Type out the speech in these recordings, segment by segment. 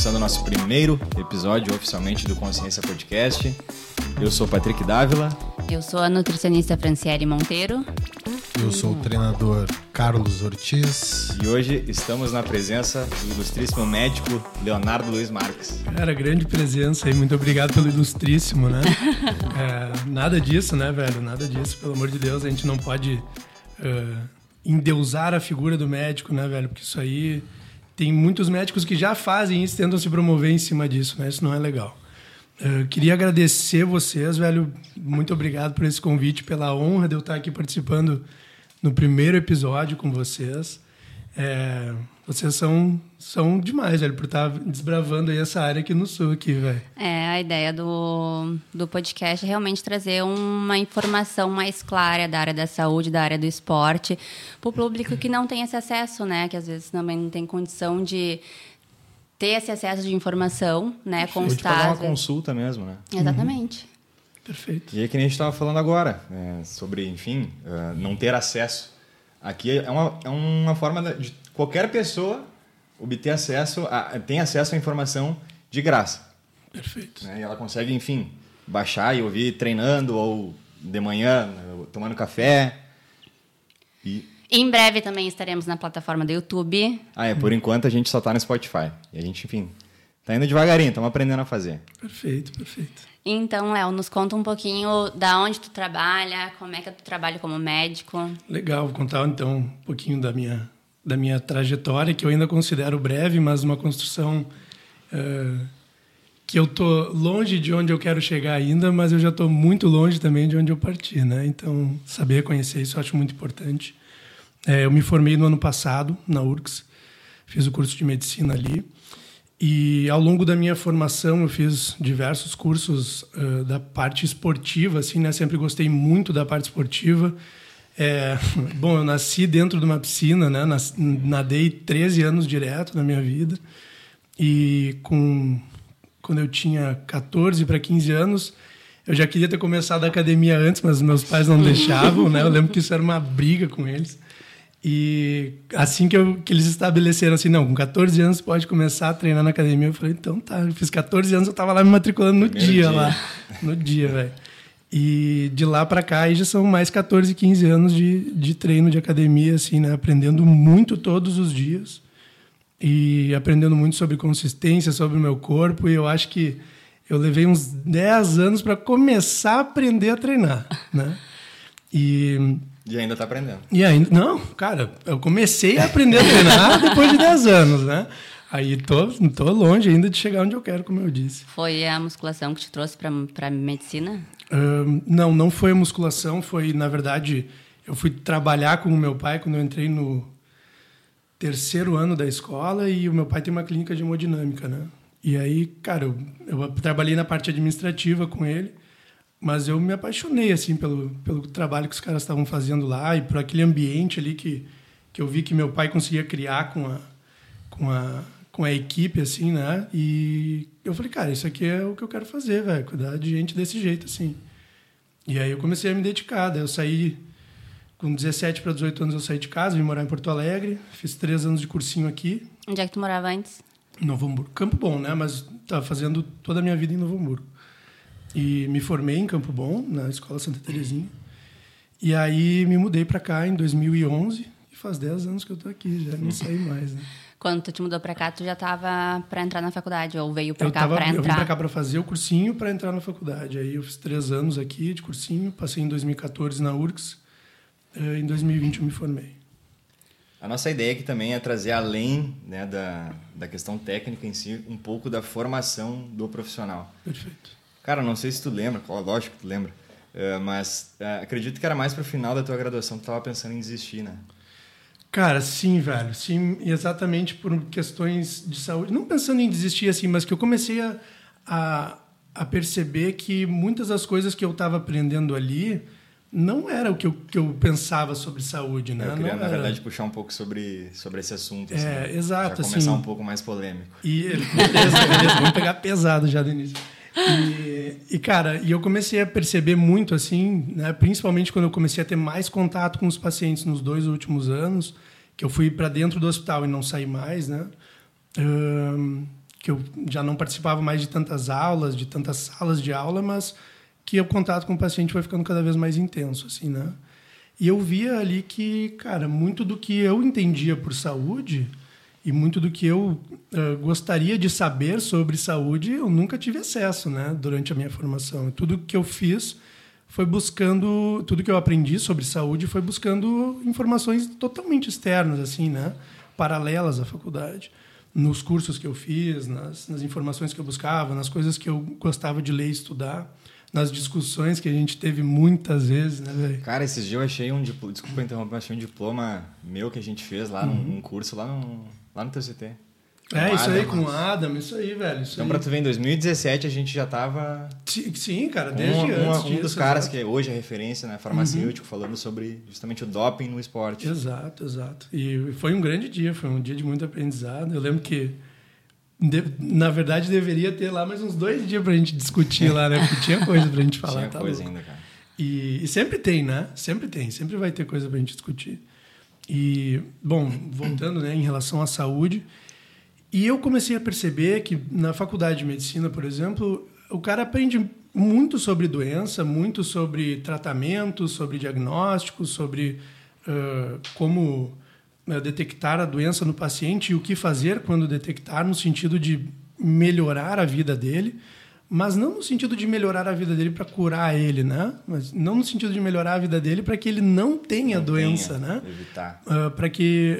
começando o nosso primeiro episódio oficialmente do Consciência Podcast. Eu sou Patrick Dávila. Eu sou a nutricionista Franciele Monteiro. Eu sou o treinador Carlos Ortiz. E hoje estamos na presença do ilustríssimo médico Leonardo Luiz Marques. Cara, grande presença aí. Muito obrigado pelo ilustríssimo, né? é, nada disso, né, velho? Nada disso. Pelo amor de Deus, a gente não pode uh, endeusar a figura do médico, né, velho? Porque isso aí tem muitos médicos que já fazem isso, tentam se promover em cima disso, né? Isso não é legal. Eu queria agradecer vocês, velho. Muito obrigado por esse convite, pela honra de eu estar aqui participando no primeiro episódio com vocês. É, vocês são, são demais, velho, por estar desbravando aí essa área aqui no sul, aqui, velho. É, a ideia do, do podcast é realmente trazer uma informação mais clara da área da saúde, da área do esporte, para o público que não tem esse acesso, né? Que às vezes também não tem condição de ter esse acesso de informação, né? Constar. De uma consulta mesmo, né? Exatamente. Uhum. Perfeito. E aí que a gente estava falando agora, é, sobre, enfim, uh, não ter acesso Aqui é uma, é uma forma de qualquer pessoa obter acesso, a, tem acesso à informação de graça. Perfeito. Né? E ela consegue, enfim, baixar e ouvir treinando ou de manhã, tomando café. E... Em breve também estaremos na plataforma do YouTube. Ah, é. Por enquanto a gente só está no Spotify. E a gente, enfim, tá indo devagarinho, estamos aprendendo a fazer. Perfeito, perfeito. Então, Léo, nos conta um pouquinho da onde tu trabalha, como é que tu trabalha como médico. Legal, vou contar então um pouquinho da minha, da minha trajetória, que eu ainda considero breve, mas uma construção uh, que eu tô longe de onde eu quero chegar ainda, mas eu já estou muito longe também de onde eu parti, né? Então, saber conhecer isso eu acho muito importante. É, eu me formei no ano passado na URGS, fiz o curso de medicina ali. E ao longo da minha formação eu fiz diversos cursos uh, da parte esportiva, assim, né? Sempre gostei muito da parte esportiva. É, bom, eu nasci dentro de uma piscina, né? Nadei 13 anos direto na minha vida. E com quando eu tinha 14 para 15 anos, eu já queria ter começado a academia antes, mas meus pais não deixavam, né? Eu lembro que isso era uma briga com eles. E assim que, eu, que eles estabeleceram assim, não, com 14 anos pode começar a treinar na academia, eu falei, então tá, eu fiz 14 anos, eu tava lá me matriculando no dia, dia, lá, no dia, velho. E de lá para cá aí já são mais 14, 15 anos de, de treino de academia, assim, né? Aprendendo muito todos os dias e aprendendo muito sobre consistência, sobre o meu corpo. E eu acho que eu levei uns 10 anos para começar a aprender a treinar, né? E e ainda está aprendendo. E ainda. Não, cara, eu comecei a aprender a treinar depois de 10 anos, né? Aí tô, tô longe ainda de chegar onde eu quero, como eu disse. Foi a musculação que te trouxe para medicina? Não, não foi a musculação, foi, na verdade, eu fui trabalhar com o meu pai quando eu entrei no terceiro ano da escola e o meu pai tem uma clínica de hemodinâmica, né? E aí, cara, eu, eu trabalhei na parte administrativa com ele mas eu me apaixonei assim pelo, pelo trabalho que os caras estavam fazendo lá e por aquele ambiente ali que, que eu vi que meu pai conseguia criar com a, com a, com a equipe, assim, né? E eu falei, cara, isso aqui é o que eu quero fazer, velho, cuidar de gente desse jeito, assim. E aí eu comecei a me dedicar. Daí eu saí, com 17 para 18 anos, eu saí de casa, vim morar em Porto Alegre, fiz três anos de cursinho aqui. Onde é que tu morava antes? Novo Hamburgo. Campo Bom, né? Mas estava fazendo toda a minha vida em Novo Hamburgo. E me formei em Campo Bom, na Escola Santa Terezinha. E aí me mudei para cá em 2011 e faz 10 anos que eu tô aqui, já não saí mais, né? Quando tu te mudou pra cá, tu já tava pra entrar na faculdade ou veio pra eu cá tava, pra Eu vim entrar? pra cá para fazer o cursinho para entrar na faculdade. Aí eu fiz três anos aqui de cursinho, passei em 2014 na URGS. eh, Em 2020 eu me formei. A nossa ideia aqui também é trazer além né, da, da questão técnica em si, um pouco da formação do profissional. Perfeito. Cara, não sei se tu lembra, lógico que tu lembra, eh, mas eh, acredito que era mais pro final da tua graduação que tu tava pensando em desistir, né? Cara, sim, velho. Sim, exatamente por questões de saúde. Não pensando em desistir assim, mas que eu comecei a, a, a perceber que muitas das coisas que eu estava aprendendo ali não era o que eu, que eu pensava sobre saúde, né? Eu queria, não na era. verdade, puxar um pouco sobre, sobre esse assunto. assim, É, né? exato, Já começar assim. um pouco mais polêmico. E beleza, beleza, vamos pegar pesado já do início. E, cara, e eu comecei a perceber muito assim, né, principalmente quando eu comecei a ter mais contato com os pacientes nos dois últimos anos, que eu fui para dentro do hospital e não saí mais, né? Ahn, que eu já não participava mais de tantas aulas, de tantas salas de aula, mas que o contato com o paciente foi ficando cada vez mais intenso, assim, né? E eu via ali que, cara, muito do que eu entendia por saúde e muito do que eu eh, gostaria de saber sobre saúde, eu nunca tive acesso, né, durante a minha formação. Tudo que eu fiz foi buscando, tudo que eu aprendi sobre saúde foi buscando informações totalmente externas, assim, né, paralelas à faculdade. Nos cursos que eu fiz, nas, nas informações que eu buscava, nas coisas que eu gostava de ler e estudar, nas discussões que a gente teve muitas vezes, né, velho? Cara, esses dias eu achei um diploma, desculpa interromper, achei um diploma meu que a gente fez lá num, num curso lá no, lá no TCT. Uhum. É, Com isso aí, Adam, com o Adam, isso aí, velho. Isso Então, aí. pra tu ver, em 2017 a gente já tava Sim, cara, um, desde um- antes um disso, dos caras exato. que hoje é referência, né, farmacêutico, falando sobre justamente o doping no esporte. Exato, exato. E foi um grande dia, foi um dia de muito aprendizado. Eu lembro que, de- na verdade, deveria ter lá mais uns dois dias pra gente discutir lá, né? Porque tinha coisa pra gente falar. Tinha tá coisa louco. ainda, cara. E, e sempre tem, né? Sempre tem, sempre vai ter coisa pra gente discutir. E, bom, voltando né, em relação à saúde, e eu comecei a perceber que na faculdade de medicina, por exemplo, o cara aprende muito sobre doença, muito sobre tratamento, sobre diagnóstico, sobre ah, como eh, detectar a doença no paciente e o que fazer quando detectar, no sentido de melhorar a vida dele, mas não no sentido de melhorar a vida dele para curar ele, né? Mas não no sentido de melhorar a vida dele para que ele não tenha Não doença, tenha, né? Evitar. para que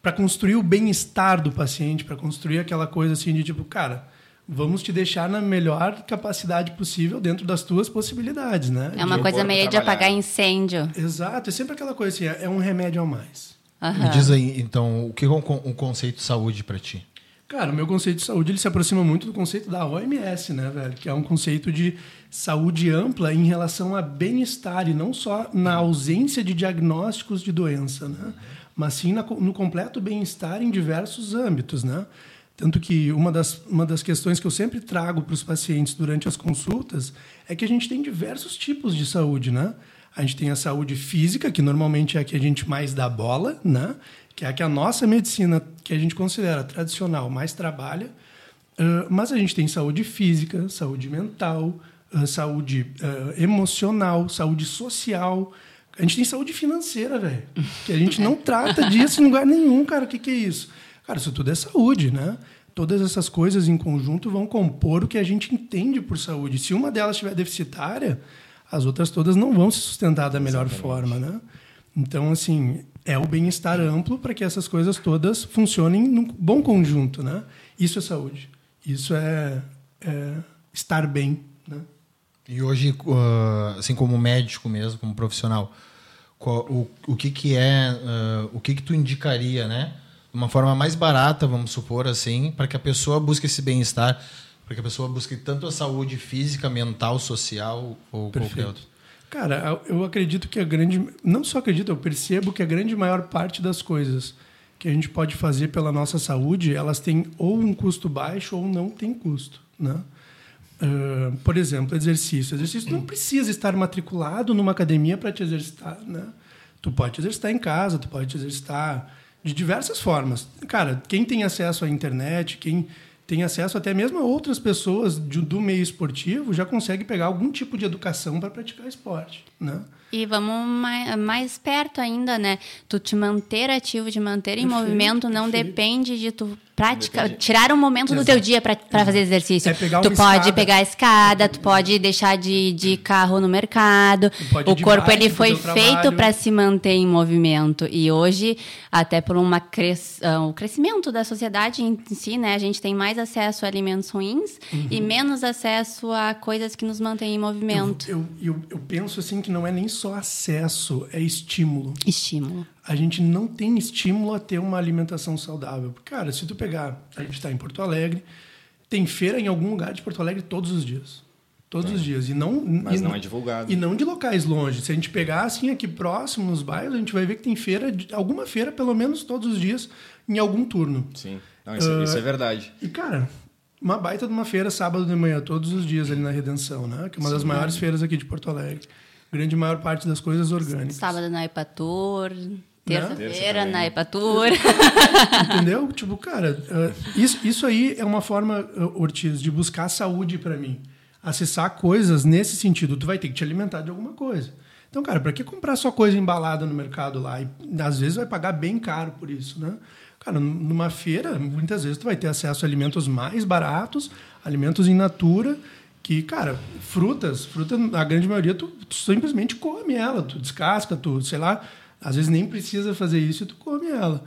para construir o bem-estar do paciente, para construir aquela coisa assim de tipo, cara, vamos te deixar na melhor capacidade possível dentro das tuas possibilidades, né? É uma de coisa meio de apagar incêndio. Exato, é sempre aquela coisa assim, é é um remédio a mais. Me diz aí, então, o que é um, con- conceito de saúde pra ti? Cara, o meu conceito de saúde ele se aproxima muito do conceito da OMS, né, velho? Que é um conceito de saúde ampla em relação a bem-estar e não só na ausência de diagnósticos de doença, né? Mas sim na no completo bem-estar em diversos âmbitos, né? Tanto que uma das, uma das questões que eu sempre trago para os pacientes durante as consultas é que a gente tem diversos tipos de saúde, né? A gente tem a saúde física, que normalmente é a que a gente mais dá bola, né? Que é a que a nossa medicina, que a gente considera tradicional, mais trabalha. Ah, mas a gente tem saúde física, saúde mental, ah, saúde ah, emocional, saúde social. A gente tem saúde financeira, velho. Que a gente não trata disso em lugar nenhum, cara. O que, que é isso? Cara, isso tudo é saúde, né? Todas essas coisas em conjunto vão compor o que a gente entende por saúde. Se uma delas estiver deficitária, as outras todas não vão se sustentar da melhor forma, né? Então, assim, é o bem-estar amplo para que essas coisas todas funcionem num bom conjunto, né? Isso é saúde. Isso é, é estar bem, né? E hoje, ah, assim como médico mesmo, como profissional, o, o que que é, ah, o que que tu indicaria, né? Uma forma mais barata, vamos supor assim, para que a pessoa busque esse bem-estar, para que a pessoa busque tanto a saúde física, mental, social ou qualquer Perfeito. outro. Cara, eu acredito que a grande. Não só acredito, eu percebo que a grande maior parte das coisas que a gente pode fazer pela nossa saúde, elas têm ou um custo baixo ou não tem custo. Né? Ah, por exemplo, exercício. Exercício não precisa estar matriculado numa academia para te exercitar. Né? Tu pode te exercitar em casa, tu pode te exercitar de diversas formas. Cara, quem tem acesso à internet, quem tem acesso até mesmo a outras pessoas de, do meio esportivo, já consegue pegar algum tipo de educação para praticar esporte, né? E vamos mais, mais, perto ainda, né? Tu te manter ativo, de manter em perfeito, movimento, não perfeito. depende de tu prática, tirar um momento Exato. do teu dia para fazer exercício. É pegar tu pode escada. pegar a escada, tu pode deixar de, de carro no mercado. O corpo ele foi feito para se manter em movimento e hoje até por uma cres, uh, o crescimento da sociedade em si, né, a gente tem mais acesso a alimentos ruins uhum. e menos acesso a coisas que nos mantêm em movimento. Eu, eu, eu, eu penso assim que não é nem só acesso, é estímulo. Estímulo a gente não tem estímulo a ter uma alimentação saudável. Cara, se tu pegar, a gente está em Porto Alegre, tem feira em algum lugar de Porto Alegre todos os dias. Todos é. os dias. E não, Mas e não, é divulgado. E não de locais longe. Se a gente pegar assim aqui próximo, nos bairros, a gente vai ver que tem feira, alguma feira, pelo menos todos os dias, em algum turno. Sim. Não, isso, uh, isso é verdade. E, cara, uma baita de uma feira sábado de manhã, todos os dias ali na Redenção, né? Que é uma Sim, das maiores feiras aqui de Porto Alegre. Grande maior parte das coisas orgânicas. Sábado na Epator, Terça-feira na Epatur. Entendeu? Tipo, cara, uh, isso, isso aí é uma forma, uh, Ortiz, de buscar saúde para mim. Acessar coisas nesse sentido. Tu vai ter que te alimentar de alguma coisa. Então, cara, para que comprar só coisa embalada no mercado lá? E às vezes vai pagar bem caro por isso, né? Cara, numa feira, muitas vezes tu vai ter acesso a alimentos mais baratos, alimentos in natura, que, cara, frutas, fruta, a grande maioria, tu, tu simplesmente come ela, tu descasca, tu, sei lá, às vezes nem precisa fazer isso e tu come ela.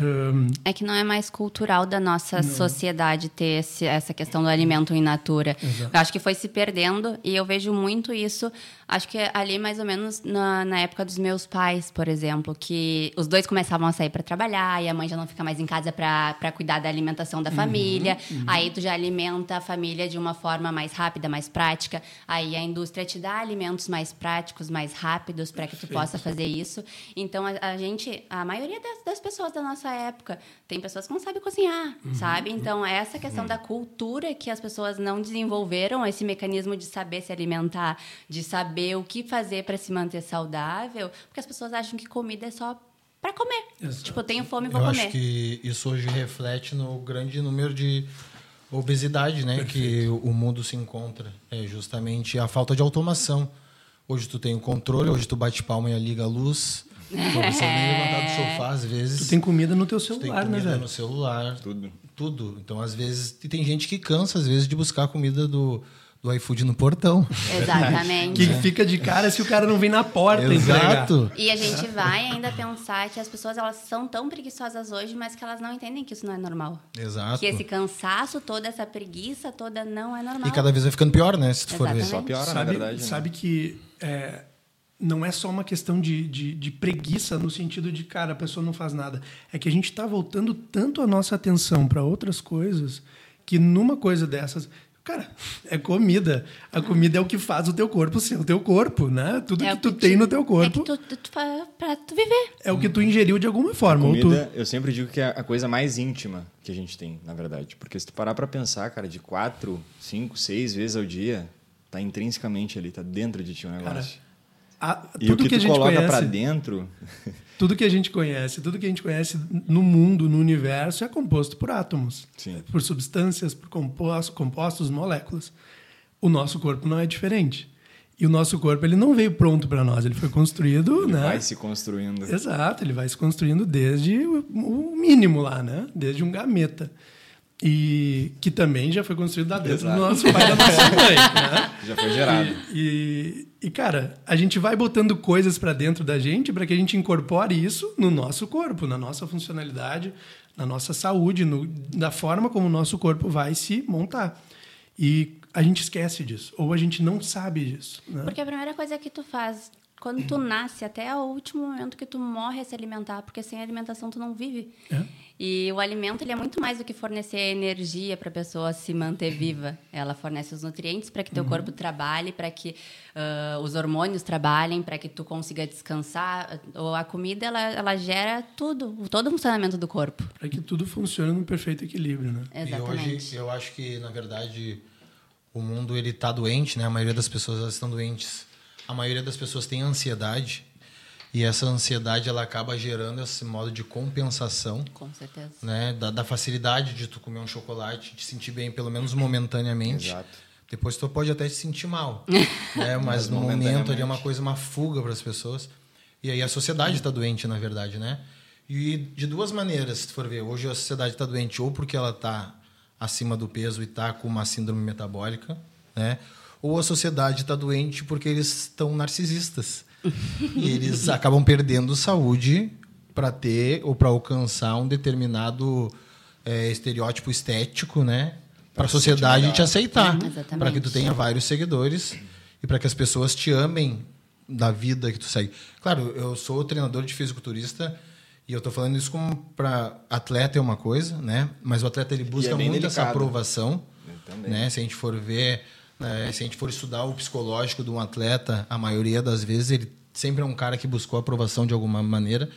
Um, é que não é mais cultural da nossa não. sociedade ter esse, essa questão do alimento in natura. Exato. Eu acho que foi se perdendo e eu vejo muito isso. Acho que ali mais ou menos na, na época dos meus pais, por exemplo, que os dois começavam a sair para trabalhar e a mãe já não fica mais em casa para cuidar da alimentação da uhum, família. Uhum. Aí tu já alimenta a família de uma forma mais rápida, mais prática. Aí a indústria te dá alimentos mais práticos, mais rápidos para que tu possa fazer isso. Então a, a gente, a maioria das, das pessoas da nossa nossa época. Tem pessoas que não sabem cozinhar, uhum. sabe? Então, é essa questão uhum. da cultura que as pessoas não desenvolveram, esse mecanismo de saber se alimentar, de saber o que fazer para se manter saudável, porque as pessoas acham que comida é só para comer. Exato. Tipo, eu tenho fome e vou eu comer. Eu acho que isso hoje reflete no grande número de obesidade, né, Perfeito. que o mundo se encontra. É justamente a falta de automação. Hoje tu tem o controle, hoje tu bate palma e liga a luz. Nem levantar do sofá, às vezes. Tu tem comida no teu celular, tu tem comida né, velho? no celular. Tudo. Tudo. Então, às vezes, e tem gente que cansa, às vezes, de buscar comida do, do iFood no portão. Exatamente. que fica de cara se o cara não vem na porta Exato. Entregar. E a gente vai ainda pensar que as pessoas elas são tão preguiçosas hoje, mas que elas não entendem que isso não é normal. Exato. Que esse cansaço, toda essa preguiça toda não é normal. E cada vez vai ficando pior, né? Se tu Exatamente. for ver. Só piora, sabe, na verdade. Né? Sabe que é, não é só uma questão de, de, de, preguiça no sentido de, cara, a pessoa não faz nada. É que a gente está voltando tanto a nossa atenção para outras coisas que numa coisa dessas. Cara, é comida. A comida é o que faz o teu corpo ser o teu corpo, né? Tudo é que tu que tem no teu corpo. É que tu, tu, pra tu viver. É o que tu ingeriu de alguma forma. A comida, tu... eu sempre digo que é a coisa mais íntima que a gente tem, na verdade. Porque se tu parar para pensar, cara, de quatro, cinco, seis vezes ao dia, tá intrinsecamente ali, tá dentro de ti o um negócio. Cara, a, e o que, que a gente coloca para dentro. tudo que a gente conhece, tudo que a gente conhece no mundo, no universo, é composto por átomos, Sim. por substâncias, por compostos, compostos, moléculas. O nosso corpo não é diferente. E o nosso corpo ele não veio pronto para nós, ele foi construído, ele né? Vai se construindo. Exato, ele vai se construindo desde o mínimo lá, né? Desde um gameta. E que também já foi construído lá dentro Exato. do nosso pai e da nossa mãe, né? Já foi gerado. E, e, e cara, a gente vai botando coisas para dentro da gente para que a gente incorpore isso no nosso corpo, na nossa funcionalidade, na nossa saúde, no, da forma como o nosso corpo vai se montar. E a gente esquece disso, ou a gente não sabe disso. Né? Porque a primeira coisa que tu faz quando tu nasce até o último momento que tu morre é se alimentar, porque sem alimentação tu não vive. É. E o alimento ele é muito mais do que fornecer energia para a pessoa se manter viva. Ela fornece os nutrientes para que teu uhum. corpo trabalhe, para que uh, os hormônios trabalhem, para que tu consiga descansar. Ou a comida ela, ela gera tudo, todo o funcionamento do corpo. Para que tudo funcione no perfeito equilíbrio, né? Exatamente. E hoje eu acho que na verdade o mundo ele está doente, né? A maioria das pessoas estão doentes a maioria das pessoas tem ansiedade. E essa ansiedade ela acaba gerando esse modo de compensação, Com certeza. né? Da, da facilidade de tu comer um chocolate, te sentir bem pelo menos momentaneamente. Exato. Depois tu pode até se sentir mal, né? Mas Mas no momento ali é uma coisa, uma fuga para as pessoas. E aí a sociedade está doente, na verdade, né? E de duas maneiras, se tu for ver. Hoje a sociedade está doente ou porque ela está acima do peso e está com uma síndrome metabólica, né? Ou a sociedade está doente porque eles estão narcisistas. e eles acabam perdendo saúde para ter ou para alcançar um determinado eh, estereótipo estético, né? Para a sociedade te aceitar, Uhum, exatamente. para que tu tenha vários seguidores e para que as pessoas te amem da vida que tu segue. Claro, eu sou treinador de fisiculturista e eu estou falando isso como para atleta é uma coisa, né? Mas o atleta ele busca bem muito essa delicado. aprovação, Eu também. né? Se a gente for ver, né, se a gente for estudar o psicológico de um atleta, a maioria das vezes ele sempre é um cara que buscou aprovação de alguma maneira.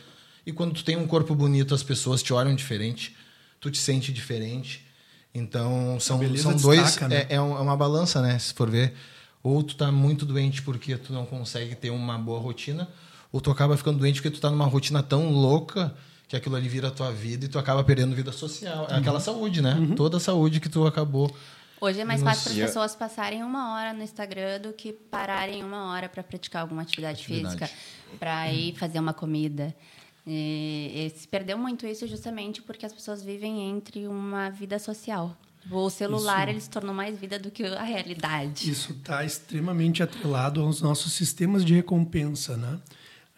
E quando tu tem um corpo bonito, as pessoas te olham diferente, tu te sente diferente. Então são, são dois destaca, né? é, é é uma balança, né? Se for ver, ou tu tá muito doente porque tu não consegue ter uma boa rotina, ou tu acaba ficando doente porque tu tá numa rotina tão louca que aquilo ali vira a tua vida e tu acaba perdendo vida social. É Uhum. aquela saúde, né? Toda a saúde que tu acabou. Hoje é mais fácil para as eu- pessoas passarem uma hora no Instagram do que pararem uma hora para praticar alguma atividade, Atividade. física, para ir fazer uma comida. E, e se perdeu muito isso justamente porque as pessoas vivem entre uma vida social. O celular Isso. ele se tornou mais vida do que a realidade. Isso está extremamente atrelado aos nossos sistemas de recompensa, né?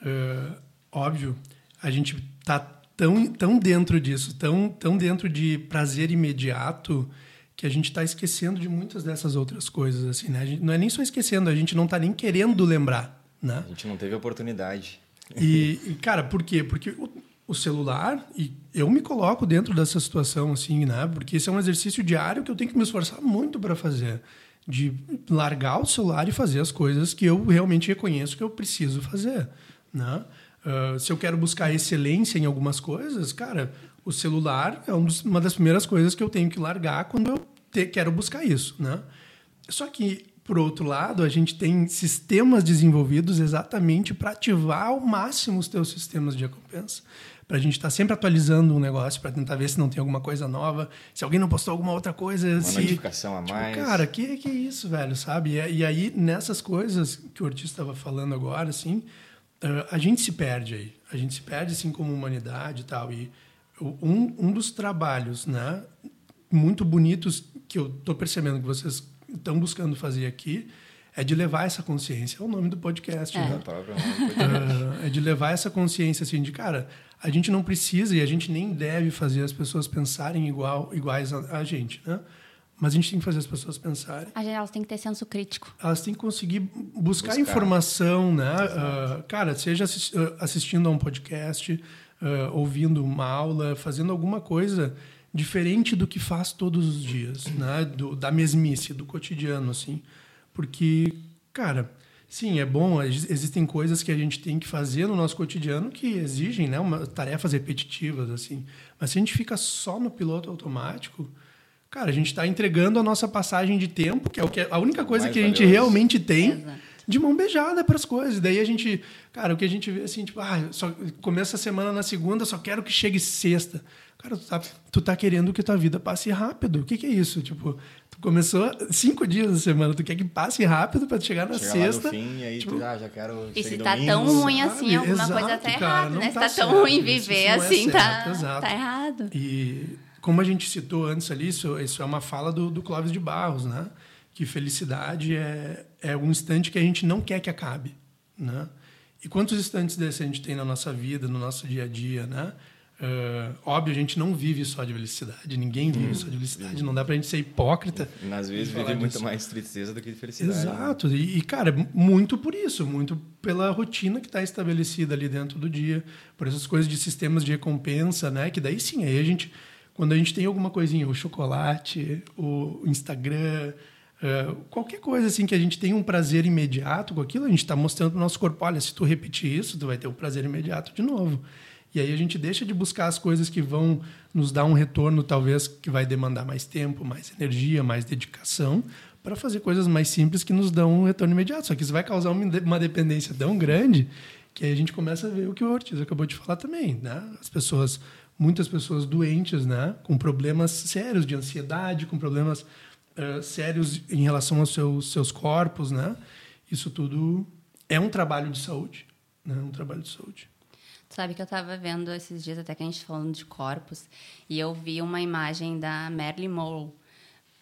Eh, óbvio, a gente está tão, tão dentro disso, tão, tão dentro de prazer imediato, que a gente está esquecendo de muitas dessas outras coisas, assim, né? A gente não é nem só esquecendo, a gente não está nem querendo lembrar, né? A gente não teve oportunidade. E, e, cara, por quê? Porque o, o celular, e eu me coloco dentro dessa situação, assim, né? Porque esse é um exercício diário que eu tenho que me esforçar muito para fazer. De largar o celular e fazer as coisas que eu realmente reconheço que eu preciso fazer, né? Ah, se eu quero buscar excelência em algumas coisas, cara, o celular é um uma das primeiras coisas que eu tenho que largar quando eu te- quero buscar isso, né? Só que, por outro lado, a gente tem sistemas desenvolvidos exatamente para ativar ao máximo os teus sistemas de recompensa. Para a gente estar sempre atualizando um negócio, para tentar ver se não tem alguma coisa nova, se alguém não postou alguma outra coisa. Uma se... notificação a Tipo, mais. cara, que, que isso, velho, sabe? E, e aí, nessas coisas que o Ortiz estava falando agora, assim, eh, a gente se perde aí. A gente se perde, assim, como humanidade e tal. E um, um dos trabalhos, né, muito bonitos que eu estou percebendo que vocês estão buscando fazer aqui é de levar essa consciência. É o nome do podcast, É. né? Nome Ah, é de levar essa consciência assim de cara a gente não precisa e a gente nem deve fazer as pessoas pensarem igual iguais a, a gente né mas a gente tem que fazer as pessoas pensarem A gente, elas têm que ter senso crítico. elas têm que conseguir buscar, Buscar. informação né Ah, cara seja ah, assistindo a um podcast ah, ouvindo uma aula fazendo alguma coisa diferente do que faz todos os dias né do, da mesmice do cotidiano assim porque cara Sim, é bom. ex- Existem coisas que a gente tem que fazer no nosso cotidiano que exigem né, uma, tarefas repetitivas. assim. Mas se a gente fica só no piloto automático, cara, a gente está entregando a nossa passagem de tempo, que é o que, a única coisa Mais que a gente valioso. realmente tem, Exato. De mão beijada para as coisas. Daí a gente, cara, o que a gente vê assim, tipo, ah, só começa a semana na segunda, só quero que chegue sexta. Cara, tu tá, tu tá querendo que tua vida passe rápido. O que, que é isso? Tipo, tu começou cinco dias da semana, tu quer que passe rápido para chegar na Chegar sexta. lá no fim, e aí tipo, tu ah, já quero. E chega se tá domingo. tão ruim assim, sabe? alguma Exato, coisa tá errada, não né? Se tá tá tão ruim isso viver é assim, tá, certo, exato. tá errado. E como a gente citou antes ali, isso, isso é uma fala do, do Clóvis de Barros, né? Que felicidade é, é um instante que a gente não quer que acabe, né? E quantos instantes desses a gente tem na nossa vida, no nosso dia a dia, né? Ah, óbvio, a gente não vive só de felicidade, ninguém vive só de felicidade, não dá pra gente ser hipócrita. Às vezes vive muito disso. mais tristeza do que felicidade. né? Exato. E, e, cara, muito por isso, muito pela rotina que está estabelecida ali dentro do dia, por essas coisas de sistemas de recompensa, né? Que daí sim, aí a gente, quando a gente tem alguma coisinha, o chocolate, o Instagram, eh, qualquer coisa assim que a gente tem um prazer imediato com aquilo, a gente está mostrando para o nosso corpo, olha, se tu repetir isso, tu vai ter um prazer imediato de novo. E aí a gente deixa de buscar as coisas que vão nos dar um retorno, talvez, que vai demandar mais tempo, mais energia, mais dedicação, para fazer coisas mais simples que nos dão um retorno imediato. Só que isso vai causar uma dependência tão grande Que aí a gente começa a ver o que o Ortiz acabou de falar também, né? As pessoas, muitas pessoas doentes, né? Com problemas sérios de ansiedade, com problemas uh, sérios em relação aos seus, seus corpos, né? Isso tudo é um trabalho de saúde, né? Um trabalho de saúde. Sabe que eu estava vendo esses dias até que a gente falando de corpos e eu vi uma imagem da Marilyn Monroe,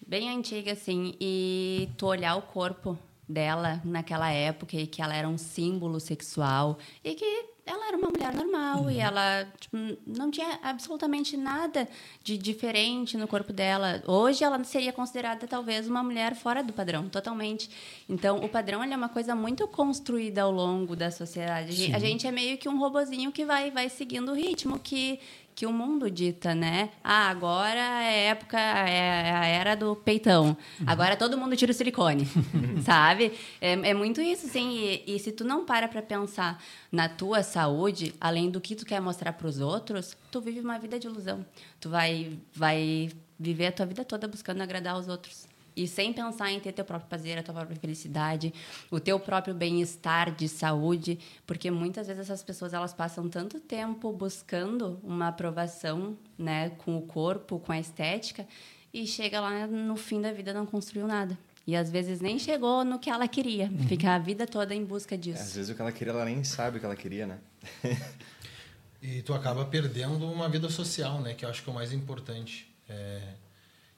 bem antiga assim, e tu olhar o corpo dela naquela época e que ela era um símbolo sexual e que ela era uma mulher normal uhum. e ela tipo, não tinha absolutamente nada de diferente no corpo dela. Hoje ela seria considerada talvez uma mulher fora do padrão, totalmente. Então, o padrão é uma coisa muito construída ao longo da sociedade. Sim. A gente é meio que um robozinho que vai vai seguindo o ritmo que que o mundo dita, né? Ah, agora é época, é a era do peitão. Uhum. Agora todo mundo tira o silicone, sabe? É, é, muito isso, sim. E, e se tu não para para pensar na tua saúde, além do que tu quer mostrar para os outros, tu vive uma vida de ilusão. Tu vai, vai viver a tua vida toda buscando agradar os outros e sem pensar em ter teu próprio prazer, a tua própria felicidade, o teu próprio bem-estar de saúde, porque muitas vezes essas pessoas elas passam tanto tempo buscando uma aprovação, né, com o corpo, com a estética, e chega lá no fim da vida não construiu nada. E às vezes nem chegou no que ela queria. Uhum. Fica a vida toda em busca disso. É, às vezes o que ela queria, ela nem sabe o que ela queria, né? e tu acaba perdendo uma vida social, né? Que eu acho que é o mais importante. É,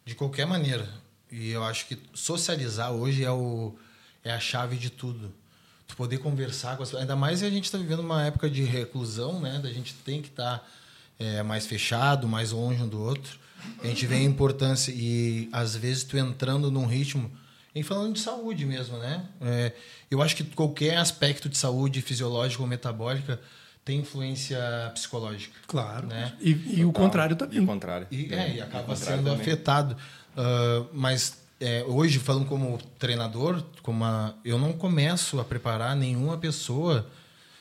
de qualquer maneira. E eu acho que socializar hoje é, o, é a chave de tudo. Tu poder conversar com as Ainda mais a gente está vivendo uma época de reclusão, né? Da gente tem que estar tá, é, mais fechado, mais longe um do outro. A gente vê a importância e às vezes tu entrando num ritmo em falando de saúde mesmo, né? É, eu acho que qualquer aspecto de saúde fisiológica ou metabólica tem influência psicológica. Claro. Né? E, e o contrário também. E o contrário. E, é, e acaba sendo também. afetado. Uh, mas é, hoje, falando como treinador, como a, eu não começo a preparar nenhuma pessoa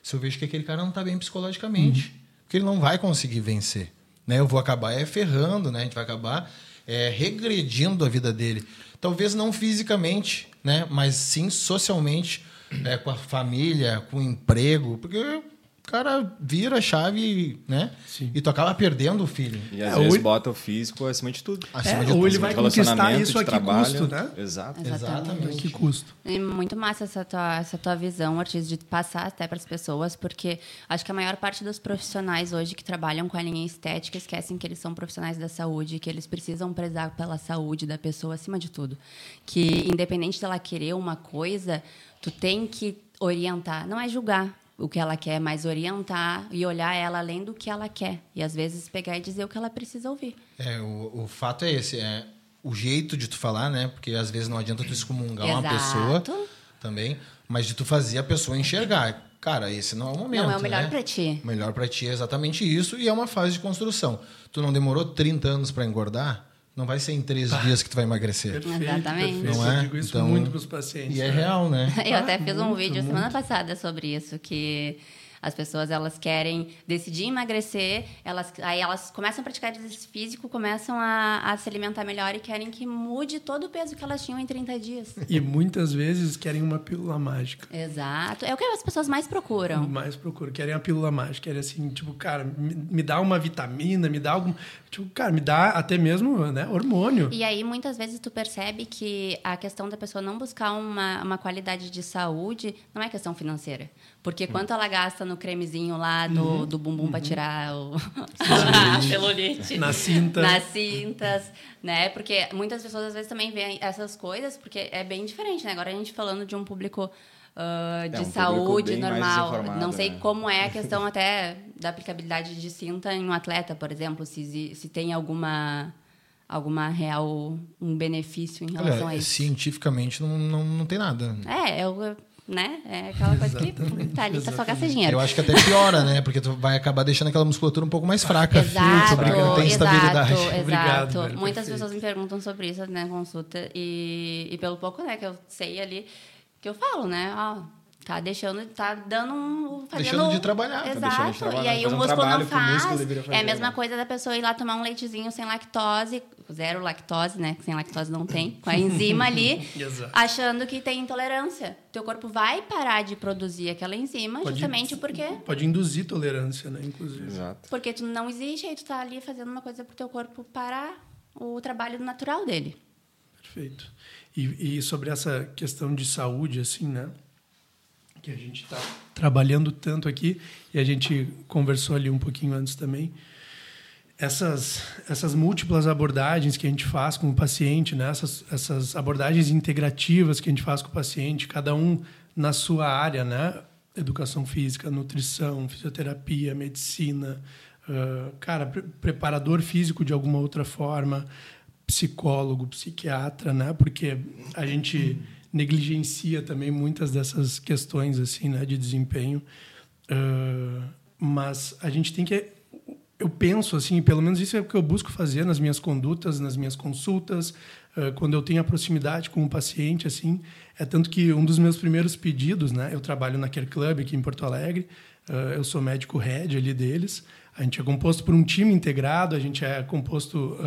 se eu vejo que aquele cara não está bem psicologicamente. Uhum. Porque ele não vai conseguir vencer. Né? Eu vou acabar é, ferrando, né? a gente vai acabar é, regredindo a vida dele. Talvez não fisicamente, né? mas sim socialmente, é, com a família, com o emprego. Porque cara vira a chave, né? Sim. E tu acaba perdendo o feeling. E às é, vezes ou... bota o físico acima de tudo. Acima é, de ou ele vai conquistar isso a que custo, né? Exato. Exatamente. Exatamente. Que custo. É muito massa essa tua, essa tua visão, Ortiz, de passar até para as pessoas, porque acho que a maior parte dos profissionais hoje que trabalham com a linha estética esquecem que eles são profissionais da saúde, que eles precisam prezar pela saúde da pessoa acima de tudo. Que independente dela querer uma coisa, tu tem que orientar, não é julgar, o que ela quer, mas orientar e olhar ela além do que ela quer. E às vezes pegar e dizer o que ela precisa ouvir. É, o, o fato é esse, é o jeito de tu falar, né? Porque às vezes não adianta tu excomungar Exato. uma pessoa também, mas de tu fazer a pessoa enxergar. Cara, esse não é o momento. Não é o melhor né? para ti. O melhor para ti é exatamente isso e é uma fase de construção. Tu não demorou 30 anos para engordar? Não vai ser em três ah, dias que tu vai emagrecer. Perfeito, Exatamente. Perfeito. Não é? Eu digo isso então, muito para os pacientes. E é né? real, né? Eu ah, até fiz muito, um vídeo muito. semana passada sobre isso, que as pessoas elas querem decidir emagrecer, elas, aí elas começam a praticar exercício físico, começam a, a, se alimentar melhor e querem que mude todo o peso que elas tinham em 30 dias. E muitas vezes querem uma pílula mágica. Exato. É o que as pessoas mais procuram. Mais procuram. Querem a pílula mágica. Querem assim, tipo, cara, me, me dá uma vitamina, me dá algum. Tipo, cara, me dá até mesmo né, hormônio. E aí, muitas vezes, tu percebe que a questão da pessoa não buscar uma, uma qualidade de saúde não é questão financeira. Porque hum. quanto ela gasta no cremezinho lá do, uhum. do bumbum uhum. para tirar o... celulite. Na cinta. Nas cintas, né? Porque muitas pessoas, às vezes, também veem essas coisas, porque é bem diferente, né? Agora a gente falando de um público... Uh, de é um saúde normal. Não sei né? como é a questão até da aplicabilidade de cinta em um atleta, por exemplo, se, se tem alguma alguma real um benefício em relação Olha, a isso. Cientificamente não, não, não tem nada. É, eu, né? É aquela coisa que tá ali pra só gastar dinheiro. Eu acho que até piora, né? Porque tu vai acabar deixando aquela musculatura um pouco mais fraca. Exato, não tem exato, estabilidade. Exato. Obrigado, Muitas perfeito. pessoas me perguntam sobre isso na né, consulta. E, e pelo pouco né, que eu sei ali, que eu falo, né? Ó, Tá deixando, tá dando um. Fazendo... Deixando de trabalhar, tá Exato. deixando de trabalhar, e aí o um músculo não músculo faz. deveria é a mesma né? coisa da pessoa ir lá tomar um leitezinho sem lactose, zero lactose, né? Que sem lactose não tem, com a enzima ali, Exato. achando que tem intolerância. Teu corpo vai parar de produzir aquela enzima Pode- justamente porque Pode induzir tolerância, né? Inclusive. Exato. porque tu não existe, aí tu tá ali fazendo uma coisa pro teu corpo parar o trabalho natural dele. Perfeito. E, e sobre essa questão de saúde, assim, né? Que a gente está trabalhando tanto aqui, e a gente conversou ali um pouquinho antes também. Essas, essas múltiplas abordagens que a gente faz com o paciente, né? essas, essas abordagens integrativas que a gente faz com o paciente, cada um na sua área, né? Educação física, nutrição, fisioterapia, medicina, ah, cara, pre- preparador físico de alguma outra forma, psicólogo, psiquiatra, né? Porque a gente negligencia também muitas dessas questões assim, né, de desempenho. Ah, mas a gente tem que eu penso assim, pelo menos isso é o que eu busco fazer nas minhas condutas, nas minhas consultas, ah, quando eu tenho a proximidade com o paciente, assim, é tanto que um dos meus primeiros pedidos, né, eu trabalho na Care Club aqui em Porto Alegre, ah, eu sou médico head ali deles, a gente é composto por um time integrado, a gente é composto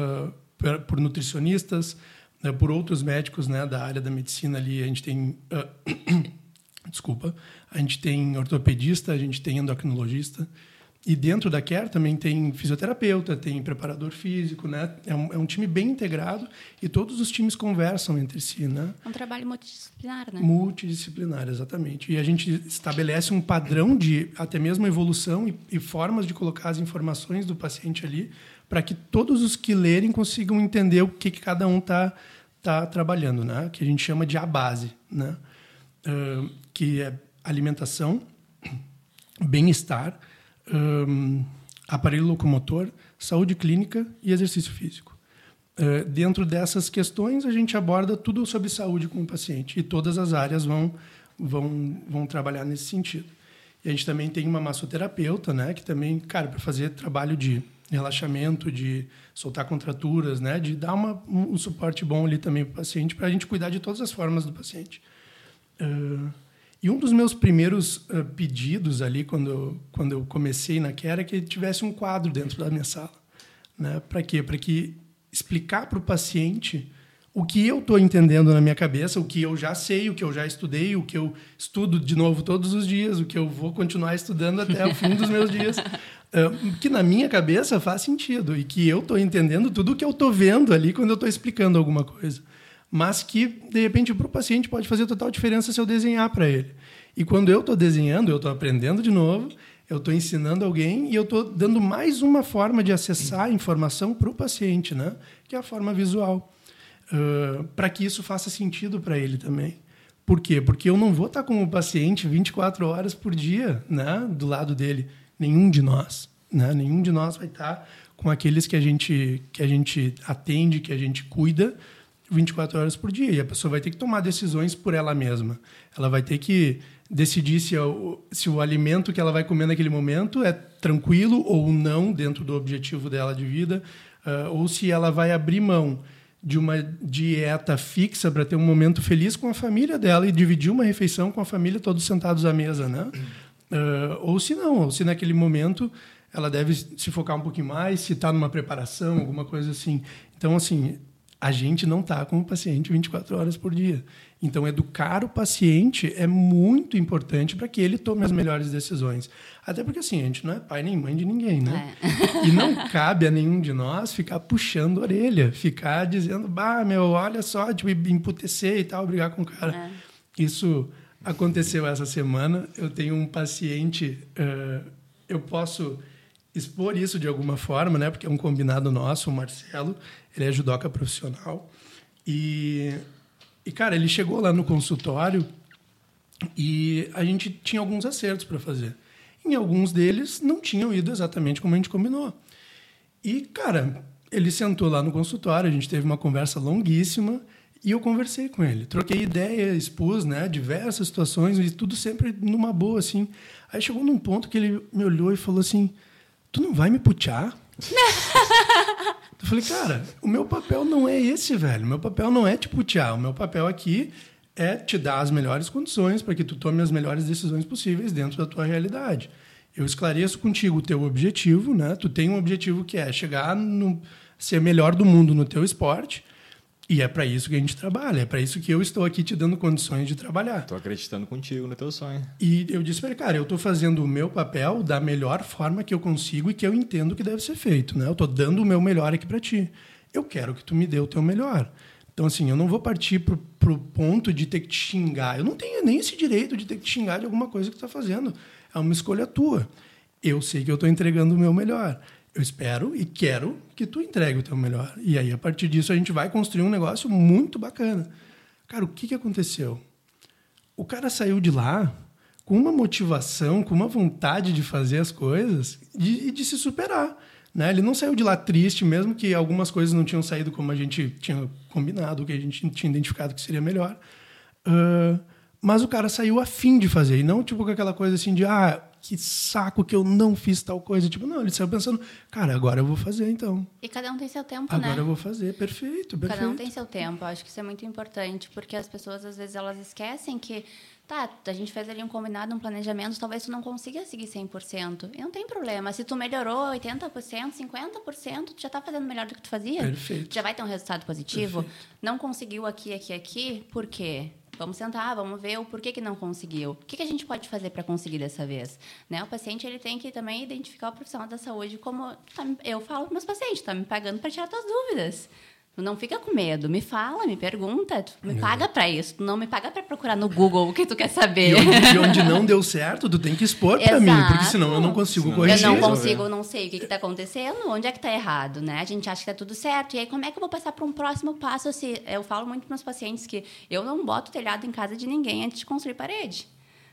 por nutricionistas, né, por outros médicos, né, da área da medicina ali, a gente tem ah, desculpa, a gente tem ortopedista, a gente tem endocrinologista, e dentro da Care também tem fisioterapeuta, tem preparador físico, né? É um, é um time bem integrado e todos os times conversam entre si, né? É um trabalho multidisciplinar, né? Multidisciplinar, exatamente. E a gente estabelece um padrão de até mesmo evolução e, e formas de colocar as informações do paciente ali para que todos os que lerem consigam entender o que, que cada um está tá trabalhando, né? Que a gente chama de a base, né? Ah, que é alimentação, bem-estar, hum, aparelho locomotor, saúde clínica e exercício físico. Eh, dentro dessas questões, a gente aborda tudo sobre saúde com o paciente e todas as áreas vão, vão, vão trabalhar nesse sentido. E a gente também tem uma massoterapeuta, né, que também, cara, para fazer trabalho de relaxamento, de soltar contraturas, né, de dar uma, um, suporte bom ali também para o paciente, para a gente cuidar de todas as formas do paciente. Ah, e um dos meus primeiros ah, pedidos ali, quando, eu- quando eu comecei na Care, é que tivesse um quadro dentro da minha sala. Né? Para quê? Para que explicar para o paciente o que eu estou entendendo na minha cabeça, o que eu já sei, o que eu já estudei, o que eu estudo de novo todos os dias, o que eu vou continuar estudando até o fim dos meus dias. Que na minha cabeça faz sentido e que eu estou entendendo tudo o que eu estou vendo ali quando eu estou explicando alguma coisa mas que de repente para o paciente pode fazer total diferença se eu desenhar para ele. E quando eu estou desenhando, eu estou aprendendo de novo, eu estou ensinando alguém e eu estou dando mais uma forma de acessar a informação para o paciente, né? Que é a forma visual, para que isso faça sentido para ele também. Por quê? Porque eu não vou estar com o paciente 24 horas por dia, né? Do lado dele, nenhum de nós, né? Nenhum de nós vai estar com aqueles que a gente que a gente atende, que a gente cuida 24 horas por dia. E a pessoa vai ter que tomar decisões por ela mesma. Ela vai ter que decidir se, é o, se o alimento que ela vai comer naquele momento é tranquilo ou não dentro do objetivo dela de vida, ah, ou se ela vai abrir mão de uma dieta fixa para ter um momento feliz com a família dela e dividir uma refeição com a família todos sentados à mesa, né? Ah, ou se não, ou se naquele momento ela deve se focar um pouquinho mais, se está numa preparação, alguma coisa assim. Então, assim, a gente não está com o paciente 24 horas por dia. Então, educar o paciente é muito importante para que ele tome as melhores decisões. Até porque, assim, a gente não é pai nem mãe de ninguém, né? E não cabe a nenhum de nós ficar puxando a orelha, ficar dizendo, bah, meu, olha só, tipo, emputecer e tal, brigar com o cara. Isso aconteceu essa semana. Eu tenho um paciente, eh, eu posso expor isso de alguma forma, né? Porque é um combinado nosso, o Marcelo, ele é judoca profissional. E, e cara, ele chegou lá no consultório e a gente tinha alguns acertos para fazer. Em alguns deles não tinham ido exatamente como a gente combinou. E, cara, ele sentou lá no consultório, a gente teve uma conversa longuíssima e eu conversei com ele. Troquei ideia, expus, né, diversas situações e tudo sempre numa boa, assim. Aí chegou num ponto que ele me olhou e falou assim: Tu não vai me putear? eu falei, cara, o meu papel não é esse, velho. O meu papel não é te putear. O meu papel aqui é te dar as melhores condições para que tu tome as melhores decisões possíveis dentro da tua realidade. Eu esclareço contigo o teu objetivo, né? Tu tem um objetivo que é chegar no ser melhor do mundo no teu esporte. E é para isso que a gente trabalha, é para isso que eu estou aqui te dando condições de trabalhar. Estou acreditando contigo no teu sonho. E eu disse para ele, cara, eu estou fazendo o meu papel da melhor forma que eu consigo e que eu entendo que deve ser feito, né? Eu estou dando o meu melhor aqui para ti. Eu quero que tu me dê o teu melhor. Então, assim, eu não vou partir pro, pro ponto de ter que te xingar. Eu não tenho nem esse direito de ter que te xingar de alguma coisa que tu está fazendo. É uma escolha tua. Eu sei que eu estou entregando o meu melhor. Eu espero e quero que tu entregue o teu melhor. E aí, a partir disso, a gente vai construir um negócio muito bacana. Cara, o que, que aconteceu? O cara saiu de lá com uma motivação, com uma vontade de fazer as coisas e de, de se superar. Né? Ele não saiu de lá triste, mesmo que algumas coisas não tinham saído como a gente tinha combinado, que a gente tinha identificado que seria melhor. Uh, mas o cara saiu afim de fazer, e não tipo com aquela coisa assim de ah, que saco que eu não fiz tal coisa. Tipo, não, ele saiu pensando, cara, agora eu vou fazer então. E cada um tem seu tempo, agora né? Agora eu vou fazer, perfeito, perfeito. Cada um tem seu tempo, acho que isso é muito importante, porque as pessoas às vezes elas esquecem que Tá, a gente fez ali um combinado, um planejamento, talvez tu não consiga seguir 100%. E não tem problema. Se tu melhorou 80%, 50%, tu já está fazendo melhor do que tu fazia. Perfeito. Tu já vai ter um resultado positivo. Perfeito. Não conseguiu aqui, aqui, aqui, por quê? Vamos sentar, vamos ver o porquê que não conseguiu. O que, que a gente pode fazer para conseguir dessa vez? Né? O paciente ele tem que também identificar o profissional da saúde como... Tá, eu falo para meus pacientes, está me pagando para tirar tuas dúvidas. Não fica com medo, me fala, me pergunta, tu me paga para isso, tu não me paga para procurar no Google o que tu quer saber. E onde, e onde não deu certo, tu tem que expor para mim, porque senão eu não consigo senão corrigir. Eu não consigo, não sei o que está acontecendo, onde é que está errado, né? A gente acha que está tudo certo, e aí como é que eu vou passar para um próximo passo? Se eu falo muito para meus pacientes que eu não boto telhado em casa de ninguém antes de construir parede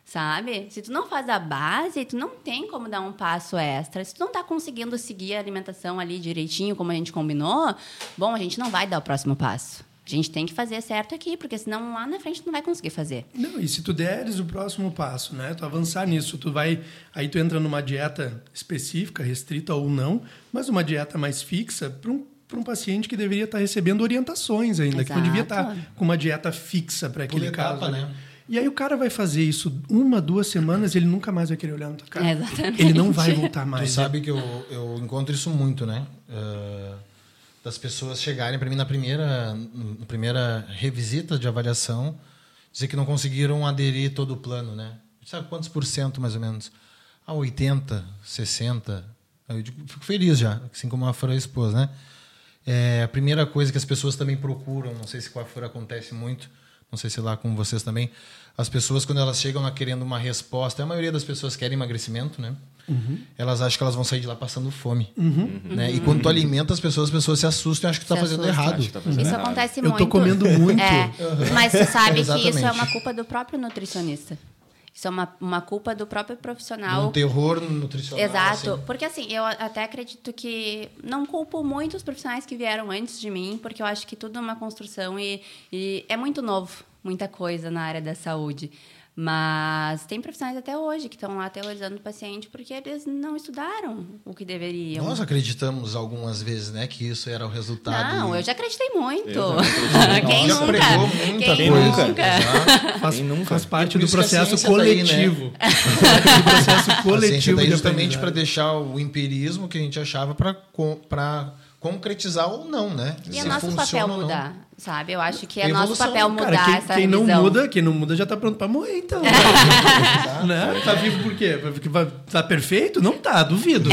sabe? Se tu não faz a base, tu não tem como dar um passo extra. Se tu não tá conseguindo seguir a alimentação ali direitinho, como a gente combinou, bom, a gente não vai dar o próximo passo. A gente tem que fazer certo aqui, porque senão lá na frente tu não vai conseguir fazer. Não, e se tu deres o próximo passo, né? Tu avançar nisso, tu vai. Aí tu entra numa dieta específica, restrita ou não, mas uma dieta mais fixa para um para um paciente que deveria estar tá recebendo orientações ainda, Exato. que não devia estar tá com uma dieta fixa para aquele etapa, caso. Né? E aí o cara vai fazer isso uma, duas semanas, ele nunca mais vai querer olhar na tua cara. É, exatamente. Ele não vai voltar mais. Tu sabe que eu, eu encontro isso muito, né? Uh, das pessoas chegarem para mim na primeira, na primeira revisita de avaliação, dizer que não conseguiram aderir todo o plano, né? Sabe quantos por cento, mais ou menos? Ah, 80, 60. Eu digo, fico feliz já, assim como a Fran expôs, né? É, a primeira coisa que as pessoas também procuram, não sei se com a Fran acontece muito, não sei se lá com vocês também, as pessoas quando elas chegam lá querendo uma resposta, a maioria das pessoas querem emagrecimento, né? Uhum. Elas acham que elas vão sair de lá passando fome. Uhum. Né? E quando tu alimenta as pessoas, as pessoas se assustam e acham que tu está fazendo errado. Tá fazendo isso errado. acontece muito. Eu estou comendo muito. É, uhum. Mas você sabe que isso é uma culpa do próprio nutricionista. Isso é uma, uma culpa do próprio profissional. Um terror nutricional. Exato. Assim. Porque, assim, eu até acredito que não culpo muito os profissionais que vieram antes de mim, porque eu acho que tudo é uma construção e, e é muito novo muita coisa na área da saúde. Mas tem profissionais até hoje que estão lá aterrorizando o paciente porque eles não estudaram o que deveriam. Nós acreditamos algumas vezes, né, que isso era o resultado. Não, eu já acreditei muito. Quem nunca? pregou muita Quem coisa. Nunca? Faz, Quem nunca? faz parte do processo coletivo. Né? do processo coletivo. Daí justamente para deixar o empirismo que a gente achava para concretizar ou não, né? E é nosso papel mudar, sabe? Eu acho que é Evolução, nosso papel mudar cara, quem, essa quem não muda, quem não muda já tá pronto para morrer, então. né? Tá vivo por quê? Porque tá perfeito? Não tá, duvido.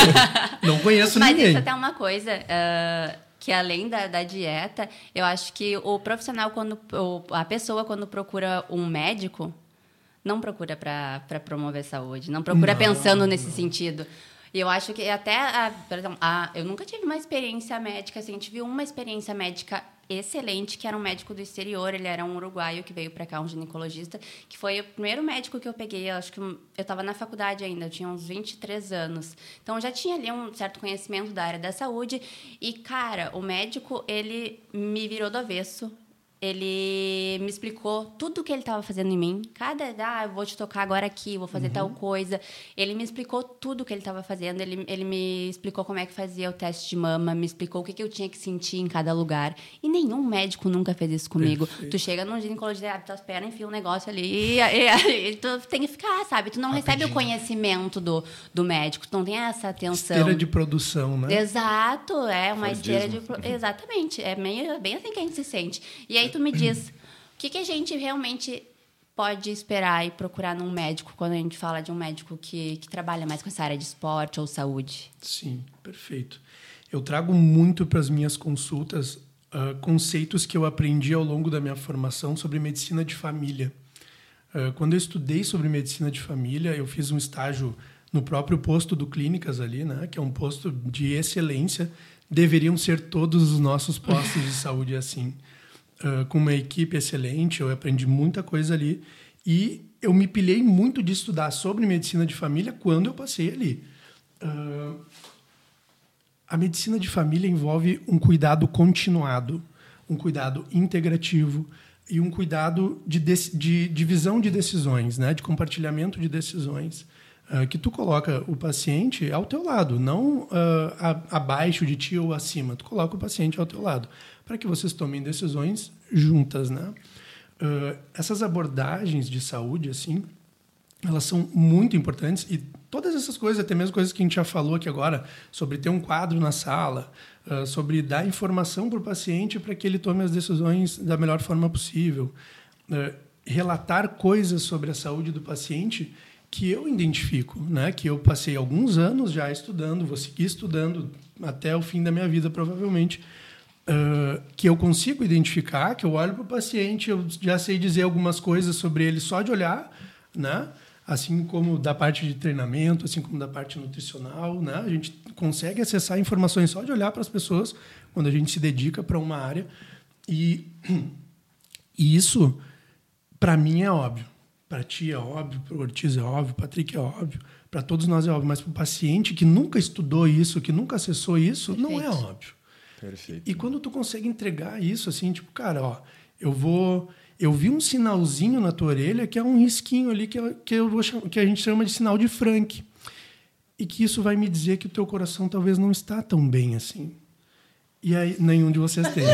não conheço Mas ninguém. Mas isso até é uma coisa... Uh, que além da, da, dieta, eu acho que o profissional, quando a pessoa, quando procura um médico, não procura para promover saúde, não procura não, pensando nesse não. sentido. E eu acho que até, a, a, eu nunca tive uma experiência médica, assim, tive uma experiência médica excelente, que era um médico do exterior, ele era um uruguaio que veio para cá, um ginecologista, que foi o primeiro médico que eu peguei, eu acho que eu estava na faculdade ainda, eu tinha uns 23 anos. Então eu já tinha ali um certo conhecimento da área da saúde e cara, o médico, ele me virou do avesso ele me explicou tudo o que ele estava fazendo em mim. Cada, ah, eu vou te tocar agora aqui, vou fazer uhum. tal coisa. Ele me explicou tudo o que ele estava fazendo. Ele, ele me explicou como é que fazia o teste de mama, me explicou o que, que eu tinha que sentir em cada lugar. E nenhum médico nunca fez isso comigo. Perfeito. Tu chega num ginecologista, abre tuas pernas, enfia um negócio ali, e, e, e, tu tem que ficar, sabe? Tu não Rapidinho. recebe o conhecimento do, do médico, tu não tem essa atenção. Esteira de produção, né? Exato, é uma Fordismo. esteira de... Exatamente, é meio, bem assim que a gente se sente. E aí tu me diz, o que, que a gente realmente pode esperar e procurar num médico quando a gente fala de um médico que, que trabalha mais com essa área de esporte ou saúde? Sim, perfeito. Eu trago muito para as minhas consultas uh, conceitos que eu aprendi ao longo da minha formação sobre medicina de família. Uh, quando eu estudei sobre medicina de família, eu fiz um estágio no próprio posto do Clínicas ali, né, que é um posto de excelência. Deveriam ser todos os nossos postos de saúde assim uh, com uma equipe excelente, eu aprendi muita coisa ali. E eu me pilhei muito de estudar sobre medicina de família quando eu passei ali. Uh, a medicina de família envolve um cuidado continuado, um cuidado integrativo e um cuidado de, de divisão de decisões, né? de compartilhamento de decisões. Uh, que tu coloca o paciente ao teu lado, não uh, abaixo de ti ou acima. Tu coloca o paciente ao teu lado para que vocês tomem decisões juntas, né? Uh, essas abordagens de saúde, assim, elas são muito importantes e todas essas coisas, até mesmo coisas que a gente já falou aqui agora, sobre ter um quadro na sala, uh, sobre dar informação para o paciente para que ele tome as decisões da melhor forma possível, uh, relatar coisas sobre a saúde do paciente que eu identifico, né? Que eu passei alguns anos já estudando, vou seguir estudando até o fim da minha vida provavelmente uh, que eu consigo identificar, que eu olho para o paciente, eu já sei dizer algumas coisas sobre ele só de olhar, né? assim como da parte de treinamento, assim como da parte nutricional, né? A gente consegue acessar informações só de olhar para as pessoas quando a gente se dedica para uma área e, e isso para mim é óbvio, para ti é óbvio, para o Ortiz é óbvio, para Patrick é óbvio, para todos nós é óbvio, mas para o paciente que nunca estudou isso, que nunca acessou isso, Perfeito. não é óbvio. Perfeito. E quando tu consegue entregar isso, assim, tipo, cara, ó, eu vou. Eu vi um sinalzinho na tua orelha que é um risquinho ali que, eu, que, eu vou, que a gente chama de sinal de Frank. E que isso vai me dizer que o teu coração talvez não está tão bem assim. E aí, nenhum de vocês tem.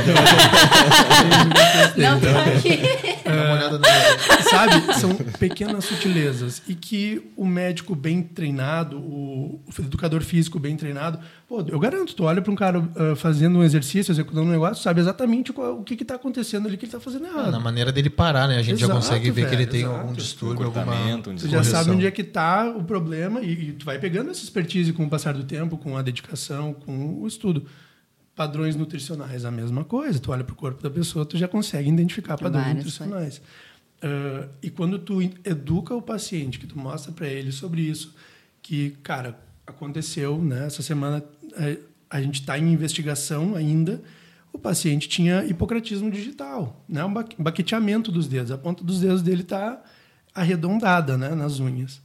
Não, tô aqui. É, sabe? São pequenas sutilezas. E que o médico bem treinado, o, educador físico bem treinado, pô, eu garanto, tu olha para um cara uh, fazendo um exercício, executando um negócio, sabe exatamente qual, o que está acontecendo ali que ele está fazendo errado. na maneira dele parar, né? A gente exato, já consegue ver velho, que ele tem exato. algum distúrbio, alguma. Um tu já sabe onde é que está o problema e, e tu vai pegando essa expertise com o passar do tempo, com a dedicação, com o estudo. Padrões nutricionais, a mesma coisa. Tu olha para o corpo da pessoa, tu já consegue identificar padrões Várias nutricionais. Uh, e quando tu educa o paciente, que tu mostra para ele sobre isso, que, cara, aconteceu, né? Essa semana a, eh, a gente está em investigação ainda. O paciente tinha hipocratismo digital, né? Um baqueteamento dos dedos. A ponta dos dedos dele está arredondada, né? Nas unhas.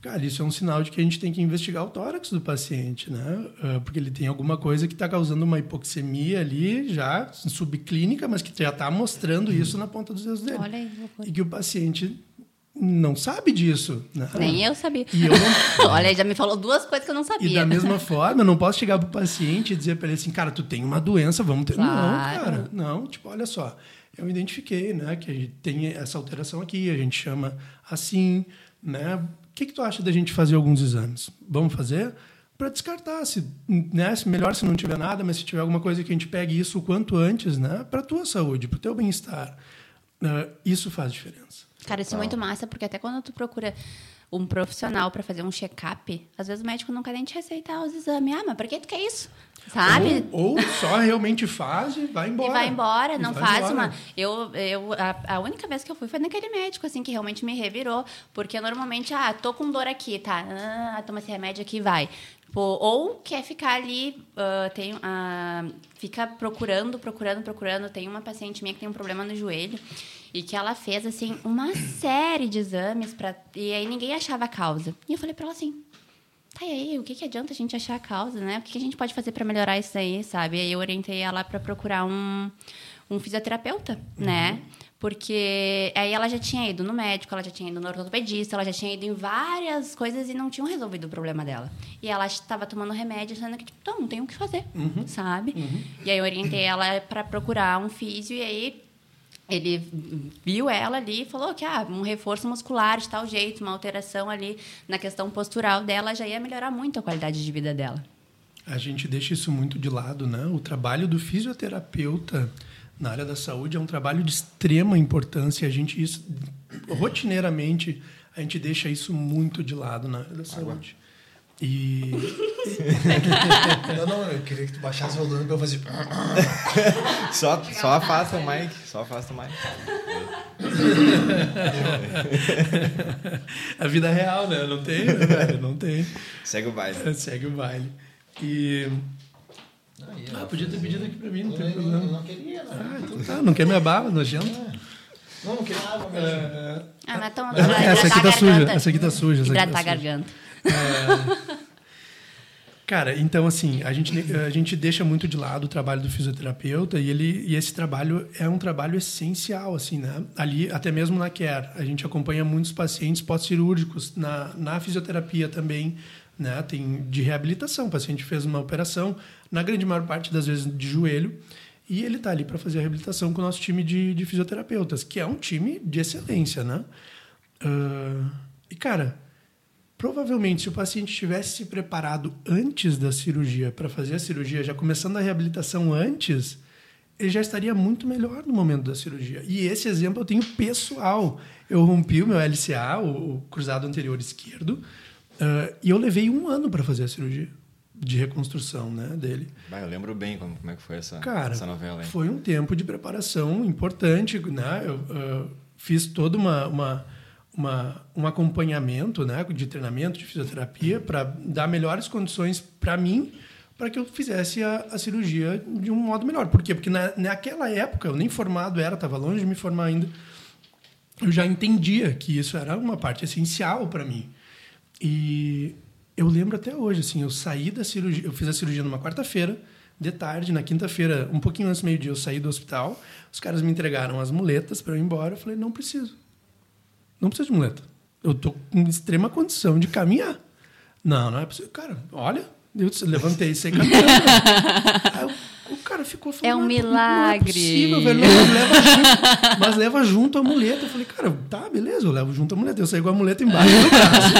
Cara, isso é um sinal de que a gente tem que investigar o tórax do paciente, né? Ah, porque ele tem alguma coisa que está causando uma hipoxemia ali, já subclínica, mas que já está mostrando isso na ponta dos dedos dele. Olha aí, e que o paciente não sabe disso. Né? Nem eu sabia. Eu não... Olha, já me falou duas coisas que eu não sabia. E da mesma forma, eu não posso chegar para o paciente e dizer para ele assim, cara, tu tem uma doença, vamos ter. Claro. Não, cara, não. Tipo, olha só, eu identifiquei, né, que a gente tem essa alteração aqui, a gente chama assim, né? Que, que tu acha da gente fazer alguns exames? Vamos fazer? Para descartar, se, né, se melhor se não tiver nada, mas se tiver alguma coisa que a gente pegue isso o quanto antes, né, para a tua saúde, para o teu bem-estar. Uh, isso faz diferença. Cara, isso é muito massa, porque até quando tu procura um profissional para fazer um check-up, às vezes o médico não quer nem te receitar os exames. Ah, mas por que tu quer isso? Sabe? Ou, ou só realmente faz e vai embora. E vai embora, não vai faz embora. uma. Eu, eu, a, a, única vez que eu fui foi naquele médico, assim, que realmente me revirou. Porque normalmente, ah, tô com dor aqui, tá? Ah, toma esse remédio aqui vai. Pô, ou quer ficar ali, uh, tem, uh, fica procurando, procurando, procurando. Tem uma paciente minha que tem um problema no joelho e que ela fez assim uma série de exames para e aí ninguém achava a causa. E eu falei para ela assim: Tá, e aí, o que, que adianta a gente achar a causa, né? O que, que a gente pode fazer para melhorar isso aí, sabe? E aí eu orientei ela para procurar um, um fisioterapeuta, né? Porque aí ela já tinha ido no médico, ela já tinha ido no ortopedista, ela já tinha ido em várias coisas e não tinham resolvido o problema dela. E ela estava tomando remédio, sendo que, tipo, não, não tem o que fazer, sabe? E aí eu orientei ela para procurar um físio e aí ele viu ela ali e falou que ah, um reforço muscular de tal jeito, uma alteração ali na questão postural dela já ia melhorar muito a qualidade de vida dela. A gente deixa isso muito de lado, né? O trabalho do fisioterapeuta na área da saúde é um trabalho de extrema importância. A gente isso rotineiramente a gente deixa isso muito de lado na área da saúde. E Não, não, eu queria que tu baixasse o volume pra eu fazer. Só, só afasta o mic, só afasta o mic. a vida real, né? Não tem, né, velho? Não tem. Segue o baile. Segue o baile. E ah, podia ter pedido aqui pra mim, não tem problema. não queria, não. Ah, então tá, não quer minha barba, nojento? Não, não queria água mesmo. É, Ah, mas toma essa pra essa aqui hidratar tá a suja, garganta. essa aqui tá suja. essa aqui tá Hidratar a suja. garganta. Cara, então assim, a gente, a gente deixa muito de lado o trabalho do fisioterapeuta e, ele, e esse trabalho é um trabalho essencial, assim, né? Ali, até mesmo na CARE, a gente acompanha muitos pacientes pós-cirúrgicos na, na fisioterapia também, né? Tem de reabilitação, o paciente fez uma operação, na grande maior parte das vezes de joelho, e ele está ali para fazer a reabilitação com o nosso time de, de fisioterapeutas, que é um time de excelência, né? Ah, e, cara, provavelmente se o paciente tivesse se preparado antes da cirurgia para fazer a cirurgia, já começando a reabilitação antes, ele já estaria muito melhor no momento da cirurgia. E esse exemplo eu tenho pessoal. Eu rompi o meu LCA, o, cruzado anterior esquerdo, ah, e eu levei um ano para fazer a cirurgia de reconstrução né, dele. Vai, eu lembro bem como, como é que foi essa, Cara, essa novela aí. foi um tempo de preparação importante, né? Eu fiz todo uma, uma, uma, um acompanhamento, né, de treinamento de fisioterapia para dar melhores condições para mim, para que eu fizesse a, a cirurgia de um modo melhor. Por quê? Porque na, naquela época eu nem formado era, estava longe de me formar ainda. Eu já entendia que isso era uma parte essencial para mim. E eu lembro até hoje, assim, eu saí da cirurgia, eu fiz a cirurgia numa quarta-feira, de tarde, na quinta-feira, um pouquinho antes do meio-dia, eu saí do hospital, os caras me entregaram as muletas para eu ir embora, eu falei, não preciso. Não preciso de muleta. Eu tô com extrema condição de caminhar. Não, não é possível. Cara, olha, eu levantei e saí caminhando. O- cara ficou falando, É um "Não Não é milagre." possível, velho. Leva junto, mas leva junto a muleta. Eu falei, cara, tá, beleza, eu levo junto a muleta. Eu saí com a muleta embaixo do braço.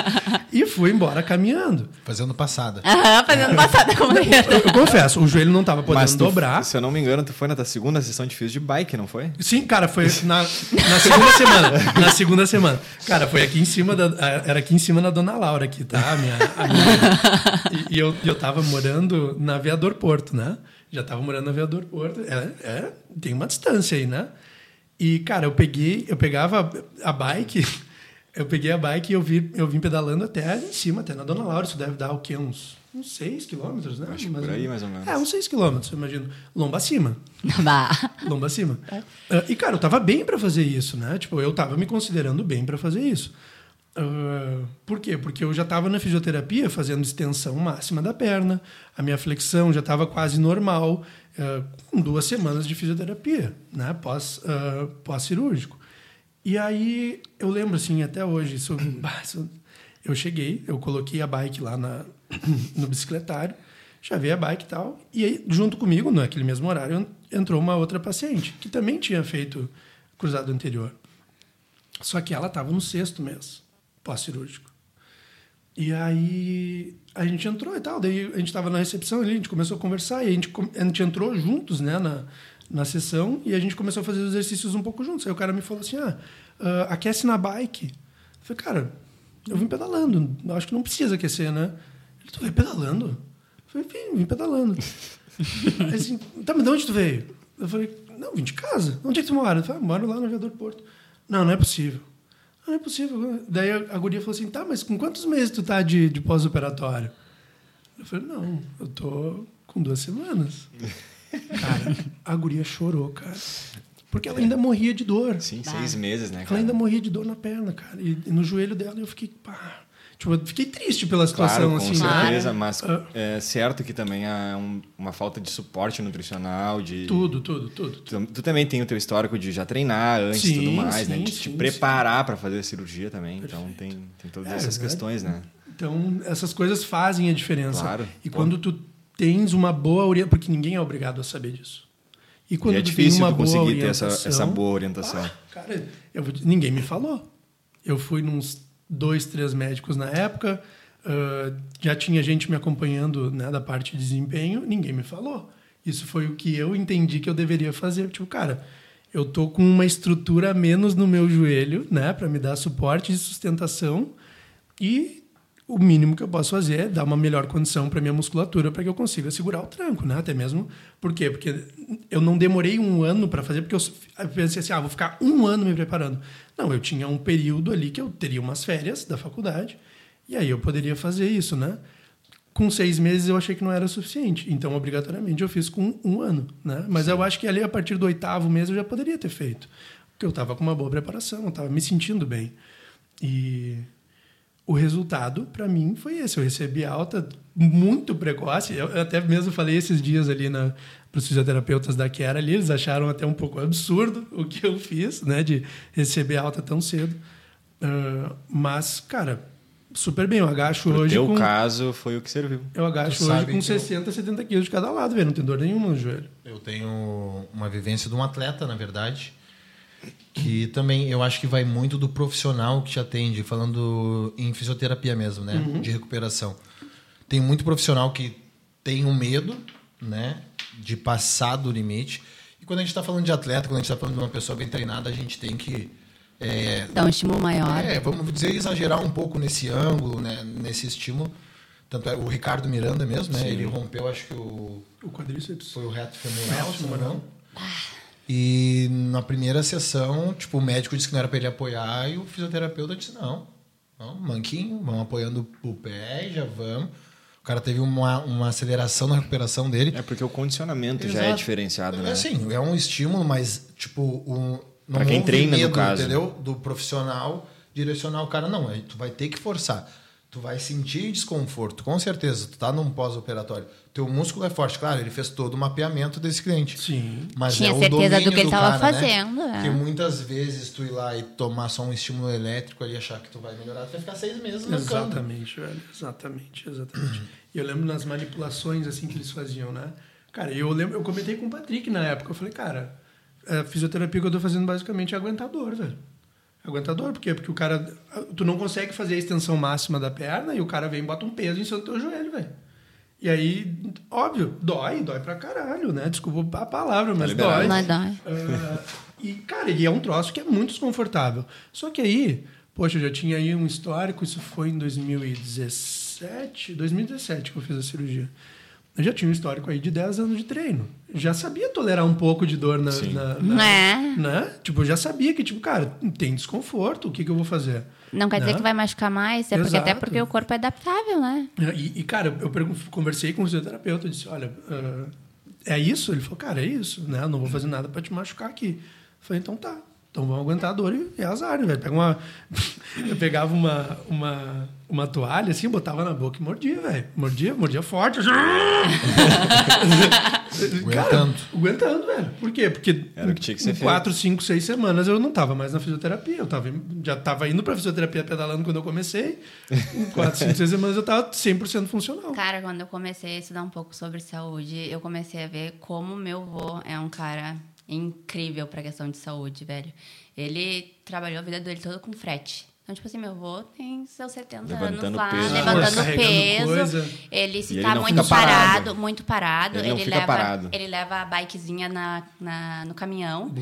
e fui embora caminhando. Fazendo passada. Aham, fazendo passada com muleta. Eu, eu confesso, o joelho não tava podendo Mas tu, dobrar. se eu não me engano, tu foi na tua segunda sessão de físio de bike, não foi? Sim, cara, foi na, na segunda semana. Na segunda semana. Cara, foi aqui em cima da. Era aqui em cima da Dona Laura, aqui, tá? A minha, a minha- e, e eu, e eu tava morando na Aviador Porto, né? Já tava morando na Aviador Porto. É, é, tem uma distância aí, né? E, cara, eu peguei, eu pegava a bike, eu peguei a bike e eu, vi, eu vim pedalando até em cima, até na Dona Laura. Isso deve dar o quê? Uns, uns 6 quilômetros, né? Acho que Mais por ou aí, menos. mais ou menos. É, uns 6 quilômetros, eu imagino. Lomba acima. Lomba acima. Ah, e, cara, eu tava bem para fazer isso, né? Tipo, eu tava me considerando bem para fazer isso. Ah, por quê? Porque eu já estava na fisioterapia fazendo extensão máxima da perna, a minha flexão já estava quase normal, ah, com duas semanas de fisioterapia, né? Pós, ah, pós-cirúrgico. E aí, eu lembro, assim, até hoje, isso- eu cheguei, eu coloquei a bike lá na, no bicicletário, chavei a bike e tal, e aí, junto comigo, naquele mesmo horário, entrou uma outra paciente, que também tinha feito cruzado anterior. Só que ela estava no sexto mês pós-cirúrgico. E aí a gente entrou e tal, daí a gente estava na recepção ali, a gente começou a conversar e a gente, a gente entrou juntos, né, na, na sessão e a gente começou a fazer os exercícios um pouco juntos. Aí o cara me falou assim: ah, ah, aquece na bike. Eu falei, cara, eu vim pedalando, eu acho que não precisa aquecer, né? Ele, tu veio pedalando? Eu falei, vim, vim pedalando. Aí assim, tá, mas de onde tu veio? Eu falei, não, vim de casa. Onde é que tu mora? Ele falou, ah, moro lá no Aviador Porto. Não, não é possível. Não é possível. Daí a guria falou assim, tá, mas com quantos meses tu tá de, de pós-operatório? Eu falei, não, eu tô com duas semanas. Cara, a guria chorou, cara. Porque ela ainda morria de dor. Sim, seis meses, né, Ela cara? ainda morria de dor na perna, cara. E, e no joelho dela eu fiquei, pá. Tipo, eu fiquei triste pela situação, Claro, com assim, né? certeza, mas Ah. é certo que também há um- uma falta de suporte nutricional, de... Tudo, tudo, tudo. Tu, tu também tem o teu histórico de já treinar antes e Sim, tudo mais, né? sim, De te sim, preparar para fazer a cirurgia também. Então tem, tem todas É, essas verdade. questões, né? Então, essas coisas fazem a diferença. Claro. E Pô. quando tu tens uma boa orientação, porque ninguém é obrigado a saber disso. E quando e é tu difícil tu boa conseguir ter essa, orientação, essa boa orientação. Ah, cara, eu ninguém me falou. Eu fui nos dois, três médicos na época, ah, já tinha gente me acompanhando né, da parte de desempenho, ninguém me falou. Isso foi o que eu entendi que eu deveria fazer. Tipo, cara, eu tô com uma estrutura menos no meu joelho, né, para me dar suporte e sustentação, e o mínimo que eu posso fazer é dar uma melhor condição para minha musculatura para que eu consiga segurar o tranco, né? Até mesmo por quê? Porque eu não demorei um ano para fazer, porque eu pensei assim, ah, vou ficar um ano me preparando. Não, eu tinha um período ali que eu teria umas férias da faculdade e aí eu poderia fazer isso, né? Com seis meses eu achei que não era suficiente, então obrigatoriamente eu fiz com um ano, né? Mas eu acho que ali a partir do oitavo mês eu já poderia ter feito, porque eu estava com uma boa preparação, eu estava me sentindo bem e o resultado, para mim, foi esse. Eu recebi alta muito precoce. Eu até mesmo falei esses dias ali para os fisioterapeutas da Quera ali, eles acharam até um pouco absurdo o que eu fiz, né, de receber alta tão cedo. Ah, mas, cara, super bem. Eu agacho No hoje teu com... caso, foi o que serviu. Eu agacho Tu hoje com que eu- 60, 70 quilos de cada lado, velho. Não tem dor nenhuma no joelho. Eu tenho uma vivência de um atleta, na verdade, que também eu acho que vai muito do profissional que te atende, falando em fisioterapia mesmo, né? De recuperação. Tem muito profissional que tem um medo, né? De passar do limite. E quando a gente está falando de atleta, quando a gente está falando de uma pessoa bem treinada, a gente tem que é, Dá um estímulo maior. é, vamos dizer, exagerar um pouco nesse ângulo, né, nesse estímulo. Tanto é o Ricardo Miranda mesmo, né? Ele rompeu, acho que o O quadríceps. foi o reto femoral, se não me femoral. E na primeira sessão, tipo, o médico disse que não era para ele apoiar e o fisioterapeuta disse não. Não, manquinho, vamos apoiando o pé e já vamos. O cara teve uma, uma aceleração na recuperação dele. É porque o condicionamento já é Exato. diferenciado, né? É assim, é um estímulo, mas, tipo, um, não Pra quem treina, no caso. entendeu? Do profissional direcionar o cara, não. Aí tu vai ter que forçar. Tu vai sentir desconforto, com certeza. Tu tá num pós-operatório. Teu músculo é forte. Claro, ele fez todo o mapeamento desse cliente. Sim. Mas Tinha é o certeza do domínio que ele tava cara, né? fazendo, é. Porque muitas vezes tu ir lá e tomar só um estímulo elétrico ali e achar que tu vai melhorar, tu vai ficar seis meses na cama. Exatamente, velho. Exatamente, exatamente. E eu lembro nas manipulações assim que eles faziam, né? Cara, eu lembro, eu comentei com o Patrick na época, eu falei, cara, a fisioterapia que eu tô fazendo basicamente é aguentador, velho. Aguentador, por quê? Porque o cara. Tu não consegue fazer a extensão máxima da perna e o cara vem e bota um peso em cima do teu joelho, velho. E aí, óbvio, dói, dói pra caralho, né? Desculpa a palavra, mas liberado. dói. Mas dói. Ah, e, cara, e é um troço que é muito desconfortável. Só que aí, poxa, eu já tinha aí um histórico, isso foi em 2017, 2017 que eu fiz a cirurgia. Eu já tinha um histórico aí de 10 anos de treino. Já sabia tolerar um pouco de dor na. Na, na- É. né? Tipo, eu já sabia que, tipo, cara, tem desconforto, o que, que eu vou fazer? Não quer dizer Né? que vai machucar mais, é porque, até porque o corpo é adaptável, né? E, e, cara, eu conversei com o fisioterapeuta e disse: olha, ah, é isso? Ele falou: cara, é isso, né? Eu não vou fazer nada para te machucar aqui. Eu falei: então tá. Então vamos aguentar a dor e é azar, né, velho? Pega uma. eu pegava uma, uma, uma toalha assim, botava na boca e mordia, velho. Mordia, mordia forte. assim. Cara, Aguentando. aguentando, velho. Por quê? Porque Era o que tinha que ser em feito. quatro, cinco, seis semanas eu não tava mais na fisioterapia. Eu tava, já tava indo pra fisioterapia pedalando quando eu comecei. Em quatro, cinco, seis semanas eu tava 100% funcional. Cara, quando eu comecei a estudar um pouco sobre saúde, eu comecei a ver como meu avô é um cara incrível pra questão de saúde, velho. Ele trabalhou a vida dele toda com frete. Então, tipo assim, meu avô tem seus 70 Levantando anos lá, peso. levantando Carregando peso. coisa. Ele se ele tá muito parado. parado, muito parado, Ele ele, não fica leva, parado. ele leva a bikezinha na, na, no caminhão.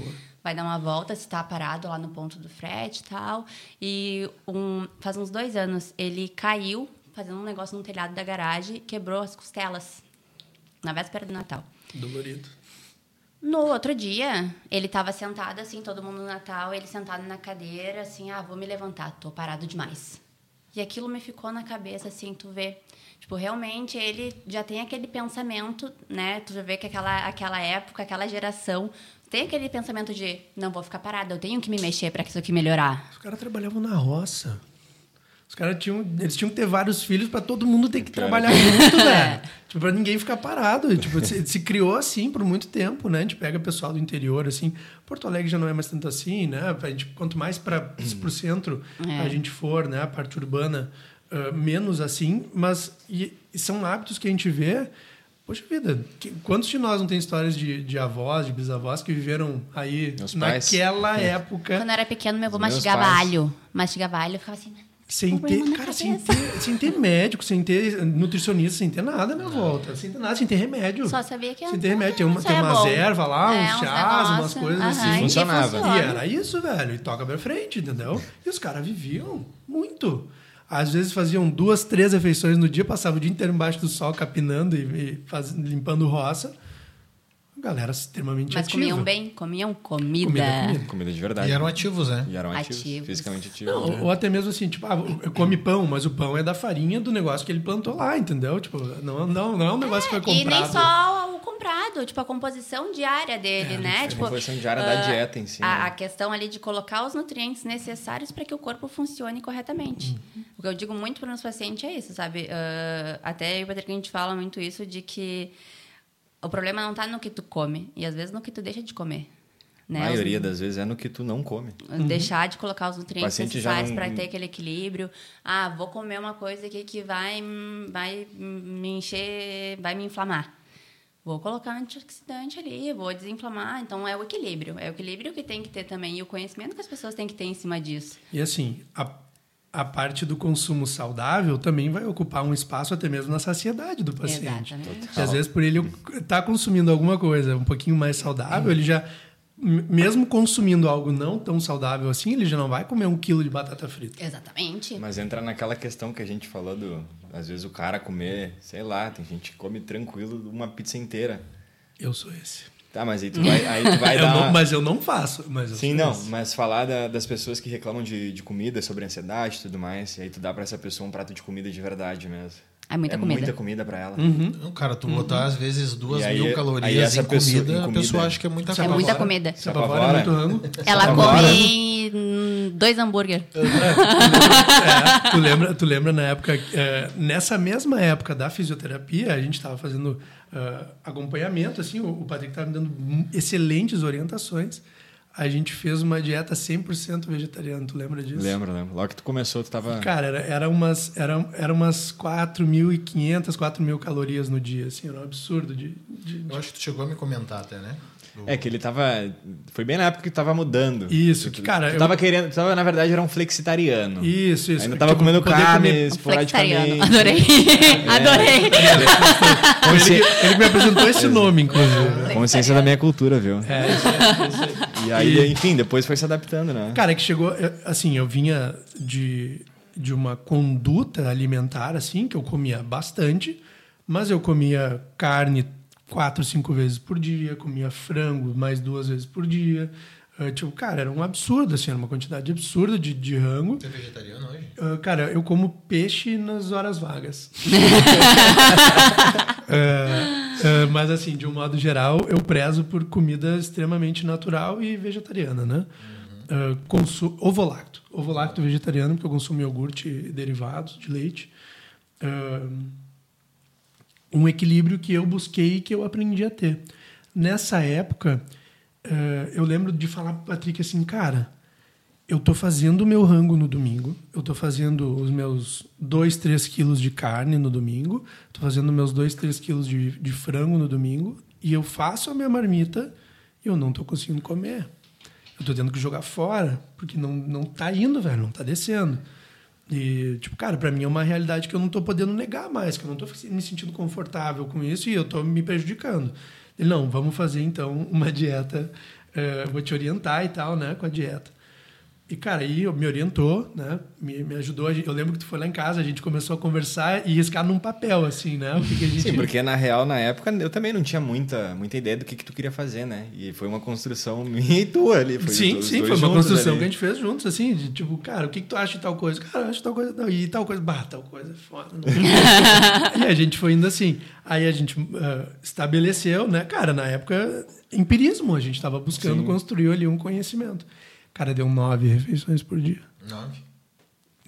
Vai dar uma volta, se tá parado lá no ponto do frete e tal. E um, faz uns dois anos ele caiu fazendo um negócio no telhado da garagem, quebrou as costelas na véspera do Natal. Dolorido. No outro dia, ele estava sentado assim, todo mundo no Natal, ele sentado na cadeira, assim, ah, vou me levantar, tô parado demais. E aquilo me ficou na cabeça, assim, tu vê. Tipo, realmente ele já tem aquele pensamento, né? Tu já vê que aquela, aquela época, aquela geração, tem aquele pensamento de não vou ficar parado, eu tenho que me mexer para isso aqui melhorar. Os caras trabalhavam na roça. Os caras tinham, eles tinham que ter vários filhos para todo mundo ter que trabalhar junto, velho. Tipo, pra ninguém ficar parado. Tipo, se, se, criou assim por muito tempo, né? A gente pega pessoal do interior, assim. Porto Alegre já não é mais tanto assim, né? A gente, quanto mais para o centro é. a gente for, né? A parte urbana, uh, menos assim. Mas e, e são hábitos que a gente vê Poxa vida, que, quantos de nós não tem histórias de, de avós, de bisavós que viveram aí Meus naquela pais. época? Quando eu era pequeno, meu avô mastigava alho. Mastigava alho, ficava assim... Sem ter, cara, sem ter, sem ter médico, sem ter nutricionista, sem ter nada na volta. Sem ter nada, sem ter remédio. Só sabia que... Sem ter remédio. Tem, uma, tem é umas ervas lá, é, uns chás, umas coisas uhum, assim. Funcionava. E era isso, velho. E toca pra frente, entendeu? E os caras viviam muito. Às vezes faziam duas, três refeições no dia, passavam o dia inteiro embaixo do sol, capinando e, e faz, limpando roça. Galera extremamente Mas ativa. comiam bem? Comiam comida. Comida, comida. Comida de verdade. E eram ativos, né? E eram ativos. Ativos. Fisicamente ativos. Não, né? Ou até mesmo assim, tipo, ah, come pão, mas o pão é da farinha do negócio que ele plantou lá, entendeu? Tipo, não, não, não é um negócio que foi comprado. E nem só o comprado, tipo, a composição diária dele, É, né? A Tipo, composição diária da dieta em si. a, né? a questão ali de colocar os nutrientes necessários para que o corpo funcione corretamente. Uhum. O que eu digo muito para os meus pacientes é isso, sabe? Ah, até eu e o Patrick, a gente fala muito isso de que o problema não está no que tu come, e às vezes no que tu deixa de comer. Né? A maioria Os- das vezes é no que tu não come. Deixar de colocar os nutrientes necessários não- para ter aquele equilíbrio. Ah, vou comer uma coisa aqui que vai, vai me encher, vai me inflamar. Vou colocar antioxidante ali, vou desinflamar. Então é o equilíbrio. É o equilíbrio que tem que ter também. E o conhecimento que as pessoas têm que ter em cima disso. E assim, a, a parte do consumo saudável também vai ocupar um espaço até mesmo na saciedade do paciente. Exatamente. E às vezes, por ele estar consumindo alguma coisa um pouquinho mais saudável, ele já, mesmo consumindo algo não tão saudável assim, ele já não vai comer um quilo de batata frita. Exatamente. Mas entra naquela questão que a gente falou do. Às vezes o cara comer, sei lá, tem gente que come tranquilo uma pizza inteira. Eu sou esse. Tá, mas aí tu vai, aí tu vai dar. não- mas eu não faço. Mas eu Sim, não, esse. mas falar da- das pessoas que reclamam de, de comida, sobre ansiedade e tudo mais, e aí tu dá pra essa pessoa um prato de comida de verdade mesmo. É muita é comida. muita comida pra ela. Não, cara, tu botar às vezes duas aí- mil aí calorias essa em, pessoa- comida, em a comida- pessoa acha que é muita É coisa. muita comida. Se apavora é muito. Ela come dois hambúrguer. É, tu, lembra, tu lembra na época, é, nessa mesma época da fisioterapia, a gente estava fazendo ah, acompanhamento, assim, o, o Patrick estava me dando excelentes orientações. A gente fez uma dieta 100% vegetariana, tu lembra disso? Lembro, lembro. Logo que tu começou, tu tava. Cara, era, era umas, era, era umas 4.500, 4.000 calorias no dia, assim, era um absurdo de... de- Eu acho que tu chegou a me comentar até, né? É que ele tava. Foi bem na época que tava mudando. Isso, que, cara, Tu eu- tava querendo. Tu tava, na verdade, era um flexitariano. Isso, isso. Ainda tava Tipo, comendo carne comer- esporadicamente. Adorei. Adorei. Ele, que- ele que me apresentou esse nome, inclusive. Consciência da minha cultura, viu? É, isso é, isso é. E aí, enfim, depois foi se adaptando, né? Cara, é que chegou. Assim, eu vinha de, de uma conduta alimentar, assim, que eu comia bastante, mas eu comia carne quatro, cinco vezes por dia, comia frango mais duas vezes por dia. Eh, tipo, cara, era um absurdo, assim, era uma quantidade absurda de, de rango. Tu é vegetariano hoje? Ah, cara, eu como peixe nas horas vagas. Ah, mas, assim, de um modo geral, eu prezo por comida extremamente natural e vegetariana, né? Ah, consu- ovolacto. Ovolacto vegetariano, porque eu consumo iogurte e derivados de leite. Ah, um equilíbrio que eu busquei e que eu aprendi a ter. Nessa época, eh, eu lembro de falar pro Patrick assim, cara, eu tô fazendo o meu rango no domingo, eu tô fazendo os meus 2, 3 quilos de carne no domingo, tô fazendo meus 2, 3 quilos de, de frango no domingo, e eu faço a minha marmita e eu não tô conseguindo comer. Eu tô tendo que jogar fora, porque não, não tá indo, velho, não tá descendo. E, tipo, cara, pra mim é uma realidade que eu não tô podendo negar mais, que eu não tô me sentindo confortável com isso e eu tô me prejudicando. Ele, não, vamos fazer então uma dieta, eh, vou te orientar e tal, né, com a dieta. E, cara, aí me orientou, né? Me, me ajudou. Eu lembro que tu foi lá em casa, a gente começou a conversar e riscar num papel, assim, né? O que, que a gente... Sim, porque na real, na época, eu também não tinha muita, muita ideia do que, que tu queria fazer, né? E foi uma construção minha e tua ali. Foi sim, os sim, dois foi uma construção ali. que a gente fez juntos, assim, de tipo, cara, o que, que tu acha de tal coisa? Cara, eu acho tal coisa. Não, e tal coisa, bah, tal coisa é foda. Não. e a gente foi indo assim. Aí a gente ah, estabeleceu, né? Cara, na época, empirismo, a gente estava buscando Sim. construir ali um conhecimento. Cara, deu nove refeições por dia. Nove.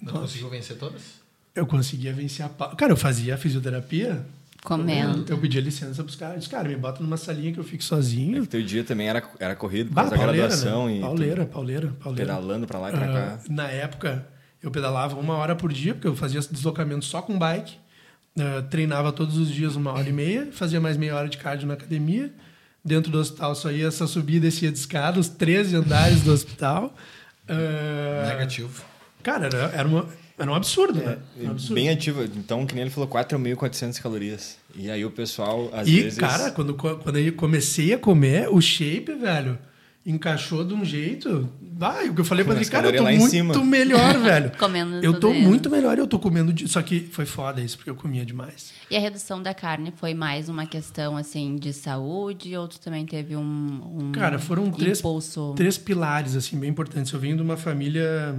Não conseguiu vencer todas? Eu conseguia vencer a pau. Cara, eu fazia a fisioterapia. Comendo. Eu pedia licença pros caras. Disse, cara, me bota numa salinha que eu fico sozinho. É teu dia também era, era corrido por Bah, causa da pauleira, graduação né? e pauleira, pauleira, pauleira. pedalando pra lá e pra Ah, cá. na época, eu pedalava uma hora por dia, porque eu fazia esse deslocamento só com bike. Ah, treinava todos os dias uma hora e meia, fazia mais meia hora de cardio na academia. Dentro do hospital só ia essa subida e descia de escada, os 13 andares do hospital. Ah, Negativo. Cara, era, era, uma- era um absurdo, né? E Um absurdo. Bem ativo. Então, que nem ele falou, 4.400 calorias. E aí o pessoal, às e, vezes... cara, quando, quando eu comecei a comer, o shape, velho, encaixou de um jeito. Vai, o que eu falei pra ele, cara, eu tô muito melhor, velho. Comendo Eu tô muito melhor e eu tô comendo. de- Só que foi foda isso, porque eu comia demais. E a redução da carne foi mais uma questão assim de saúde ou tu também teve um, um Cara, foram três, impulso? três pilares, assim, bem importantes. Eu venho de uma família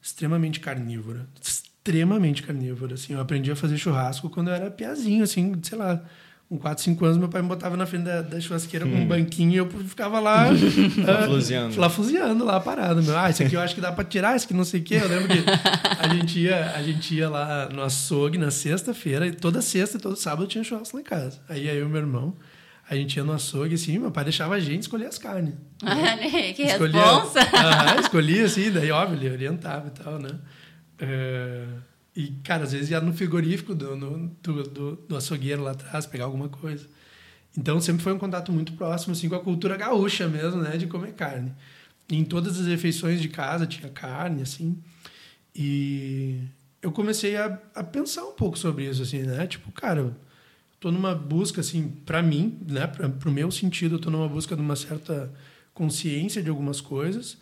extremamente carnívora. Extremamente carnívora, assim. Eu aprendi a fazer churrasco quando eu era piazinho, assim, sei lá. Com 4, 5 anos, meu pai me botava na frente da, da churrasqueira com um banquinho e eu ficava lá... Flafuziando. Flafuziando lá, parado. Meu. Ah, isso aqui eu acho que dá pra tirar, isso aqui não sei o quê. Eu lembro que a gente ia, a gente ia lá no açougue na sexta-feira, e toda sexta e todo sábado tinha churrasco lá em casa. Aí eu e meu irmão, a gente ia no açougue, assim, meu pai deixava a gente escolher as carnes. Olha, que Escolhia, responsa! Aham, escolhia, assim, daí, óbvio, ele orientava e tal, né? É, e, cara, às vezes ia no frigorífico do, no- do, do, do açougueiro lá atrás, pegar alguma coisa. Então, sempre foi um contato muito próximo, assim, com a cultura gaúcha mesmo, né? De comer carne. E em todas as refeições de casa tinha carne, assim. E eu comecei a, a pensar um pouco sobre isso, assim, né? Tipo, cara, eu tô numa busca, assim, para mim, né? Pra, pro meu sentido, eu tô numa busca de uma certa consciência de algumas coisas.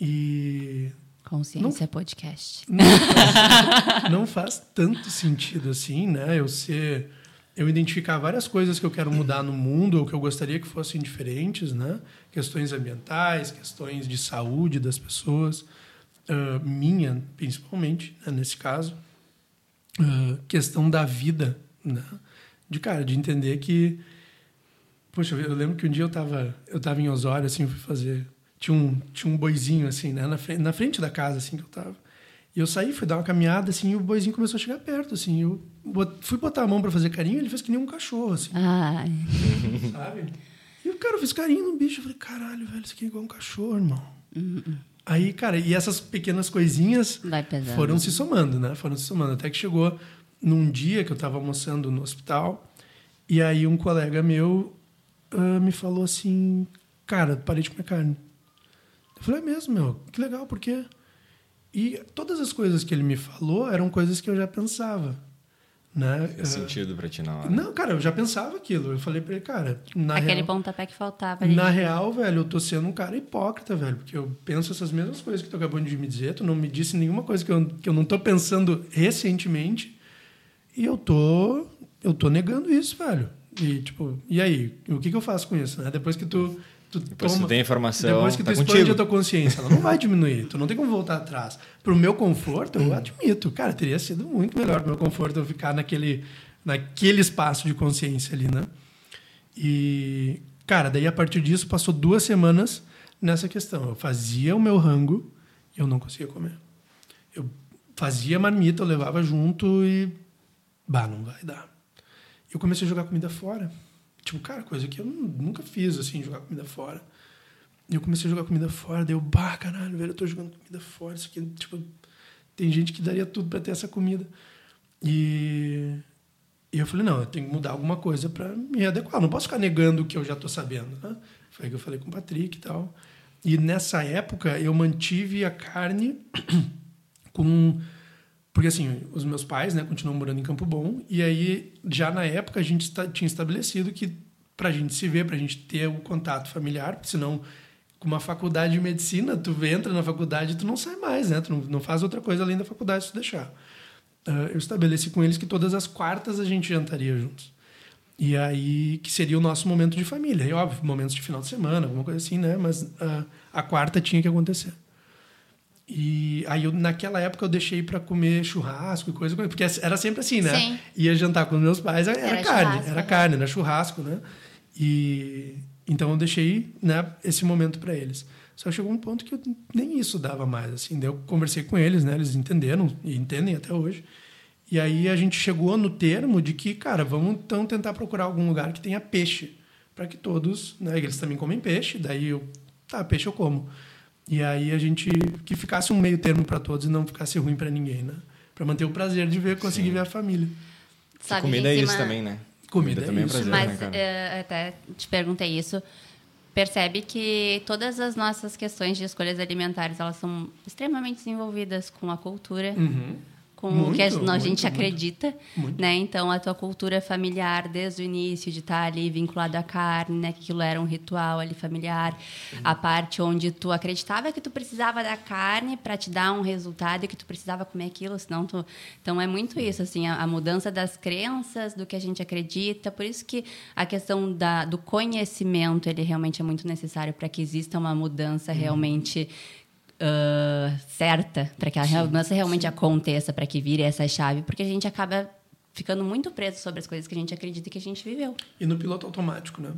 E Consciência Podcast. não faz, não faz tanto sentido assim, né? Eu ser, eu identificar várias coisas que eu quero mudar no mundo ou que eu gostaria que fossem diferentes, né? Questões ambientais, questões de saúde das pessoas, ah, minha principalmente, né? nesse caso, Ah, questão da vida, né? De cara, de entender que Poxa, eu lembro que um dia eu tava, eu tava em Osório, assim, fui fazer. Tinha um, tinha um boizinho, assim, né? Na frente, na frente da casa, assim, que eu tava. E eu saí, fui dar uma caminhada, assim, e o boizinho começou a chegar perto, assim. Eu bot- fui botar a mão pra fazer carinho, ele fez que nem um cachorro, assim, Ai, sabe? E o cara fez carinho no bicho. Eu falei, caralho, velho, isso aqui é igual um cachorro, irmão. Aí, cara, e essas pequenas coisinhas foram se somando, né? Foram se somando. Até que chegou num dia que eu estava almoçando no hospital, e aí um colega meu ah, me falou assim: Cara, parei de comer carne. Eu falei: É mesmo, meu, que legal, por quê? E todas as coisas que ele me falou eram coisas que eu já pensava. Né? Faz Ah, sentido pra ti na hora. não, cara, eu já pensava aquilo. Eu falei pra ele, cara, na Aquele real, pontapé que faltava ali. na real, velho, eu tô sendo um cara hipócrita, velho, porque eu penso essas mesmas coisas que tu acabou de me dizer, tu não me disse nenhuma coisa que eu, que eu não tô pensando recentemente, e eu tô, eu tô negando isso, velho. E, tipo, e aí? O que, que eu faço com isso, né? Depois que tu, tu Depois toma... tu tem informação, Depois que tá tu expande contigo. a tua consciência, ela não vai diminuir, tu não tem como voltar atrás. Pro meu conforto, eu admito, cara, teria sido muito melhor pro meu conforto eu ficar naquele, naquele espaço de consciência ali, né? E, cara, daí a partir disso passou duas semanas nessa questão. Eu fazia o meu rango e eu não conseguia comer. Eu fazia marmita, eu levava junto e. Bah, não vai dar. Eu comecei a jogar comida fora. Tipo, cara, coisa que eu nu- nunca fiz, assim, jogar comida fora. E eu comecei a jogar comida fora, daí eu, bah, caralho, velho, eu tô jogando comida fora. Isso aqui, tipo, tem gente que daria tudo pra ter essa comida. E, e eu falei, não, eu tenho que mudar alguma coisa pra me adequar. Eu não posso ficar negando o que eu já tô sabendo, né? Foi aí que eu falei com o Patrick e tal. E nessa época eu mantive a carne com porque assim os meus pais né continuam morando em Campo Bom e aí já na época a gente tinha estabelecido que para a gente se ver para a gente ter o contato familiar porque senão com uma faculdade de medicina tu entra na faculdade e tu não sai mais né tu não, não faz outra coisa além da faculdade se tu deixar Ah, eu estabeleci com eles que todas as quartas a gente jantaria juntos e aí, que seria o nosso momento de família. E, óbvio, momentos de final de semana, alguma coisa assim, né? Mas ah, a quarta tinha que acontecer. E aí, eu, naquela época, eu deixei para comer churrasco e coisa, porque era sempre assim, né? Sim. Ia jantar com os meus pais, era, Era carne, era né? carne, era churrasco, né? E então eu deixei né, esse momento para eles. Só chegou um ponto que eu, nem isso dava mais, assim. Daí eu conversei com eles, né? Eles entenderam e entendem até hoje. E aí a gente chegou no termo de que, cara, vamos então tentar procurar algum lugar que tenha peixe, para que todos, né? Eles também comem peixe, daí eu, tá, peixe eu como. E aí a gente que ficasse um meio termo para todos e não ficasse ruim para ninguém, né? Para manter o prazer de ver, conseguir Sim. ver a família. Sabe, comida é cima- isso também, né? Comida é também isso. prazer, Mas né, cara? eh, até te perguntei isso. Percebe que todas as nossas questões de escolhas alimentares elas são extremamente desenvolvidas com a cultura, Uhum. Com o Muito, que a gente muito, acredita, Muito. né? Então a tua cultura familiar desde o início de estar ali vinculado à carne, né? Que aquilo era um ritual ali familiar, a parte onde tu acreditava que tu precisava da carne para te dar um resultado e que tu precisava comer aquilo, senão tu então é muito isso assim a, a mudança das crenças, do que a gente acredita, por isso que a questão da, do conhecimento ele realmente é muito necessário para que exista uma mudança realmente ah, certa para que a mudança realmente aconteça, para que vire essa chave, porque a gente acaba ficando muito preso sobre as coisas que a gente acredita que a gente viveu. E no piloto automático, né?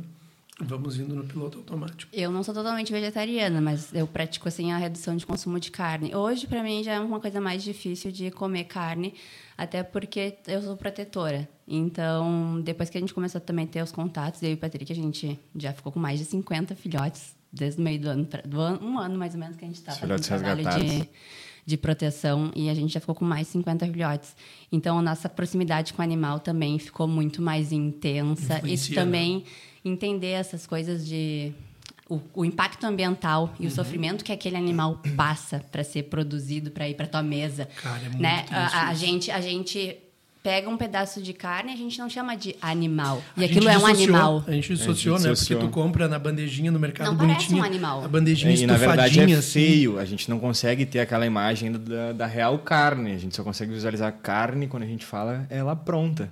Vamos indo no piloto automático. Eu não sou totalmente vegetariana, mas eu pratico assim a redução de consumo de carne. Hoje para mim já é uma coisa mais difícil de comer carne, até porque eu sou protetora. Então, depois que a gente começou também a ter os contatos, eu e o Patrick, a gente já ficou com mais de 50 filhotes desde o meio do ano, do ano um ano mais ou menos que a gente está Os fazendo trabalho de de proteção e a gente já ficou com mais 50 filhotes. Então, a nossa proximidade com o animal também ficou muito mais intensa. Influencia, né? também, entender essas coisas de... O, o impacto ambiental e o Uhum. sofrimento que aquele animal passa para ser produzido, para ir para tua mesa. Cara, é muito né? a, a gente, a gente pega um pedaço de carne a gente não chama de animal. E A aquilo é um animal. A gente dissociou, né? Porque tu compra na bandejinha no mercado Não parece bonitinha. um animal. A bandejinha E, na verdade é assim. feio, a gente não consegue ter aquela imagem da, da real carne, a gente só consegue visualizar a carne quando a gente fala ela pronta.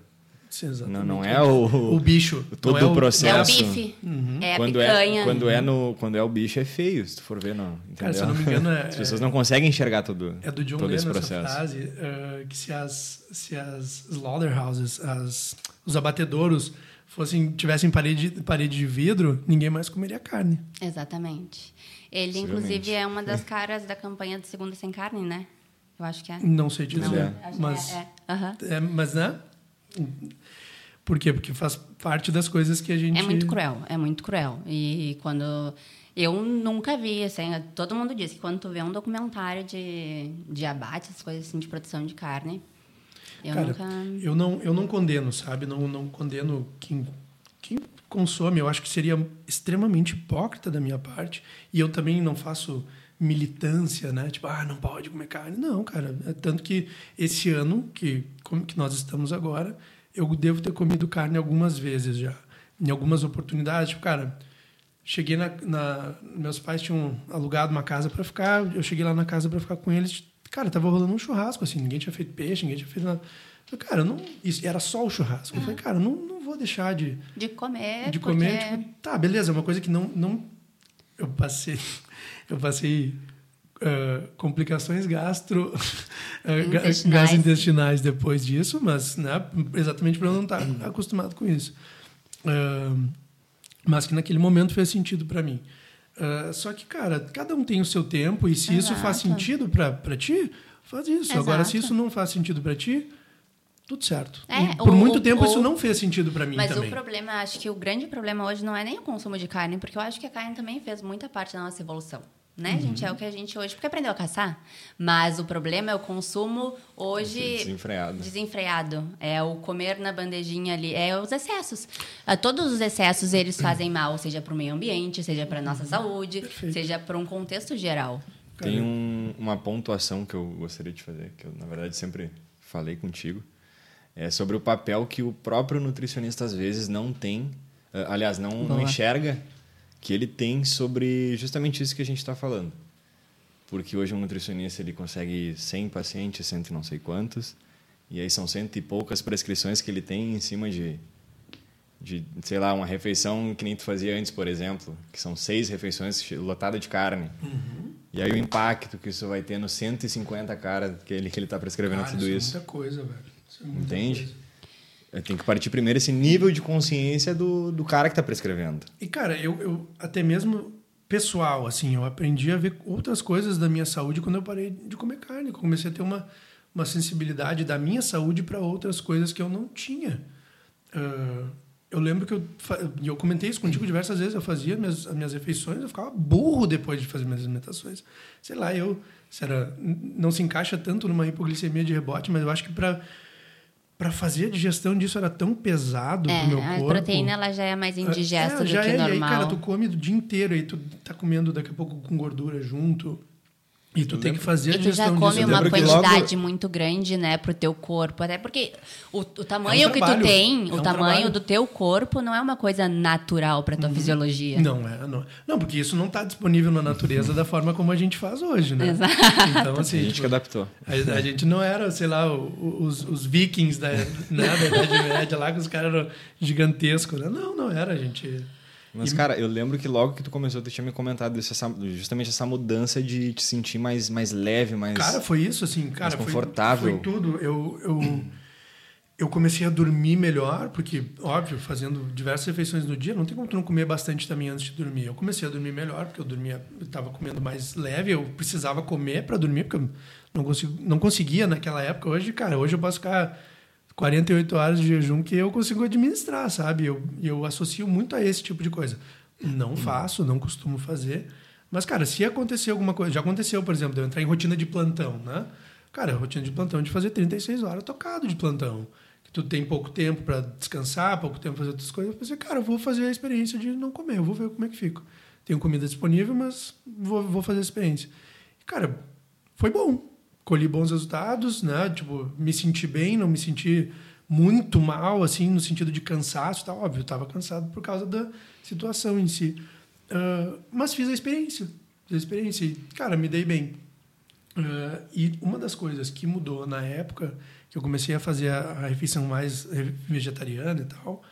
Sim. Não, não é o, O bicho. todo não é o processo. É o bife, Uhum. é a quando picanha. é quando é no quando é o bicho é feio, se tu for ver, não, entendeu? Cara, se eu não me engano, é- As pessoas não conseguem enxergar todo É do John todo esse Lennon essa frase, eh, que se as, se as slaughterhouses, as, os abatedouros, fossem, tivessem parede, parede de vidro, ninguém mais comeria carne. Exatamente. Ele, inclusive, é uma das caras da campanha do Segunda Sem Carne, né? Eu acho que é. Não sei dizer. Não, que Mas, é, é. É, mas, né? Por quê? Porque faz parte das coisas que a gente... É muito cruel, é muito cruel. E quando. Eu nunca vi, assim, todo mundo diz que quando tu vê um documentário de, de abate, essas coisas assim, de produção de carne, eu Cara, nunca. eu não, eu não condeno, sabe? Não, não condeno quem, quem consome. Eu acho que seria extremamente hipócrita da minha parte. E eu também não faço militância, né? Tipo, ah, não pode comer carne. Não, cara. É tanto que esse ano, que, como que nós estamos agora, eu devo ter comido carne algumas vezes já. Em algumas oportunidades. Tipo, cara, cheguei na, na- Meus pais tinham alugado uma casa para ficar. Eu cheguei lá na casa para ficar com eles. Cara, tava rolando um churrasco, assim. Ninguém tinha feito peixe, ninguém tinha feito nada. Eu, cara, eu não, isso era só o churrasco. Eu falei, cara, não, não vou deixar de, De comer. de É, porque... comer. Tipo, tá, beleza, é uma coisa que não. não eu passei. Eu passei. Ah, complicações gastro ga- Intestinais. gastrointestinais depois disso, mas né, exatamente para eu não estar acostumado com isso. Ah, mas que naquele momento fez sentido para mim. Ah, só que, cara, cada um tem o seu tempo e se isso faz Exato. sentido para ti, faz isso. Agora, se Exato. isso não faz sentido para ti, tudo certo. É, Por o- muito tempo o- isso não fez sentido para mim Mas também. o problema, acho que o grande problema hoje não é nem o consumo de carne, porque eu acho que a carne também fez muita parte da nossa evolução. Né, gente? É o que a gente hoje. Porque aprendeu a caçar. Mas o problema é o consumo hoje. Desenfreado. Desenfreado. É o comer na bandejinha ali. É os excessos. Ah, Todos os excessos eles fazem mal, seja para o meio ambiente, seja para a nossa saúde, Perfeito. seja para um contexto geral. Tem um- uma pontuação que eu gostaria de fazer, que eu, na verdade, sempre falei contigo. É sobre o papel que o próprio nutricionista, às vezes, não tem. eh, Aliás, não, não enxerga que ele tem sobre justamente isso que a gente está falando. Porque hoje um nutricionista ele consegue 100 pacientes, cento e não sei quantos, e aí são cento e poucas prescrições que ele tem em cima de, de sei lá, uma refeição que nem tu fazia antes, por exemplo, que são seis refeições lotadas de carne. E aí o impacto que isso vai ter nos 150 caras que ele que ele está prescrevendo Cara, tudo isso. isso. É muita coisa, velho. É muita Entende? coisa. Tem que partir primeiro esse nível de consciência do, do cara que está prescrevendo. E, cara, eu, eu até mesmo pessoal, assim, eu aprendi a ver outras coisas da minha saúde quando eu parei de comer carne. Eu comecei a ter uma, uma sensibilidade da minha saúde para outras coisas que eu não tinha. Uh, eu lembro que eu, eu comentei isso contigo diversas vezes, eu fazia minhas, as minhas refeições, eu ficava burro depois de fazer minhas alimentações. Sei lá, eu, era, não se encaixa tanto numa hipoglicemia de rebote, mas eu acho que para para fazer a digestão disso era tão pesado é, pro meu corpo. A proteína ela já é mais indigesta é, do que é, normal. E aí, cara, tu come o dia inteiro e tu tá comendo daqui a pouco com gordura junto. E tu tem que fazer a E tu já come uma quantidade logo... muito grande, né, pro teu corpo. Até porque o, o tamanho é um que tu tem, é o um tamanho trabalho. do teu corpo não é uma coisa natural pra tua uhum. fisiologia. Não é, não. Não, porque isso não tá disponível na natureza da forma como a gente faz hoje, né? Exato. Então, assim, a gente tipo, que adaptou. A, a, gente não era, sei lá, os, os vikings da, né, da Idade Média lá, que os caras eram gigantescos. Né? Não, não era, a gente mas, e... cara, eu lembro que logo que tu começou, tu tinha me comentado isso, essa, justamente essa mudança de te sentir mais, mais leve, mais. Cara, foi isso, assim, cara. Mais confortável. Foi, foi tudo. Eu, eu, eu comecei a dormir melhor, porque, óbvio, fazendo diversas refeições no dia, não tem como tu não comer bastante também antes de dormir. Eu comecei a dormir melhor, porque eu dormia, eu tava comendo mais leve, eu precisava comer para dormir, porque eu não, consigo, não conseguia naquela época. Hoje, cara, hoje eu posso ficar 48 horas de jejum que eu consigo administrar, sabe? Eu, eu associo muito a esse tipo de coisa. Não faço, não costumo fazer. Mas, cara, se acontecer alguma coisa. Já aconteceu, por exemplo, de eu entrar em rotina de plantão, né? Cara, rotina de plantão de fazer 36 horas tocado de plantão. Que tu tem pouco tempo para descansar, pouco tempo para fazer outras coisas. Eu pensei, cara, eu vou fazer a experiência de não comer, eu vou ver como é que fico. Tenho comida disponível, mas vou, vou fazer a experiência. E, cara, foi bom colhi bons resultados, né? Tipo, me senti bem, não me senti muito mal, assim, no sentido de cansaço, tá óbvio, estava cansado por causa da situação em si. Uh, mas fiz a experiência, fiz a experiência e, cara, me dei bem. Uh, e uma das coisas que mudou na época que eu comecei a fazer a, a refeição mais vegetariana e tal,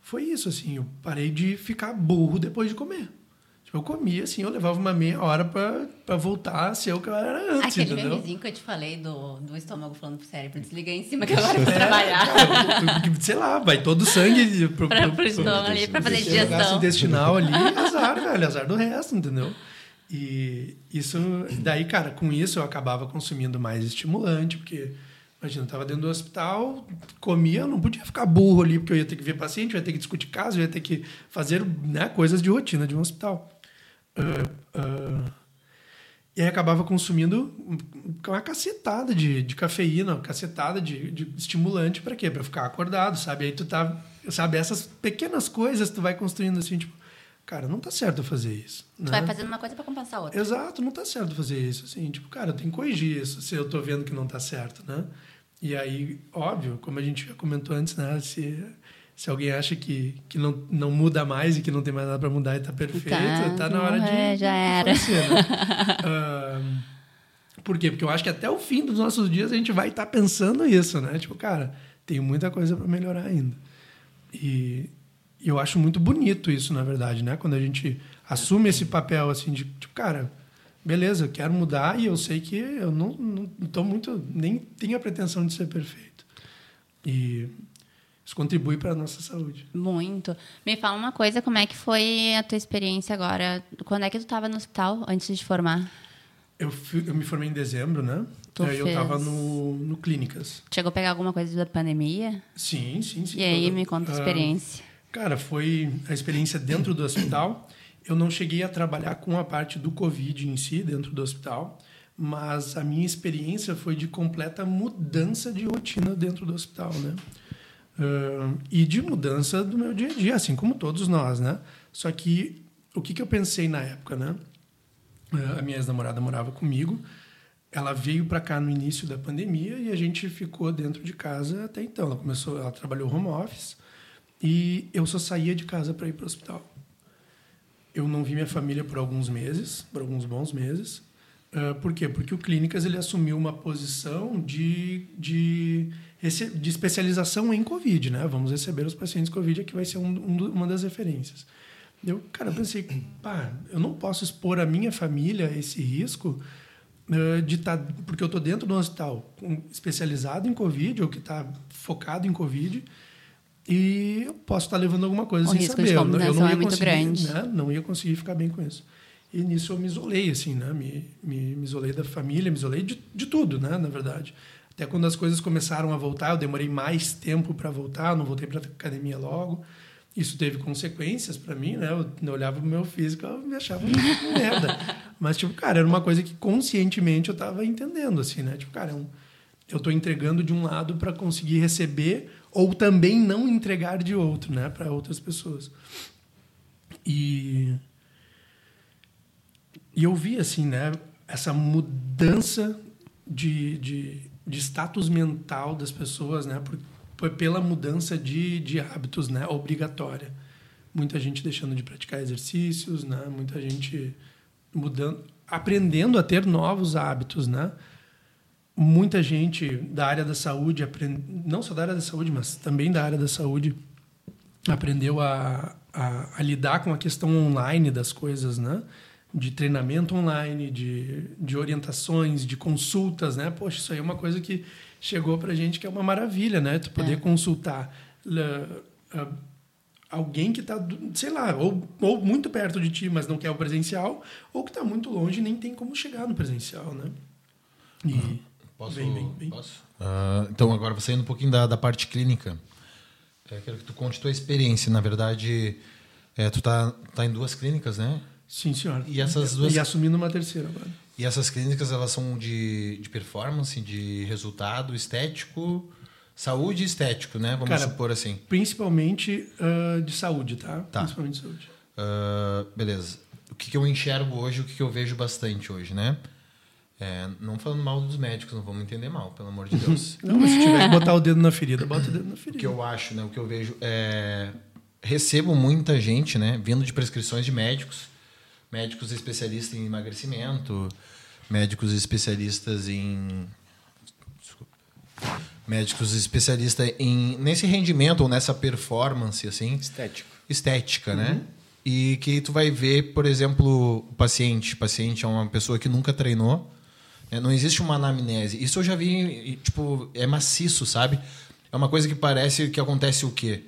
foi isso, assim, eu parei de ficar burro depois de comer. Tipo, eu comia, assim, eu levava uma meia hora pra, pra voltar a ser o que eu era antes, Aquele entendeu? memezinho que eu te falei do, do estômago falando pro cérebro, desliga em cima que agora eu vou é, trabalhar. Cara, sei lá, vai todo o sangue pro, pra, pro, pro estômago ali, pra fazer digestão. intestinal ali, azar, velho, azar do resto, entendeu? E isso, daí, cara, com isso eu acabava consumindo mais estimulante, porque... Imagina, eu estava dentro do hospital, comia, não podia ficar burro ali, porque eu ia ter que ver paciente, eu ia ter que discutir caso, eu ia ter que fazer né, coisas de rotina de um hospital. Uh, uh, e aí acabava consumindo uma cacetada de, de cafeína, uma cacetada de, de estimulante para quê? Para ficar acordado, sabe? Aí tu tá, sabe, essas pequenas coisas tu vai construindo assim, tipo, cara, não tá certo fazer isso. Tu né? vai fazendo uma coisa para compensar outra. Exato, não tá certo fazer isso, assim, tipo, cara, eu tenho que corrigir isso se eu tô vendo que não tá certo, né? E aí, óbvio, como a gente já comentou antes, né, se se alguém acha que, que não, não muda mais e que não tem mais nada para mudar e está perfeito, está tá na hora de. É, já era. De né? uh, por quê? Porque eu acho que até o fim dos nossos dias a gente vai estar tá pensando isso, né? Tipo, cara, tem muita coisa para melhorar ainda. E, e eu acho muito bonito isso, na verdade, né? Quando a gente assume esse papel assim de, tipo, cara, beleza, eu quero mudar e eu sei que eu não, não, não muito. nem tenho a pretensão de ser perfeito. E isso contribui para a nossa saúde. Muito. Me fala uma coisa, como é que foi a tua experiência agora? Quando é que tu estava no hospital antes de formar? Eu, fui, eu me formei em dezembro, né? Tu eu estava no, no Clínicas. Chegou a pegar alguma coisa da pandemia? Sim, sim, sim. E aí, me conta a experiência. Uh, cara, foi a experiência dentro do hospital. Eu não cheguei a trabalhar com a parte do Covid em si, dentro do hospital, mas a minha experiência foi de completa mudança de rotina dentro do hospital, né? Uh, e de mudança do meu dia a dia, assim como todos nós, né? Só que o que, que eu pensei na época, né? Uh, a minha ex-namorada morava comigo, ela veio para cá no início da pandemia e a gente ficou dentro de casa até então. Ela começou, ela trabalhou home office e eu só saía de casa para ir para o hospital. Eu não vi minha família por alguns meses, por alguns bons meses. Uh, por quê? Porque o Clínicas ele assumiu uma posição de, de de especialização em Covid, né? Vamos receber os pacientes Covid, que vai ser um, um, uma das referências. Eu, cara, eu pensei, pá, eu não posso expor a minha família a esse risco uh, de estar, tá, porque eu estou dentro do hospital especializado em Covid ou que está focado em Covid e eu posso estar tá levando alguma coisa o sem risco saber. De eu, eu não ia é muito grande. Né? Não ia conseguir ficar bem com isso. E nisso eu me isolei, assim, né? Me, me, me isolei da família, me isolei de, de tudo, né? Na verdade. Até quando as coisas começaram a voltar, eu demorei mais tempo para voltar, não voltei para academia logo. Isso teve consequências para mim, né? Eu olhava pro meu físico, eu me achava merda. Mas, tipo, cara, era uma coisa que conscientemente eu tava entendendo, assim, né? Tipo, cara, é eu tô entregando de um lado para conseguir receber ou também não entregar de outro, né? Para outras pessoas. E... E eu vi, assim, né? Essa mudança de, de, de status mental das pessoas, né? Por, por, pela mudança de, de hábitos, né? Obrigatória. Muita gente deixando de praticar exercícios, né? Muita gente mudando, aprendendo a ter novos hábitos, né? Muita gente da área da saúde, não só da área da saúde, mas também da área da saúde, aprendeu a, a, a lidar com a questão online das coisas, né? De treinamento online, de, de orientações, de consultas, né? Poxa, isso aí é uma coisa que chegou para gente que é uma maravilha, né? Tu poder é. consultar uh, uh, alguém que está, sei lá, ou, ou muito perto de ti, mas não quer o presencial, ou que está muito longe e nem tem como chegar no presencial, né? E uhum. posso, bem, bem, bem. Posso? Uh, então, agora você indo um pouquinho da, da parte clínica, é, quero que tu conte tua experiência. Na verdade, é, tu tá, tá em duas clínicas, né? Sim, senhor. E essas duas... E assumindo uma terceira agora. E essas clínicas, elas são de, de performance, de resultado estético, saúde e estético, né? Vamos Cara, supor assim. Principalmente uh, de saúde, tá? tá. Principalmente de saúde. Uh, beleza. O que, que, eu enxergo hoje, o que, que eu vejo bastante hoje, né? É, não falando mal dos médicos, não vamos entender mal, pelo amor de Deus. não, mas se tiver que botar o dedo na ferida, bota o dedo na ferida. O que eu acho, né? O que eu vejo é... Recebo muita gente, né? Vindo de prescrições de médicos médicos especialistas em emagrecimento, médicos especialistas em Desculpa. médicos especialistas em nesse rendimento ou nessa performance assim, estético. Estética, né? uhum. né? E que tu vai ver, por exemplo, o paciente, o paciente é uma pessoa que nunca treinou, né? não existe uma anamnese. Isso eu já vi, tipo, é maciço, sabe? É uma coisa que parece que acontece o quê?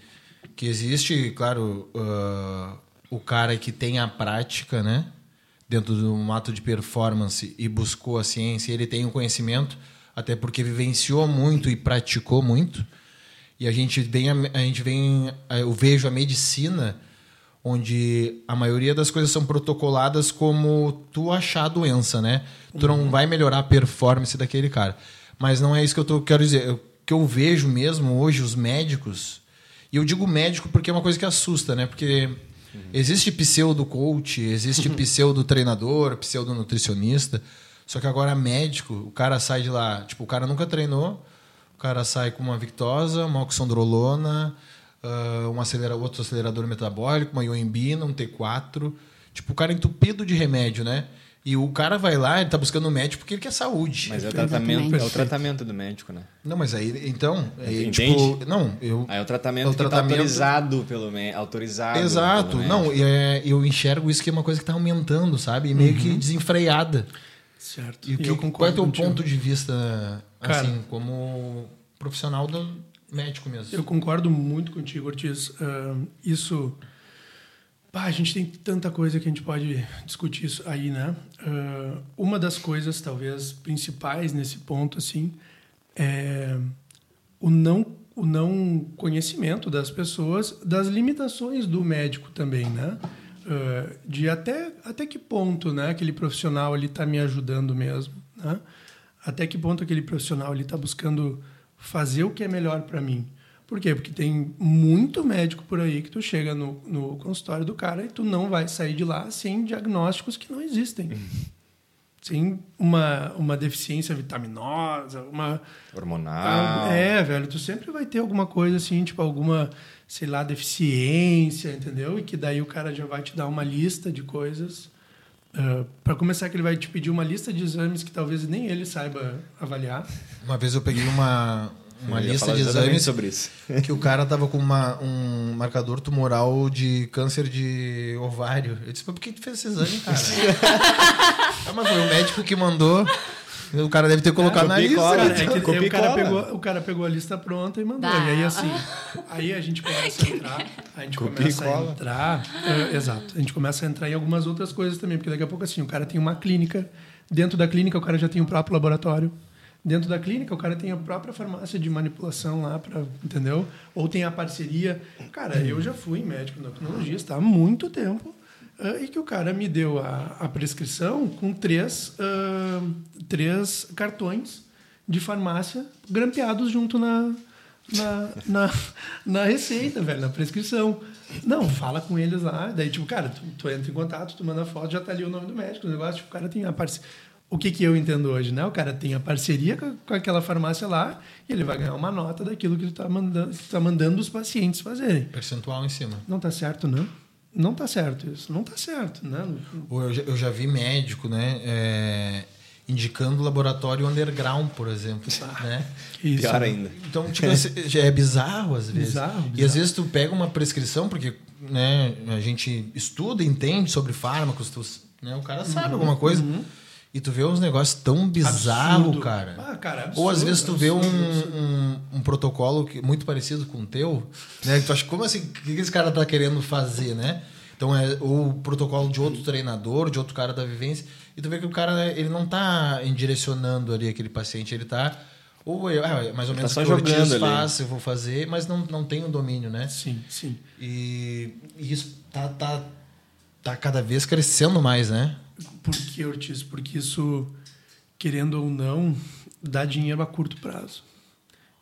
Que existe, claro, uh, o cara que tem a prática, né? Dentro de um ato de performance e buscou a ciência, ele tem o conhecimento, até porque vivenciou muito e praticou muito. E a gente vem, a, gente vem, eu vejo a medicina onde a maioria das coisas são protocoladas como tu achar a doença, né? Tu não uhum. vai melhorar a performance daquele cara. Mas não é isso que eu tô, quero dizer. O que eu vejo mesmo hoje, os médicos, e eu digo médico porque é uma coisa que assusta, né? Porque Uhum. Existe pseudo-coach, existe uhum. pseudo-treinador, pseudo-nutricionista. Só que agora médico, o cara sai de lá, tipo, o cara nunca treinou, o cara sai com uma Victosa, uma oxandrolona, uh, um acelera, outro acelerador metabólico, uma ioimbina, um T4. Tipo, o cara entupido de remédio, né? E o cara vai lá, ele tá buscando um médico porque ele quer saúde. Mas é o tratamento, é o tratamento do médico, né? Não, mas aí, então, aí, tipo, não, eu Aí é o tratamento, é o tá tratamento... Tá autorizado pelo médico, autorizado. Exato. Pelo não, é, eu enxergo isso que é uma coisa que tá aumentando, sabe? E meio uhum. que desenfreada. Certo. E, que, qual é o teu contigo. ponto de vista assim, Cara, como profissional do médico mesmo? Eu concordo muito contigo, Ortiz. Uh, isso Pá, a gente tem tanta coisa que a gente pode discutir isso aí, né? Uh, uma das coisas, talvez, principais nesse ponto, assim, é o não, o não conhecimento das pessoas das limitações do médico também, né? Uh, de até, até que ponto né, aquele profissional está me ajudando mesmo, né? Até que ponto aquele profissional está buscando fazer o que é melhor para mim. Por quê? Porque tem muito médico por aí que tu chega no, no consultório do cara e tu não vai sair de lá sem diagnósticos que não existem. sem uma, uma deficiência vitaminosa, uma... Hormonal. é, velho. Tu sempre vai ter alguma coisa assim, tipo alguma, sei lá, deficiência, entendeu? E que daí o cara já vai te dar uma lista de coisas... Uh, para começar, que ele vai te pedir uma lista de exames que talvez nem ele saiba avaliar. Uma vez eu peguei uma, uma lista de exames sobre isso. que o cara tava com uma, um marcador tumoral de câncer de ovário. Eu disse, por que tu fez esse exame, cara? ah, mas foi o médico que mandou. O cara deve ter colocado na copia e lista. cola. Cara, é que Copia e o, cara pegou, o cara pegou a lista pronta e mandou. Dá. E aí, assim, aí a gente começa a entrar. A gente Copia começa a entrar. é, exato. A gente começa a entrar em algumas outras coisas também, porque daqui a pouco, assim, o cara tem uma clínica. Dentro da clínica, o cara já tem o próprio laboratório. Dentro da clínica, o cara tem a própria farmácia de manipulação lá, pra, entendeu? Ou tem a parceria. Cara, eu já fui médico endocrinologista há muito tempo. ah, e que o cara me deu a, a prescrição com três, ah, três cartões de farmácia grampeados junto na, na, na, na receita, velho, na prescrição. Não, fala com eles lá. Daí, tipo, cara, tu, tu entra em contato, tu manda foto, já tá ali o nome do médico. O negócio, tipo, o cara tem a parceria. O que, que eu entendo hoje, né? O cara tem a parceria com, com aquela farmácia lá e ele vai ganhar uma nota daquilo que tu tá mandando, tá mandando os pacientes fazerem. Percentual em cima. Não tá certo, não? Não tá certo isso. Não tá certo, né? Ou Eu já, eu já vi médico, né? é, indicando laboratório underground, por exemplo. né? Isso, Pior né? ainda. Então, tipo, assim, já é bizarro às vezes. Bizarro, E às bizarro. vezes tu pega uma prescrição, porque né, a gente estuda, entende sobre fármacos, tu, né, o cara sabe alguma coisa. E tu vê uns negócios tão bizarros, Absurdo. cara. Ah, cara, Ou às absurdo, vezes tu vê um, absurdo, um, um protocolo que, muito parecido com o teu, né? Que tu acha, como assim? O que esse cara tá querendo fazer, né? Então é o protocolo de outro treinador, de outro cara da vivência. E tu vê que o cara, né, ele não tá direcionando ali aquele paciente, ele tá. Ou é, ah, é mais ou Tá menos só o que o Ortiz faz, eu vou fazer, mas não, não tem o domínio, né? Sim, sim. E, e isso tá, tá, tá cada vez crescendo mais, né? Por que, Ortiz? Porque isso, querendo ou não, dá dinheiro a curto prazo.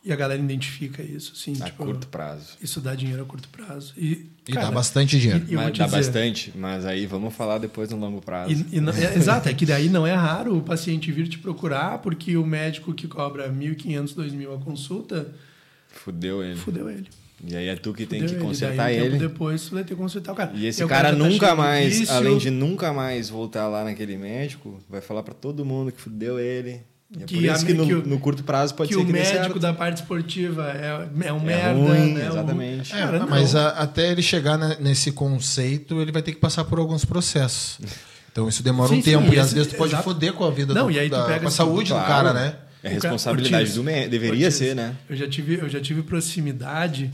E a galera identifica isso, assim, A tipo, curto prazo. isso dá dinheiro a curto prazo. E, E cara, dá bastante dinheiro. e- dá dizer- bastante, mas aí vamos falar depois no longo prazo. E, e não- é, exato, é que daí não é raro o paciente vir te procurar porque o médico que cobra 1.500, 2.000 a consulta, Fudeu ele. fudeu ele. E aí é tu que tem Fudeu que ele. consertar um ele. tempo depois tu vai ter que consertar o cara. E esse o cara, já tá nunca de mais, vício. além de nunca mais voltar lá naquele médico, vai falar pra todo mundo que fudeu ele. E é Que por isso que no, que o- no curto prazo pode que ser o que dê médico da parte esportiva é, é um É merda, ruim, né? O- exatamente. É, Cara, mas a- até ele chegar ne- nesse conceito, ele vai ter que passar por alguns processos. Então isso demora um Sim, sim, tempo. e às esse- vezes tu pode exato. foder com a vida Não, do, e aí tu da, pega com a saúde do Claro. cara, né? É responsabilidade Ortiz, do médico. Deveria Ortiz, ser, né? Eu já tive, eu já tive proximidade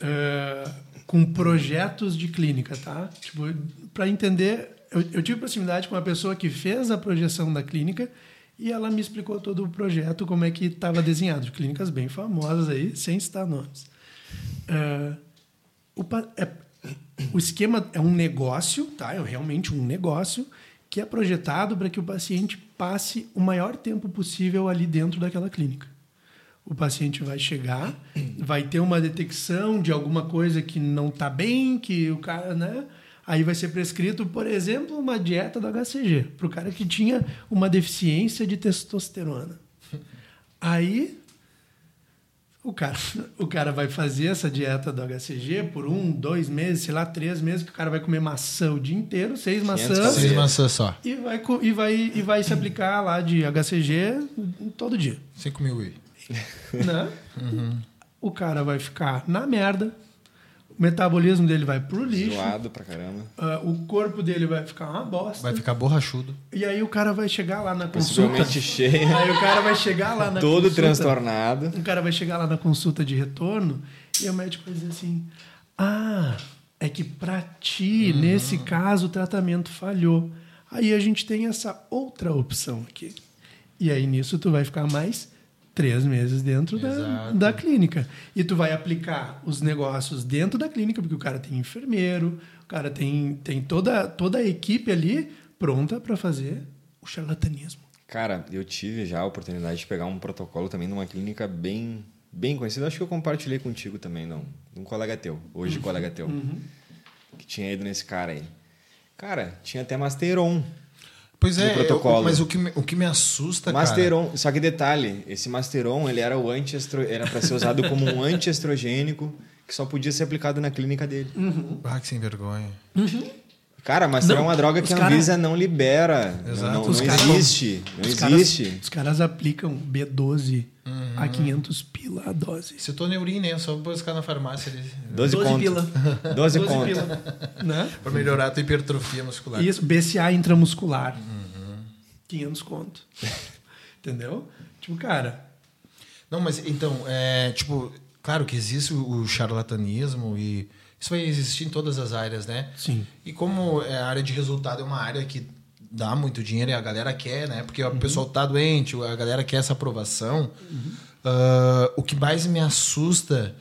eh, com projetos de clínica, tá? Tipo, para entender, eu, eu tive proximidade com uma pessoa que fez a projeção da clínica e ela me explicou todo o projeto, como é que estava desenhado, de clínicas bem famosas aí, sem citar nomes. Eh, o, é- o esquema é um negócio, tá? É realmente um negócio que é projetado para que o paciente passe o maior tempo possível ali dentro daquela clínica. O paciente vai chegar, vai ter uma detecção de alguma coisa que não está bem, que o cara, né? Aí vai ser prescrito, por exemplo, uma dieta do HCG para o cara que tinha uma deficiência de testosterona. Aí o cara, o cara vai fazer essa dieta do HCG por um, dois meses, sei lá, três meses, que o cara vai comer maçã o dia inteiro, seis maçãs. Seis maçãs só. e vai, e, vai, e vai se aplicar lá de HCG todo dia. 5 mil e. Né? O cara vai ficar na merda, o metabolismo dele vai pro lixo, Zoado pra caramba. ah, o corpo dele vai ficar uma bosta. Vai ficar borrachudo. E aí o cara vai chegar lá na consulta. Cheio, Aí o cara vai chegar lá na todo consulta. transtornado. O cara vai chegar lá na consulta de retorno e o médico vai dizer assim: Ah, é que pra ti, Uhum. nesse caso, o tratamento falhou. Aí a gente tem essa outra opção aqui. E aí nisso tu vai ficar mais três meses dentro da, da clínica. E tu vai aplicar os negócios dentro da clínica, porque o cara tem enfermeiro, o cara tem, tem toda, toda a equipe ali pronta para fazer o charlatanismo. Cara, eu tive já a oportunidade de pegar um protocolo também numa clínica bem, bem conhecida. Acho que eu compartilhei contigo também, não. Um colega teu, hoje colega teu, que tinha ido nesse cara aí. Cara, tinha até Masteron. Pois é, eu- protocolo. mas o que, me, o que me assusta, cara... Masteron, só que detalhe, esse Masteron, ele era o antiestro, era para ser usado como um antiestrogênico que só podia ser aplicado na clínica dele. Ah, que sem vergonha. Cara, Masteron Não, é uma droga que a cara- Anvisa não libera. Exato. Não, não, Os não cara- existe. Não Os caras- existe. os caras aplicam B12 Uhum. a 500 pila a dose. Citou Neurin, né? Só buscar na farmácia ali. 12, 12 conto. pila. 12 12 conto. pila. Né? Pra melhorar a tua hipertrofia muscular. Isso, BCA intramuscular. 500 conto. Entendeu? Tipo, cara. Não, mas então, é, tipo, claro que existe o charlatanismo e isso vai existir em todas as áreas, né? Sim. E como é, a área de resultado é uma área que dá muito dinheiro e a galera quer, né? Porque o pessoal tá doente, a galera quer essa aprovação. Ah, o que mais me assusta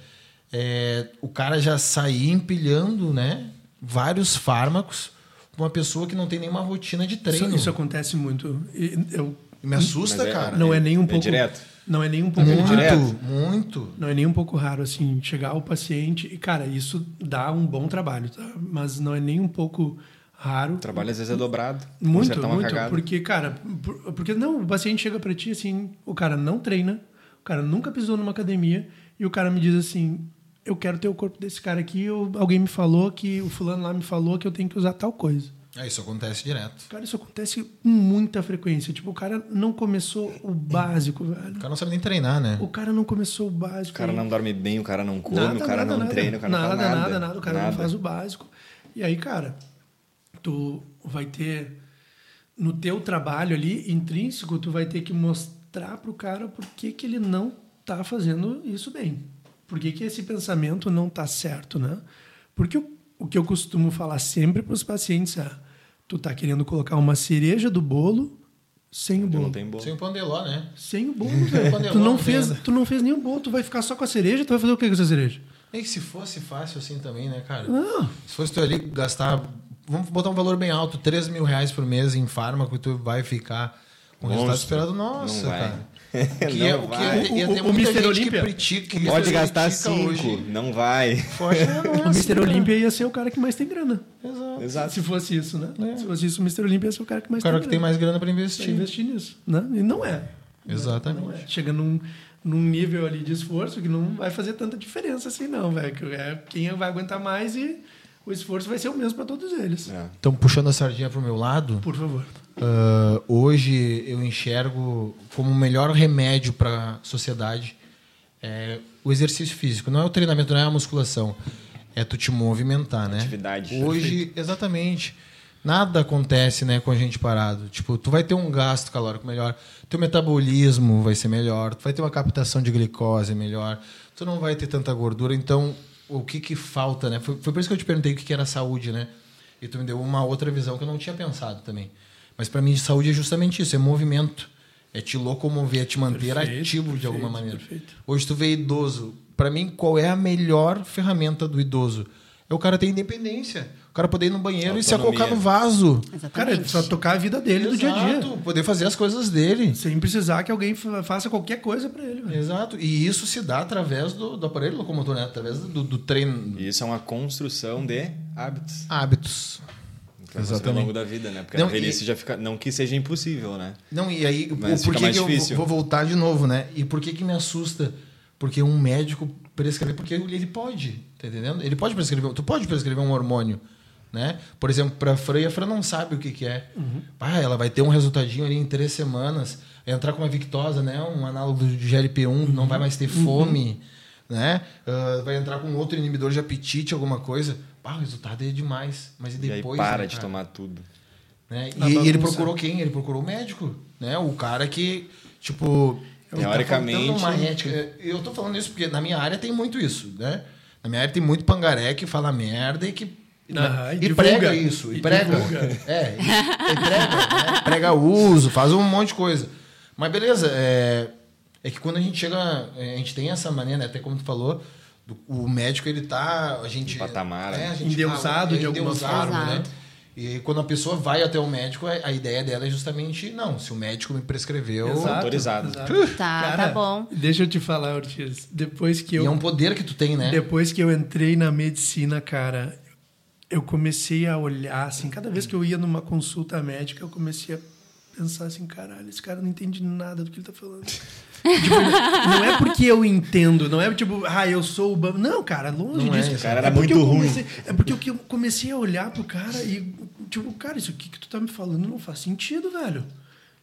é o cara já sair empilhando, né? Vários fármacos pra uma pessoa que não tem nenhuma rotina de Isso, treino. isso acontece muito. Eu, Me assusta, é- cara. não é nem um É pouco. direto? Não é nem um pouco. muito, direto. muito. Não é nem um pouco raro, assim, chegar ao paciente. E, cara, isso dá um bom trabalho, tá? Mas não é nem um pouco raro. O trabalho às vezes é dobrado. Muito, uma muito. cagada. Porque, cara, por- porque não, o paciente chega pra ti assim, o cara não treina, o cara nunca pisou numa academia, e o cara me diz assim: eu quero ter o corpo desse cara aqui, ou alguém me falou que, o fulano lá me falou que eu tenho que usar tal coisa. É, isso acontece direto. Cara, isso acontece com muita frequência. Tipo, o cara não começou o básico, velho. O cara não sabe nem treinar, né? O cara não começou o básico. O cara não dorme bem, o cara não come, Nada, o cara nada, não nada. treina, o cara nada, não faz nada. Nada, nada, O cara não faz o básico. E aí, cara, tu vai ter no teu trabalho ali intrínseco, tu vai ter que mostrar pro cara por que, que ele não tá fazendo isso bem. Por que, que esse pensamento não tá certo, né? Porque o, o que eu costumo falar sempre para os pacientes é: tu tá querendo colocar uma cereja do bolo sem o bolo. Não tem bolo. Sem o pandeló, né? Sem o bolo, velho. Tu não não fez, tu não fez nenhum bolo, tu vai ficar só com a cereja, tu vai fazer o que com essa cereja? E que se fosse fácil assim também, né, cara? Não. Se fosse tu ali gastar, vamos botar um valor bem alto, 3 mil reais por mês em fármaco, tu vai ficar com o resultado esperado. Nossa, Não vai. cara. Que Não é, o que vai. ia, ia O- ter o muita Mr. gente que critica. que Pode critica gastar cinco, hoje. não vai. Poxa, é O Mr. cara. Olímpia ia ser o cara que mais tem grana. Exato. Exato. Se fosse isso, né? Se fosse isso, o Mr. Olímpia ia ser o cara que mais O cara tem que tem grana. mais grana pra Pra investir. investir nisso, né? E não é. Exatamente. Não é. Chega num, num nível ali de esforço que não vai fazer tanta diferença assim, não, velho. Que É quem vai aguentar mais e o esforço vai ser o mesmo para todos eles. É. Então, puxando a sardinha pro meu lado, Por favor. Ah, hoje eu enxergo como o melhor remédio para a sociedade é o exercício físico. Não é o treinamento, não é a musculação. É tu te movimentar, né? Atividade. Hoje, exatamente. Nada acontece, né, com a gente parado. Tipo, tu vai ter um gasto calórico melhor, teu metabolismo vai ser melhor, tu vai ter uma captação de glicose melhor, tu não vai ter tanta gordura. Então, o que que falta, né? Foi, foi por isso que eu te perguntei o que que era saúde, né? E tu me deu uma outra visão que eu não tinha pensado também. Mas para mim, saúde é justamente isso, é movimento. É te locomover, é te manter Perfeito, ativo de perfeito, alguma maneira. perfeito. Hoje tu vê idoso. Para mim, qual é a melhor ferramenta do idoso? É o cara ter independência. O cara poder ir no banheiro e se Autonomia. acolocar no vaso. Cara, Exatamente. só tocar a vida dele do dia a dia. Exato, Poder fazer as coisas dele. Sem precisar que alguém fa- faça qualquer coisa para ele. velho. Exato. E isso se dá através do, do aparelho locomotor, né? Através do, do treino. E isso é uma construção de hábitos. Hábitos. Fazer Ao longo da vida, né? Porque Não, a velhice e- já fica. Não que seja impossível, né? Não, e aí, Mas por fica que, mais que eu vou- difícil. vou voltar de novo, né? E por que que me assusta? Porque um médico prescreve, porque ele pode, tá entendendo? Ele pode prescrever, tu pode prescrever um hormônio, né? Por exemplo, para a Fran, e a Fran não sabe o que que é. Ah, ela vai ter um resultadinho ali em três semanas, vai entrar com uma Victosa, né? Um análogo de GLP-1, não vai mais ter fome, né? Ah, vai entrar com outro inibidor de apetite, alguma coisa. Ah, o resultado é demais. Mas e E aí depois, para né, de cara? tomar tudo. Né? E, e ele bagunça. procurou quem? Ele procurou o médico, né? O cara que, tipo, ele tá Teoricamente- ética. Eu tô falando isso porque na minha área tem muito isso, né? Na minha área tem muito pangaré que fala merda e que Aham, e e, prega isso, e, E prega. divulga. É, e, e prega, né? prega uso, faz um monte de coisa. Mas beleza, é, é que quando a gente chega, é, a gente tem essa maneira, né? até como tu falou, do- o médico ele tá, a gente Um patamar, é, a né? gente Endeusado é de alguma forma. né? Exato. E quando a pessoa vai até o médico, a a ideia dela é justamente, não, se o médico me prescreveu, Exato, Autorizado. exato. Tá, Cara, tá bom. Deixa eu te falar, Ortiz. Depois que e eu é um poder que tu tem, né? Depois que eu entrei na medicina, cara, eu comecei a olhar, assim, cada vez que eu ia numa consulta médica, eu comecei a pensar assim, caralho, esse cara não entende nada do que ele tá falando. Tipo, não é porque eu entendo, não é tipo, ah, eu sou o... bam- Não, cara, longe Não é disso. isso. O cara era porque muito eu ruim. comecei- É porque eu comecei a olhar pro cara e, tipo, cara, isso aqui que tu tá me falando não faz sentido, velho.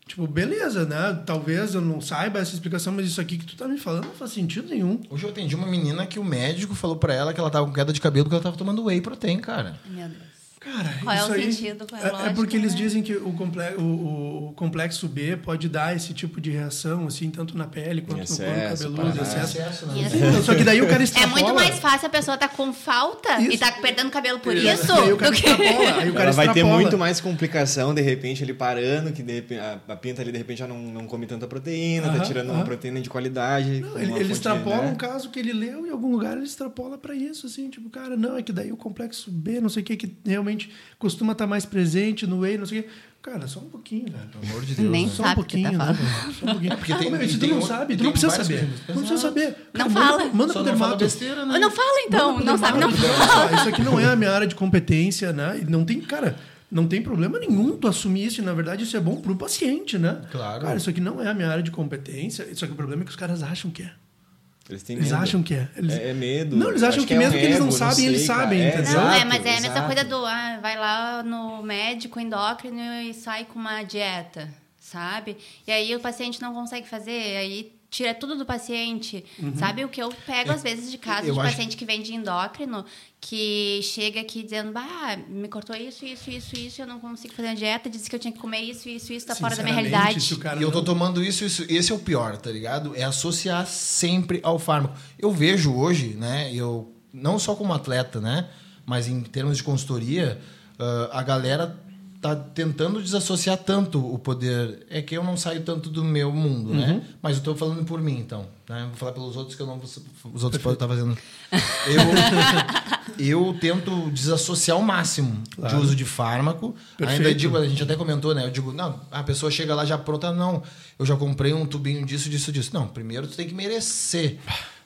Tipo, beleza, né? Talvez eu não saiba essa explicação, mas isso aqui que tu tá me falando não faz sentido nenhum. Hoje eu atendi uma menina que o médico falou pra ela que ela tava com queda de cabelo porque ela tava tomando whey protein, cara. Meu Deus. Cara, Qual é isso o aí sentido? Qual é é, é lógica, porque eles né? dizem que o, comple- o- o complexo B pode dar esse tipo de reação, assim, tanto na pele quanto no excesso, couro cabeludo, Paraná. excesso. Excesso, né? E assim, Então, só que daí o cara É extrapola. muito mais fácil a pessoa tá com falta e Isso. tá perdendo cabelo por E isso aí o cara do que. extrapola. Aí o cara Ela vai ter muito mais complicação, de repente, ele parando, que de repente, a, a pinta ali, de repente, já não, não come tanta proteína, tá Aham, tirando uma aham. proteína de qualidade. Não, ele, uma ele extrapola né? um caso que ele leu em algum lugar, ele extrapola pra isso, assim, tipo, cara, não, é que daí o complexo B, não sei o que, que realmente costuma estar mais presente no whey, não sei o que. Cara, só um pouquinho, velho. Pelo amor de Deus. Nem né? Só sabe um o que tá pouquinho, né? Só um pouquinho. porque tem- meu, tu não sabe, tu não precisa saber. não precisa saber. Não manda- fala. Manda Só pro não fala dermato. besteira, né? Não fala então, Manda não sabe, não fala. Isso aqui não é a minha área de competência, né? E não tem, cara, não tem problema nenhum tu assumir isso. E, na verdade, isso é bom pro paciente, né? Claro. Cara, isso aqui não é a minha área de competência. Só que o problema é que os caras acham que é. Eles têm Eles acham que é. Eles- É, é medo. Não, eles acham Acho que é mesmo um que eles não sabem, eles sei, sabem, cara. entendeu? Não, é, mas é a mesma coisa do ah, vai lá no médico endócrino e sai com uma dieta, sabe? E aí o paciente não consegue fazer, aí tira tudo do paciente. Sabe o que eu pego às vezes de casos eu de paciente que vem de endócrino que chega aqui dizendo, bah, me cortou isso, isso, isso, isso, eu não consigo fazer a dieta, disse que eu tinha que comer isso, isso, isso, tá fora da minha realidade. se o cara E eu tô tomando isso, isso, esse é o pior, tá ligado? É associar sempre ao fármaco. Eu vejo hoje, né, eu não só como atleta, né, mas em termos de consultoria, ah, a galera tá tentando desassociar tanto o poder. É que eu não saio tanto do meu mundo, né? Mas eu tô falando por mim, então. Né? Vou falar pelos outros que eu não vou- os outros podem estar fazendo. Eu, eu tento desassociar ao máximo de uso de fármaco. Ainda Perfeito. digo, a gente até comentou, né? Eu digo, não, a pessoa chega lá já pronta, não. Eu já comprei um tubinho disso, disso, disso. Não, primeiro tu tem que merecer,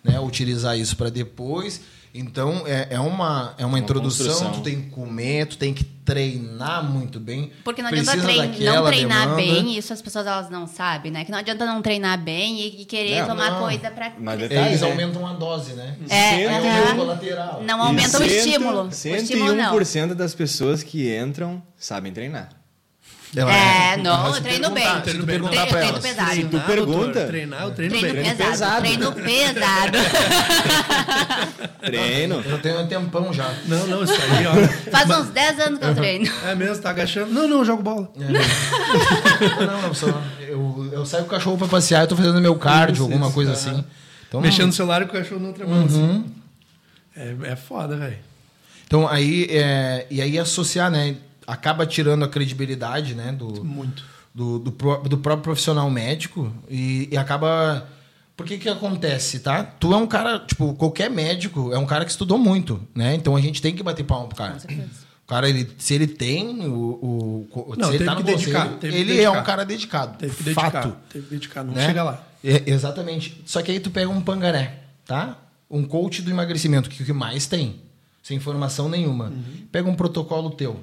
né? Utilizar isso para depois. Então é, é uma é uma, introdução. construção. Tu tem que comer, tu tem que treinar muito bem. Porque não adianta Precisa trein- não treinar demanda. bem, isso as pessoas elas não sabem, né? Que não adianta não treinar bem e, e querer Não, tomar não. coisa pra Mas crescer. detalhe, Eles né? aumentam a dose, né? É, é um efeito colateral. Não aumenta o Cento- estímulo. O estímulo não. 101% das pessoas que entram sabem treinar. Ela- É, não, Mas eu treino bem. tu Treino bem. perguntar Eu treino elas. pesado. Se tu Treinar, pergunta- treinar, eu treino, Treino bem. Treino pesado, pesado. treino pesado. Treino. Eu tenho um tempão já. Não, não, isso aí, ó. Faz uns 10 anos que eu treino. É mesmo, tá agachando. Não, não, eu jogo bola. É. Não, eu, só, eu, eu saio com o cachorro pra passear, eu tô fazendo meu cardio, Isso, alguma isso, coisa aham. assim. Então, Mexendo no celular e com o cachorro na outra mão. assim. É, é foda, velho. Então aí, é, e aí associar, né? Acaba tirando a credibilidade, né? Do, Muito. do, do, do próprio profissional médico e, e acaba. Por que que acontece, tá? Tu é um cara, tipo, qualquer médico é um cara que estudou muito, né? Então a gente tem que bater palma pro cara. O cara, ele, se ele tem o. o Não, se ele tá no que dedicar, que ele é um cara dedicado. Teve que dedicar. Fato. Teve que dedicar, não né? chega lá. É, exatamente. Só que aí tu pega um pangaré, tá? Um coach do emagrecimento, que é o que mais tem, sem informação nenhuma. Uhum. Pega um protocolo teu,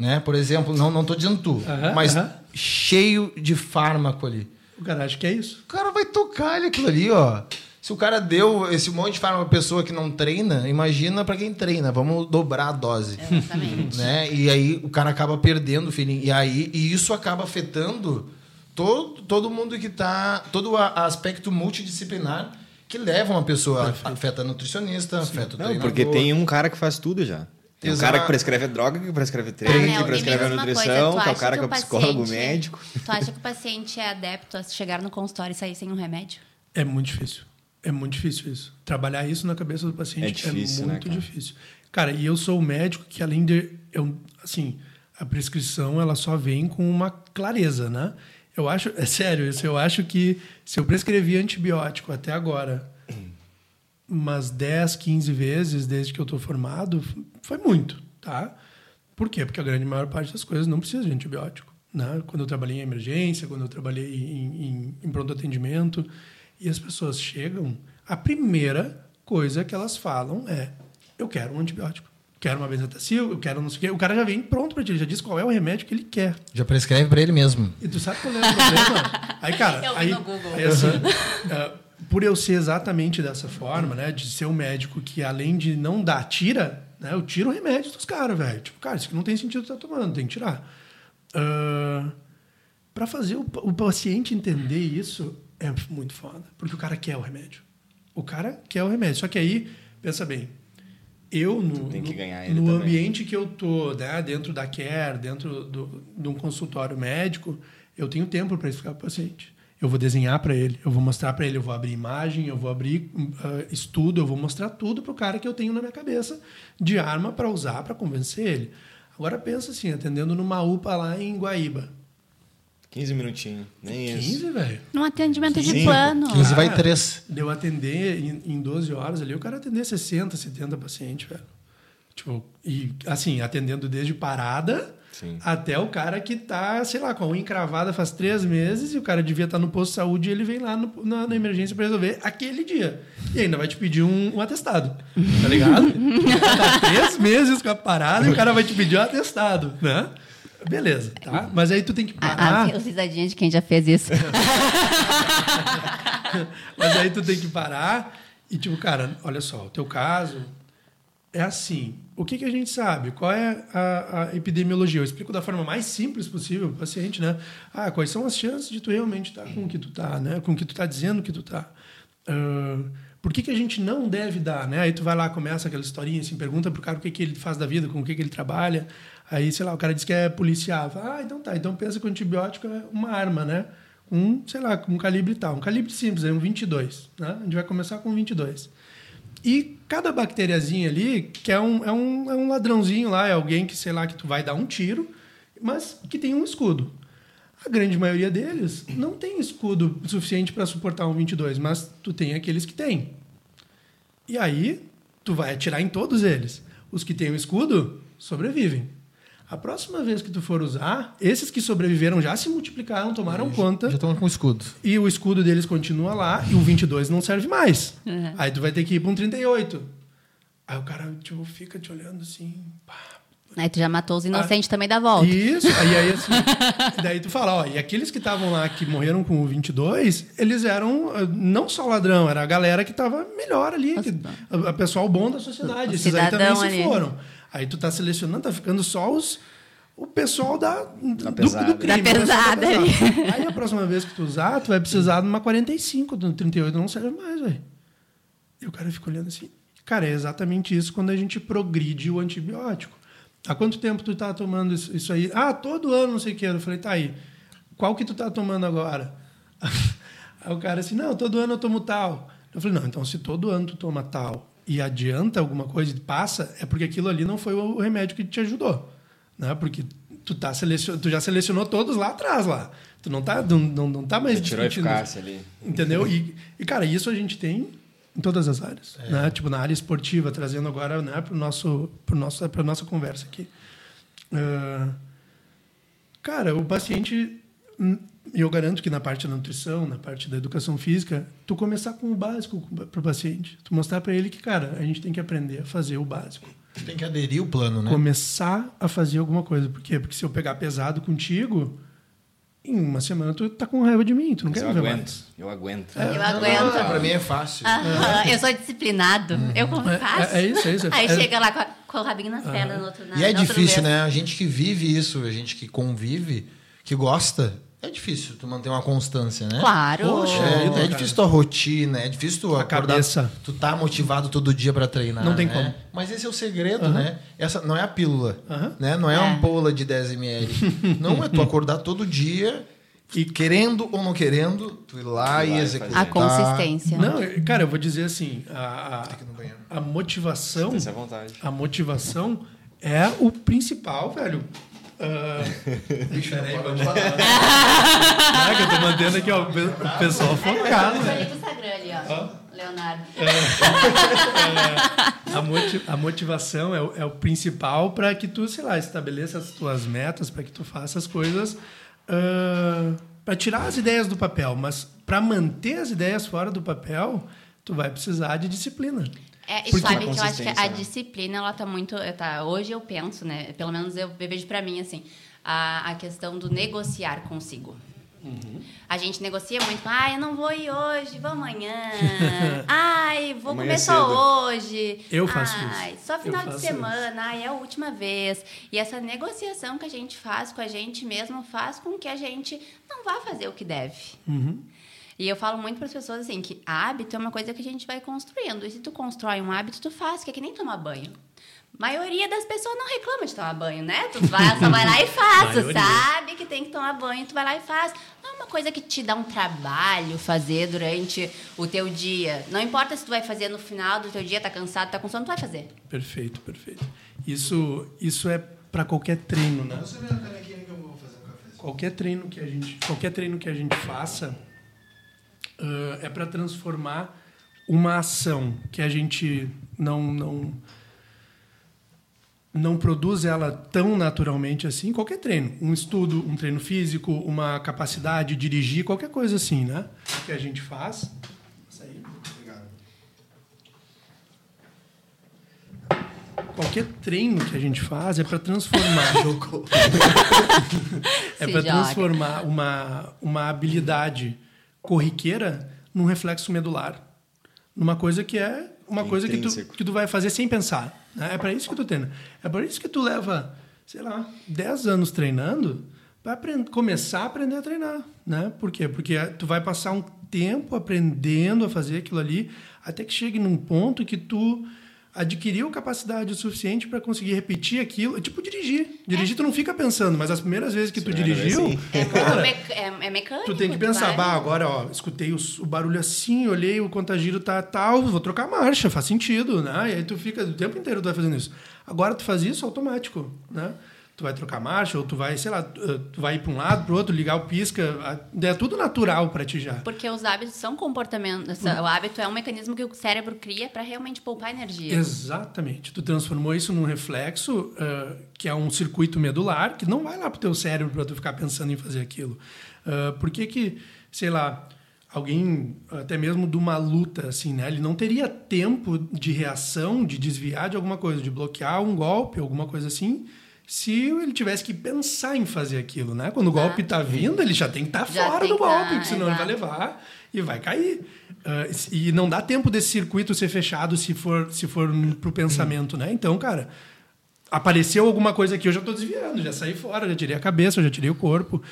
né? Por exemplo, não, não tô dizendo tu, mas cheio de fármaco ali. O cara acha que é isso. O cara vai tocar ali aquilo ali, ó. Se o cara deu esse monte de fármaco pra pessoa que não treina, imagina pra quem treina. Vamos dobrar a dose. Exatamente. né? E aí o cara acaba perdendo o feeling. E aí e isso acaba afetando todo, todo mundo que tá. Todo o aspecto multidisciplinar que leva uma pessoa. Afeta nutricionista, afeta o Não, treinador. porque tem um cara que faz tudo já. Tem um Exato. cara que prescreve droga, que prescreve Ah, treino, Léo, que prescreve a nutrição, coisa, que é o cara que é o psicólogo, paciente- médico. Tu acha que o paciente é adepto a chegar no consultório e sair sem um remédio? É muito difícil. É muito difícil isso. Trabalhar isso na cabeça do paciente É difícil, né, muito cara? difícil. Cara, e eu sou o médico que além de eu, assim, a prescrição ela só vem com uma clareza, né? Eu acho, é sério, isso eu acho que se eu prescrevi antibiótico até agora umas 10, 15 vezes desde que eu estou formado, foi muito, tá? Por quê? Porque a grande maior parte das coisas não precisa de antibiótico. Né? Quando eu trabalhei em emergência, quando eu trabalhei em, em, em pronto atendimento, e as pessoas chegam, a primeira coisa que elas falam é: eu quero um antibiótico, quero uma benzetacil, eu quero não sei o quê. O cara já vem pronto para ti, ele já diz qual é o remédio que ele quer. Já prescreve pra ele mesmo. E tu sabe qual é o problema? Aí, cara, Eu vi aí, no Google. aí, assim, ah, por eu ser exatamente dessa forma, né? De ser um médico que, além de não dar, tira, né? Eu tiro o remédio dos caras, velho. Tipo, cara, isso aqui não tem sentido tu tá tomando, tem que tirar. para fazer o, o paciente entender isso é muito foda. Porque o cara quer o remédio. O cara quer o remédio. Só que aí, pensa bem, eu no, no- ambiente que eu tô, né, dentro da care, dentro do, de um consultório médico, eu tenho tempo para explicar para o paciente. Eu vou desenhar para ele, eu vou mostrar para ele, eu vou abrir imagem, eu vou abrir ah, estudo, eu vou mostrar tudo para o cara que eu tenho na minha cabeça de arma para usar para convencer ele. Agora pensa assim, atendendo numa UPA lá em Guaíba. 15 minutinhos, nem isso. 15, velho. Num atendimento de Sim. plano. 15 vai Cara, 3. Deu atender em, em 12 horas ali, o cara atender 60, 70 pacientes, velho. Tipo, e assim, atendendo desde parada Sim. até o cara que tá, sei lá, com a unha encravada faz três meses e o cara devia estar no posto de saúde e ele vem lá no- na, na emergência para resolver aquele dia. E ainda vai te pedir um, um atestado, tá ligado? tá três meses com a parada e o cara vai te pedir um atestado, né? Beleza, tá? Mas aí tu tem que Ah, parar. ah, risadinha de quem já fez isso. Mas aí tu tem que parar e, tipo, cara, olha só, o teu caso é assim. O que, que a gente sabe? Qual é a, a epidemiologia? Eu explico da forma mais simples possível para o paciente, né? Ah, quais são as chances de tu realmente estar com o que tu tá, né? Com o que tu tá dizendo que tu tá. Ah, por que, que a gente não deve dar, né? Aí tu vai lá, começa aquela historinha, assim, pergunta pro cara o que, que ele faz da vida, com o que, que ele trabalha. Aí, sei lá, o cara diz que é policial. Ah, então tá. Então pensa que o antibiótico é uma arma, né? Um, sei lá, um calibre tal. Um calibre simples, é um 22, né? A gente vai começar com 22. E cada bacteriazinha ali, que é um, é, um, é um ladrãozinho lá, é alguém que, sei lá, que tu vai dar um tiro, mas que tem um escudo. A grande maioria deles não tem escudo suficiente para suportar um 22, mas tu tem aqueles que têm. E aí, tu vai atirar em todos eles. Os que têm o escudo sobrevivem. A próxima vez que tu for usar, esses que sobreviveram já se multiplicaram, tomaram conta. Já estão com escudo. E o escudo deles continua lá e o 22 não serve mais. Uhum. Aí tu vai ter que ir para um 38. Aí o cara tipo, fica te olhando assim. pá. Aí tu já matou os inocentes também da volta. Isso, aí, aí assim. daí tu fala, ó, e aqueles que estavam lá que morreram com o 22, eles eram ah, não só ladrão, era a galera que estava melhor ali, que, a, a pessoal bom da sociedade. O Esses aí também cidadão se ali. foram. Aí tu tá selecionando, tá ficando só os o pessoal da, do, pesada. do crime. Da pessoal pesada ali. pesada. Aí a próxima vez que tu usar, tu vai precisar de uma 45, do 38 não serve mais, velho. E o cara fica olhando assim. Cara, é exatamente isso quando a gente progride o antibiótico. Há quanto tempo tu tá tomando isso, isso aí? Ah, todo ano, não sei o que. Eu falei, tá aí. Qual que tu tá tomando agora? Aí o cara assim, não, todo ano eu tomo tal. Eu falei, não, então se todo ano tu toma tal e adianta alguma coisa e passa, é porque aquilo ali não foi o remédio que te ajudou. Né? Porque tu, tá selecion... tu já selecionou todos lá atrás lá. Tu não tá, não, não, não tá mais tirou a discutindo eficácia ali. Entendeu? E, e, cara, isso a gente tem em todas as áreas. Né? Tipo, na área esportiva, trazendo agora né, para nosso, pro nosso, a nossa conversa aqui. Ah, cara, o paciente... eu garanto que na parte da nutrição, na parte da educação física, tu começar com o básico para o paciente. Tu mostrar para ele que, cara, a gente tem que aprender a fazer o básico. Tem que aderir o plano, né? Começar a fazer alguma coisa. Por quê? Porque se eu pegar pesado contigo, em uma semana tu tá com raiva de mim, tu não Mas quer eu ver aguento. mais. Eu aguento. Eu aguento. Ah, pra mim é fácil. Aham, Eu sou disciplinado. Eu como É, faço. é- é isso, é isso. Aí É- chega lá com, a- com o rabinho nas pernas no outro na- E é difícil, né? A gente que vive isso, a gente que convive, que gosta, é difícil tu manter uma constância, né? Claro. Poxa, É, é difícil tua rotina, é difícil tu A acordar, cabeça. tu tá motivado todo dia pra treinar. Não tem né? como. Mas esse é o segredo, né? Essa não é a pílula, Aham. né? Não é, É. uma ampola de 10 ml. não é tu acordar todo dia e querendo ou não querendo, tu ir lá e Vai executar. A consistência. Não, cara, eu vou dizer assim, a, a, a motivação, é a vontade. a motivação é o principal, velho. Ah, Bicho, não pode- Caraca, eu tô mantendo aqui ó, o pe- o pessoal focado. Olha né? pro Instagram ali, ó. Leonardo. A, moti- a motivação é o, é o principal para que tu, sei lá, estabeleça as tuas metas, para que tu faça as coisas, para tirar as ideias do papel. Mas para manter as ideias fora do papel, tu vai precisar de disciplina. É, e sabe que eu acho que a né? disciplina, ela tá muito. Tá, hoje eu penso, né? Pelo menos eu vejo pra mim, assim, a, a questão do negociar consigo. Uhum. A gente negocia muito, ai, eu não vou ir hoje, vou amanhã. ai, vou Amanhã comer só hoje. Eu faço ai, isso. Só final de semana, ai, é a última vez. E essa negociação que a gente faz com a gente mesmo faz com que a gente não vá fazer o que deve. E eu falo muito para as pessoas assim que hábito é uma coisa que a gente vai construindo. E se tu constrói um hábito, tu faz, que é que nem tomar banho. A maioria das pessoas não reclama de tomar banho, né? Tu vai, só vai lá e faz. Tu sabe que tem que tomar banho, tu vai lá e faz. Não é uma coisa que te dá um trabalho fazer durante o teu dia. Não importa se tu vai fazer no final do teu dia, tá cansado, tá com sono, tu vai fazer. Perfeito, perfeito. Isso, isso é para qualquer treino, né? Qualquer treino que a gente, qualquer treino que a gente faça uh, é para transformar uma ação que a gente não não não produz ela tão naturalmente assim, qualquer treino, um estudo, um treino físico, uma capacidade de dirigir, qualquer coisa assim, né? Que a gente faz. Qualquer treino que a gente faz é para transformar. é para transformar uma, uma habilidade corriqueira num reflexo medular. Numa coisa que é uma coisa que tu, que tu vai fazer sem pensar. Né? É para isso que tu treina. É para isso que tu leva, sei lá, 10 anos treinando para começar a aprender a treinar. Né? Por quê? Porque tu vai passar um tempo aprendendo a fazer aquilo ali até que chegue num ponto que tu adquiriu capacidade o suficiente para conseguir repetir aquilo. É tipo dirigir. Dirigir, é. tu não fica pensando, mas as primeiras vezes que tu dirigiu. Assim. É, cara, é, é, mecânico. Tu tem que pensar, bah, agora, ó, escutei o, o, barulho assim, olhei, o contagiro tá tal, vou trocar marcha, faz sentido, né? E aí tu fica o tempo inteiro tu vai fazendo isso. Agora tu faz isso automático, né? Tu vai trocar marcha, ou tu vai, sei lá, tu vai ir para um lado, para o outro, ligar o pisca. É tudo natural para ti já. Porque os hábitos são comportamentos. O hábito é um mecanismo que o cérebro cria para realmente poupar energia. Exatamente. Tu transformou isso num reflexo, uh, que é um circuito medular, que não vai lá para o teu cérebro para tu ficar pensando em fazer aquilo. Uh, por que que, sei lá, alguém até mesmo de uma luta assim, né? Ele não teria tempo de reação, de desviar de alguma coisa, de bloquear um golpe, alguma coisa assim, se ele tivesse que pensar em fazer aquilo, né? Quando o golpe está vindo, ele já tem que estar tá fora do golpe, tá, senão exato. ele vai levar e vai cair. Uh, e não dá tempo desse circuito ser fechado se for se for pro pensamento, né? Então, cara, apareceu alguma coisa aqui, eu já estou desviando, já saí fora, já tirei a cabeça, já tirei o corpo.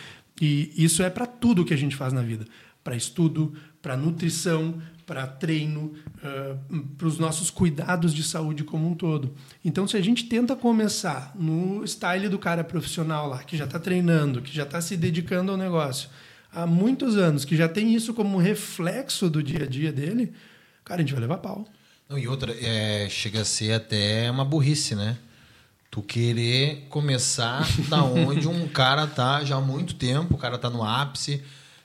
E isso é para tudo que a gente faz na vida, para estudo, para nutrição, para treino, uh, para os nossos cuidados de saúde como um todo. Então, se a gente tenta começar no style do cara profissional lá, que já está treinando, que já está se dedicando ao negócio há muitos anos, que já tem isso como reflexo do dia a dia dele, cara, a gente vai levar pau. Não, e outra, é, chega a ser até uma burrice, né? Tu querer começar da onde um cara tá já há muito tempo, o cara tá no ápice,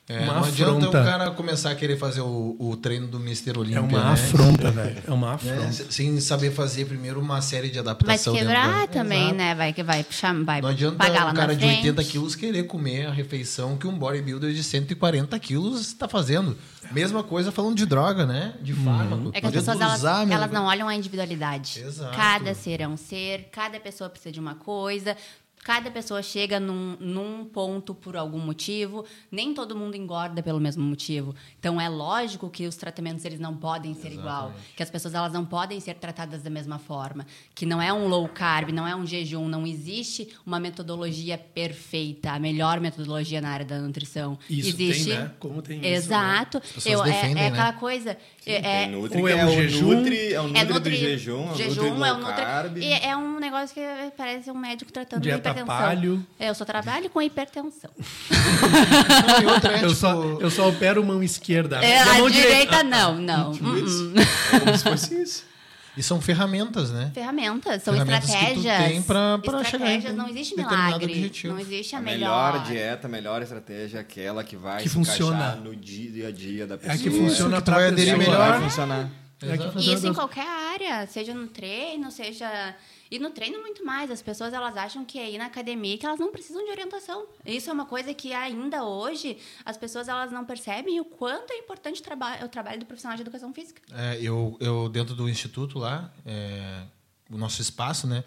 é, não adianta o cara começar a querer fazer o, o treino do Mr. Olímpia. É uma né? afronta, velho. É uma afronta. É, sem saber fazer primeiro uma série de adaptação. Vai quebrar também, Exato. né? Vai, vai, puxar, vai Não adianta pagar um cara de 80 quilos querer comer a refeição que um bodybuilder de 140 quilos está fazendo. Mesma coisa falando de droga, né? De uhum. fármaco. É que as pessoas elas, elas não olham a individualidade. Exato. Cada ser é um ser, cada pessoa precisa de uma coisa. Cada pessoa chega num, num ponto por algum motivo, nem todo mundo engorda pelo mesmo motivo. Então é lógico que os tratamentos eles não podem ser Exatamente. igual, que as pessoas elas não podem ser tratadas da mesma forma, que não é um low carb, não é um jejum, não existe uma metodologia perfeita, a melhor metodologia na área da nutrição. Isso existe, tem, né? Como tem Exato. isso, né? Eu, defendem, é, é né? aquela coisa. Sim, é, Nutri, ou é, é o jejum, Nutri, é o Nutri, é nutri do jejum, jejum, é o Nutri, carb. é um negócio que parece um médico tratando Dieta hipertensão. É, eu só trabalho com hipertensão. Não, outra é, eu, tipo... só, eu só opero mão esquerda. É, a mão direita, direita não, não. Uh -uh. É como se fosse isso. E são ferramentas, né? Ferramentas, são ferramentas estratégias. Que tu tem pra, pra estratégias, chegar em não existe milagre. Objetivo. Não existe a, a melhor. melhor dieta, a melhor estratégia é aquela que vai que funciona no dia a dia da pessoa. É que funciona para vai aderir melhor. Vai funcionar. É Isso em qualquer área, seja no treino, seja e no treino, muito mais. As pessoas elas acham que é ir na academia que elas não precisam de orientação. Isso é uma coisa que ainda hoje as pessoas elas não percebem o quanto é importante o, traba o trabalho do profissional de educação física. É, eu, eu, dentro do instituto lá, é, o nosso espaço, né,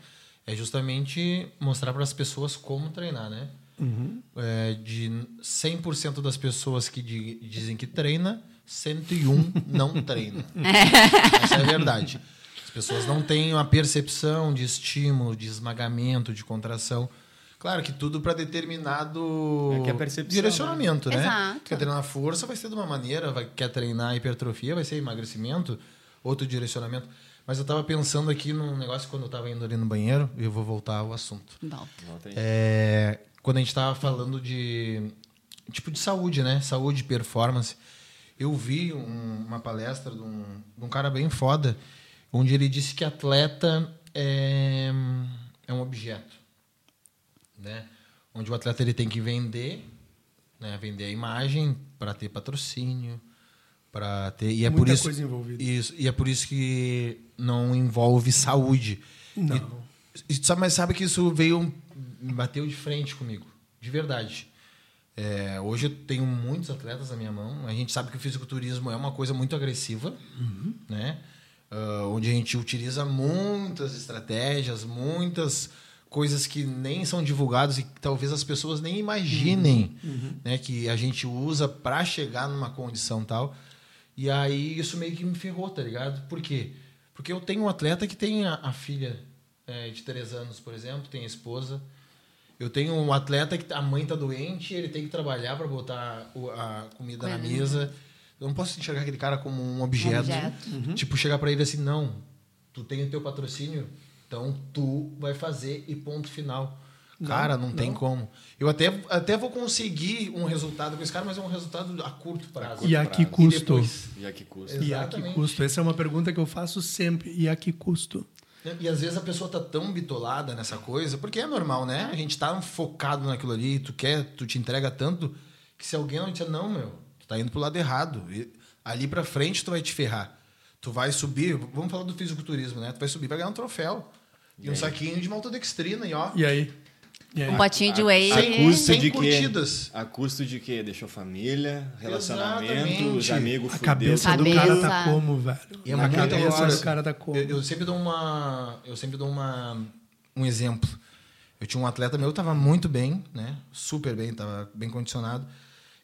é justamente mostrar para as pessoas como treinar, né? Uhum. É, de 100% das pessoas que dizem que treina, 101 não treina. Essa é a verdade pessoas não têm uma percepção de estímulo, de esmagamento, de contração. Claro que tudo para determinado É é direcionamento, né? Exato. Quer treinar força vai ser de uma maneira, vai, quer treinar hipertrofia vai ser emagrecimento, outro direcionamento. Mas eu tava pensando aqui num negócio quando eu tava indo ali no banheiro, e eu vou voltar ao assunto. Volta. Volta aí. É, quando a gente tava falando de tipo de saúde, né? Saúde, performance. Eu vi um- uma palestra de um, de um cara bem foda, onde ele disse que atleta é, é um objeto, né? Onde o atleta ele tem que vender, né? Vender a imagem para ter patrocínio, para ter e é por Muita isso coisa envolvida. isso e é por isso que não envolve saúde. Não. E, e sabe, mas sabe que isso veio bateu de frente comigo, de verdade. É, hoje eu tenho muitos atletas na minha mão. A gente sabe que o fisiculturismo é uma coisa muito agressiva, né? Ah, onde a gente utiliza muitas estratégias, muitas coisas que nem são divulgadas e que talvez as pessoas nem imaginem, né? Que a gente usa para chegar numa condição tal. E aí isso meio que me ferrou, tá ligado? Por quê? Porque eu tenho um atleta que tem a, a filha é, de três anos, por exemplo, tem a esposa. Eu tenho um atleta que a mãe tá doente, ele tem que trabalhar para botar o- a comida na Coisa. mesa. Eu não posso enxergar aquele cara como um objeto. objeto. Tipo, chegar para ele assim, não, tu tem o teu patrocínio, então tu vai fazer e ponto final. Cara, não, tem como. Eu até, até vou conseguir um resultado com esse cara, mas é um resultado a curto prazo. E a que custo? depois- E a que custa? Exato. E a que custo? Essa é uma pergunta que eu faço sempre. E a que custo? E às vezes a pessoa tá tão bitolada nessa coisa, porque é normal, né? A gente tá focado naquilo ali, tu quer, tu te entrega tanto, que se alguém não te não, meu, tu tá indo pro lado errado. E ali pra frente tu vai te ferrar. Tu vai subir, vamos falar do fisiculturismo, né? Tu vai subir, vai ganhar um troféu. E, um saquinho de maltodextrina, e ó. E aí? E aí? Um potinho de A- whey. A, custo Sem de quê? curtidas. A custo de quê? Deixou família, relacionamento, Exatamente. os amigos A fudeu cabeça tudo. do Cabeça. cara tá como, velho? E é a cabeça do cara tá como? Eu, eu sempre dou uma, eu sempre dou uma, um exemplo. Eu tinha um atleta meu, tava muito bem, né? Super bem, tava bem condicionado.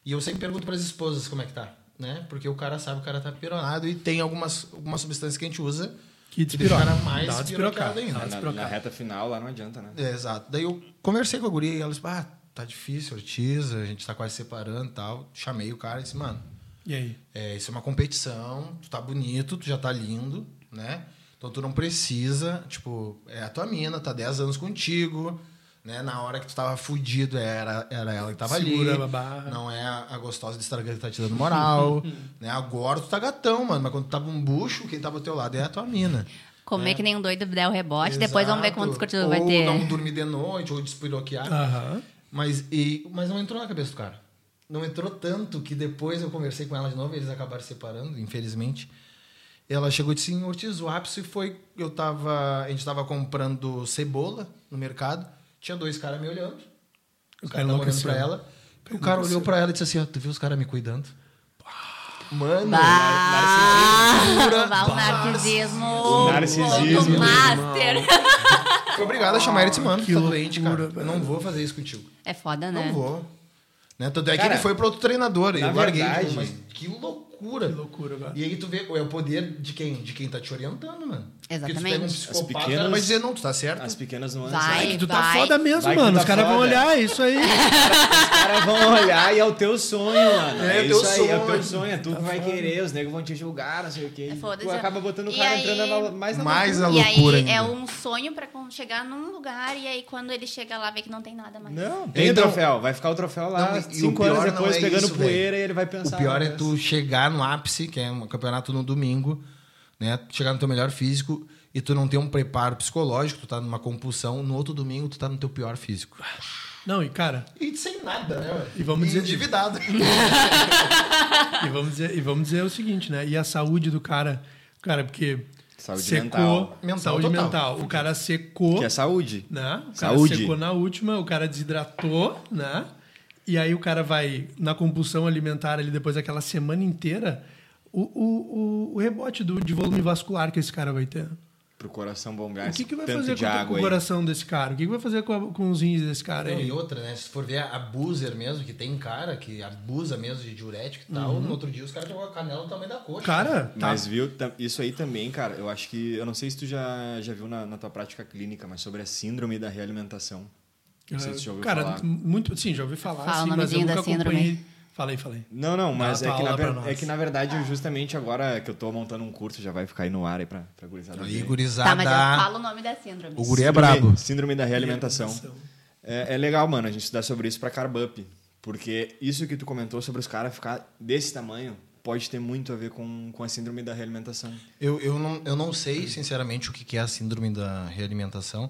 E eu sempre pergunto para as esposas como é que tá, né? Porque o cara sabe que o cara tá pironado e tem algumas, algumas substâncias que a gente usa Que deixa o cara despiroca. mais Dá uma despirocado ainda. Dá uma Na, na reta final lá não adianta, né? É, exato. Daí eu conversei com a guria e ela disse, ah, tá difícil, Ortiz, a gente tá quase separando e tal. Chamei o cara e disse, mano, E aí? é, isso é uma competição, tu tá bonito, tu já tá lindo, né? Então tu não precisa, tipo, é a tua mina, tá 10 anos contigo, né? Na hora que tu tava fudido, era, era ela que tava Segura ali. barra. Não é a, gostosa de Instagram que tá te dando moral, né? Agora tu tá gatão, mano, mas quando tu tava um bucho, quem tava ao teu lado é a tua mina. Comer que nem um doido der o rebote, depois vamos ver Exato. quantos curtidas ou vai ter. não dormir de noite, ou despiroquear. Aham. Mas, e, mas não entrou na cabeça do cara. Não entrou tanto que depois eu conversei com ela de novo, eles acabaram se separando, infelizmente. Ela chegou e disse, "Sim, Ortiz, o ápice foi... Eu tava, a gente tava comprando cebola no mercado, tinha dois caras me olhando. O Os cara caras estavam olhando pra ela. O cara olhou pra ela e disse assim, ó, tu viu os caras me cuidando? Mano, Bah, bah, o narcisismo. O narcisismo. Master. foi obrigado a chamar ele e disse, mano, Que tá doente, cara. Eu não vou fazer isso contigo. É foda, né? Não vou. Né? Tanto é que ele foi pro outro treinador. na Eu larguei. verdade- mas que loucura. Que loucura, velho. E aí tu vê, é o poder de quem? De quem tá te orientando, mano. Porque tu Exatamente. pega um As psicopata, pequenas- ela vai dizer, não, tu tá certo. As pequenas nuances. Vai. né? Tu tá Vai. foda mesmo, Vai mano. tá Os caras vão foda. olhar, é isso aí. Os caras vão olhar e é o teu sonho, mano. É É, o teu isso aí, é o teu sonho. sonho. É tu que vai querer, os negros vão te julgar, não sei o quê. É, foda-se. tu acaba botando o E cara aí- entrando na- mais na Mais loucura. a E loucura aí é ainda. um sonho pra chegar num lugar e aí quando ele chega lá vê que não tem nada mais. Não, tem Então- o troféu. Vai ficar o troféu lá Não, e- e o cinco anos pior não depois é pegando poeira e ele vai pensar. O pior é "Nossa, tu chegar no ápice, que é um campeonato no domingo, né? Chegar no teu melhor físico e tu não ter um preparo psicológico, tu tá numa compulsão, no outro domingo tu tá no teu pior físico. Não, e cara, E sem nada, né? E vamos dizer- endividado. e vamos, dizer, e vamos dizer o seguinte, né? E a saúde do cara, cara, porque Saúde secou, mental. Mental saúde total. mental. O cara secou, Que é saúde. né? O cara Saúde. secou na última, o cara desidratou, né? E aí o cara vai na compulsão alimentar ali depois daquela semana inteira, o, o, o, o rebote do, de volume vascular que esse cara vai ter. Pro coração bombear O que, que vai tanto fazer com, com o coração desse cara? O que, que vai fazer com, a- com os rins desse cara Não, aí? e outra, né? Se for ver a abuser mesmo, que tem cara que abusa mesmo de diurético e tal, no outro dia os caras jogam a canela no tamanho da coxa. Cara, tá. Mas viu, isso aí também, cara, eu acho que. Eu não sei se tu já, já viu na, na tua prática clínica, mas sobre a síndrome da realimentação. Não sei se você já ouviu Cara, falar. muito, sim, já ouvi falar, Fala o sim, mas eu nomezinho da nunca síndrome. acompanhei. Falei, falei. Não, não, mas Dá é que, na aula pra ver- nós. é que na verdade, eu justamente agora que eu tô montando um curso, já vai ficar aí no ar aí pra, pra gurizada Aí, ver. gurizada. Tá, mas eu falo o nome da síndrome. O guri é Síndrome- brabo. Síndrome da realimentação. É, é legal, mano, a gente estudar sobre isso pra carb up. Porque isso que tu comentou sobre os caras ficar desse tamanho pode ter muito a ver com, com a síndrome da realimentação. Eu, eu, não, eu não sei, sinceramente, o que que é a síndrome da realimentação,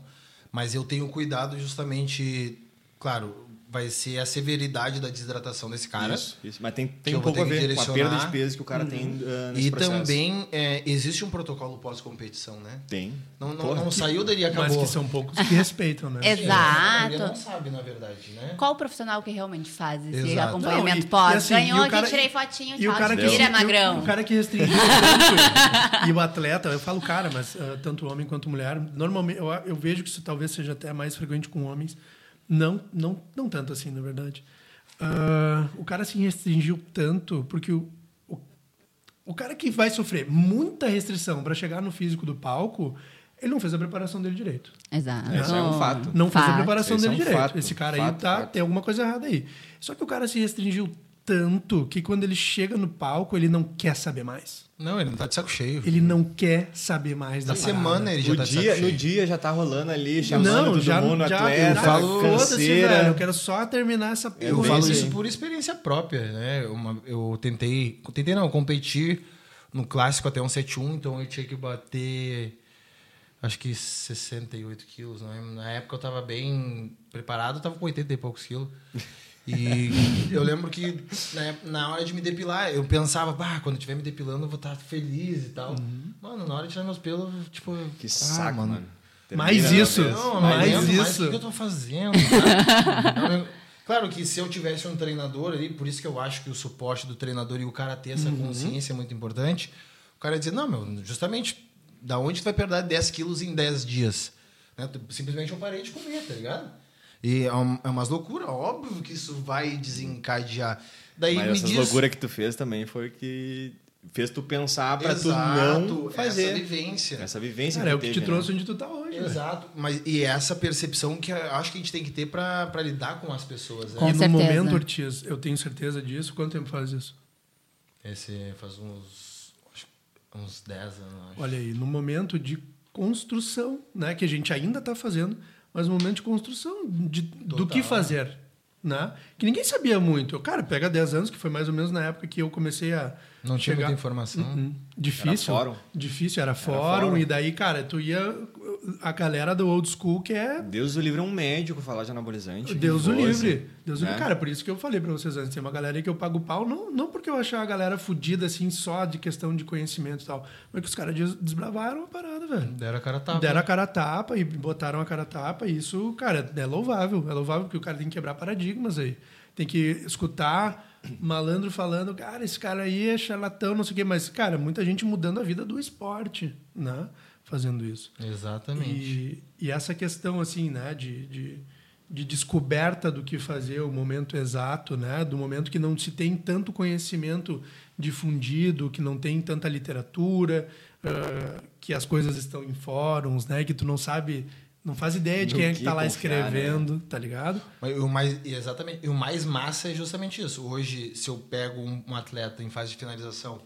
mas eu tenho cuidado justamente. Claro, vai ser a severidade da desidratação desse cara. Isso, isso. Mas tem, Que tem um pouco a que ver com a direcionar. perda de peso que o cara tem ah, nesse E processo. também é, existe um protocolo pós-competição, né? Tem. Não, não, Porra. não saiu dali e acabou. Mas que são poucos que respeitam, né? Exato. A maioria não sabe, na verdade, né? Qual o profissional que realmente faz esse Exato. acompanhamento Não, e- pós? e assim, Ganhou o aqui, cara- tirei fotinho, E o tchau, cara que vira e o- magrão. O cara que restringiu tanto, e o atleta, eu falo cara, mas ah, tanto homem quanto mulher, normalmente eu, eu vejo que isso talvez seja até mais frequente com homens, não, não, não tanto assim, na verdade. Ah, o cara se restringiu tanto porque o, o, o cara que vai sofrer muita restrição para chegar no físico do palco, ele não fez a preparação dele direito. Exato. Isso é um fato. Não fez a Fato. preparação Esse é dele um direito. fato, Esse cara aí fato, tá, fato. tem alguma coisa errada aí. Só que o cara se restringiu tanto que quando ele chega no palco, ele não quer saber mais. Não, ele não tá de saco cheio. Ele não quer saber mais da Na parada. semana ele já No tá de saco dia, cheio. no dia já tá rolando ali, chamando Não, todo já, mundo, já atleta, eu falo- foda-se, canseira. velho. Eu quero só terminar essa Eu bem falo isso aí. por experiência própria, né? Uma- eu tentei, tentei não, competir no clássico até um 71, então eu tinha que bater acho que 68 quilos. Né? Na época eu tava bem preparado, eu tava com 80 e poucos quilos. E eu lembro que na, na hora de me depilar, eu pensava, bah, quando eu estiver me depilando eu vou estar feliz e tal. Mano, na hora de tirar meus pelos, tipo, Que ah, saco, mano. Mais Termina isso. não, mais mais isso. Mais o que eu tô fazendo? claro que se eu tivesse um treinador ali, por isso que eu acho que o suporte do treinador e o cara ter essa consciência é muito importante. O cara dizer, não, meu, justamente, da onde tu vai perder 10 quilos em 10 dias? Né? Simplesmente eu parei de comer, tá ligado? E é, um, é umas loucuras, óbvio que isso vai desencadear. Daí Mas me essas diz... loucuras que tu fez também foi que fez tu pensar pra tu não fazer. Essa vivência. Essa vivência Cara, é o tu que te teve, trouxe né? onde tu tá hoje. velho. Exato. Mas, e essa percepção que acho que a gente tem que ter pra lidar com as pessoas. Né? Com e no certeza. momento, Ortiz, eu tenho certeza disso. Quanto tempo faz isso? Esse faz uns, acho que uns 10 anos, acho. Olha aí, no momento de construção, né, que a gente ainda está fazendo, mas no momento de construção de, do que fazer, né? Que ninguém sabia muito. Cara, pega 10 anos, que foi mais ou menos na época que eu comecei a Não tinha chegar- muita informação. Uhum. Difícil. Era fórum. Difícil, era fórum, fórum. e daí, cara, tu ia a galera do old school que é Deus o livre é um médico falar de anabolizante. Deus o livre. Deus o né? livre. Cara, por isso que eu falei pra vocês antes. Tem uma galera aí que eu pago pau, não, não porque eu achar a galera fodida, assim, só de questão de conhecimento e tal, mas que os caras des- desbravaram a parada, velho. Deram a cara a tapa. Deram a cara a tapa e botaram a cara a tapa. E isso, cara, é louvável. É louvável porque o cara tem que quebrar paradigmas aí. Tem que escutar malandro falando, cara, esse cara aí é charlatão, não sei o quê. Mas, cara, muita gente mudando a vida do esporte, né? Fazendo isso. Exatamente. E, e essa questão, assim, né, de, de, de descoberta do que fazer, o momento exato, né, do momento que não se tem tanto conhecimento difundido, que não tem tanta literatura, ah, que as coisas estão em fóruns, né, que tu não sabe, não faz ideia de quem é que que tá lá confiar, né? escrevendo, tá ligado? Mas o mais, exatamente. E o mais massa é justamente isso. Hoje, se eu pego um, um atleta em fase de finalização,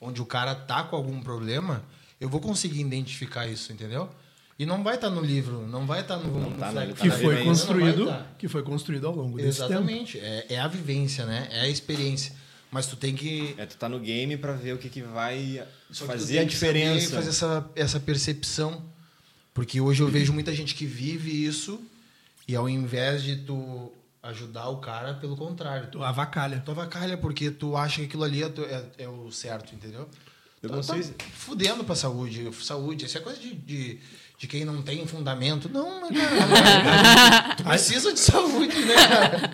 onde o cara tá com algum problema, eu vou conseguir identificar isso, entendeu? E não vai estar no livro, não vai estar no, no tá, né? Que na foi construído, não tá. que foi construído ao longo desse tempo. Exatamente. É, é a vivência, né? É a experiência. Mas tu tem que É, tu tá no game pra ver o que, que vai Só que tu fazer tem a que saber diferença. Fazer essa, essa percepção. Porque hoje eu vejo muita gente que vive isso e ao invés de tu ajudar o cara, pelo contrário, tu, avacalha. tu avacalha porque tu acha que aquilo ali é, é- é o certo, entendeu? Eu Tá- não tá sei se- fudendo pra saúde. Saúde, isso é coisa de, de, de quem não tem fundamento. Não, cara. tu precisa de saúde, né, cara?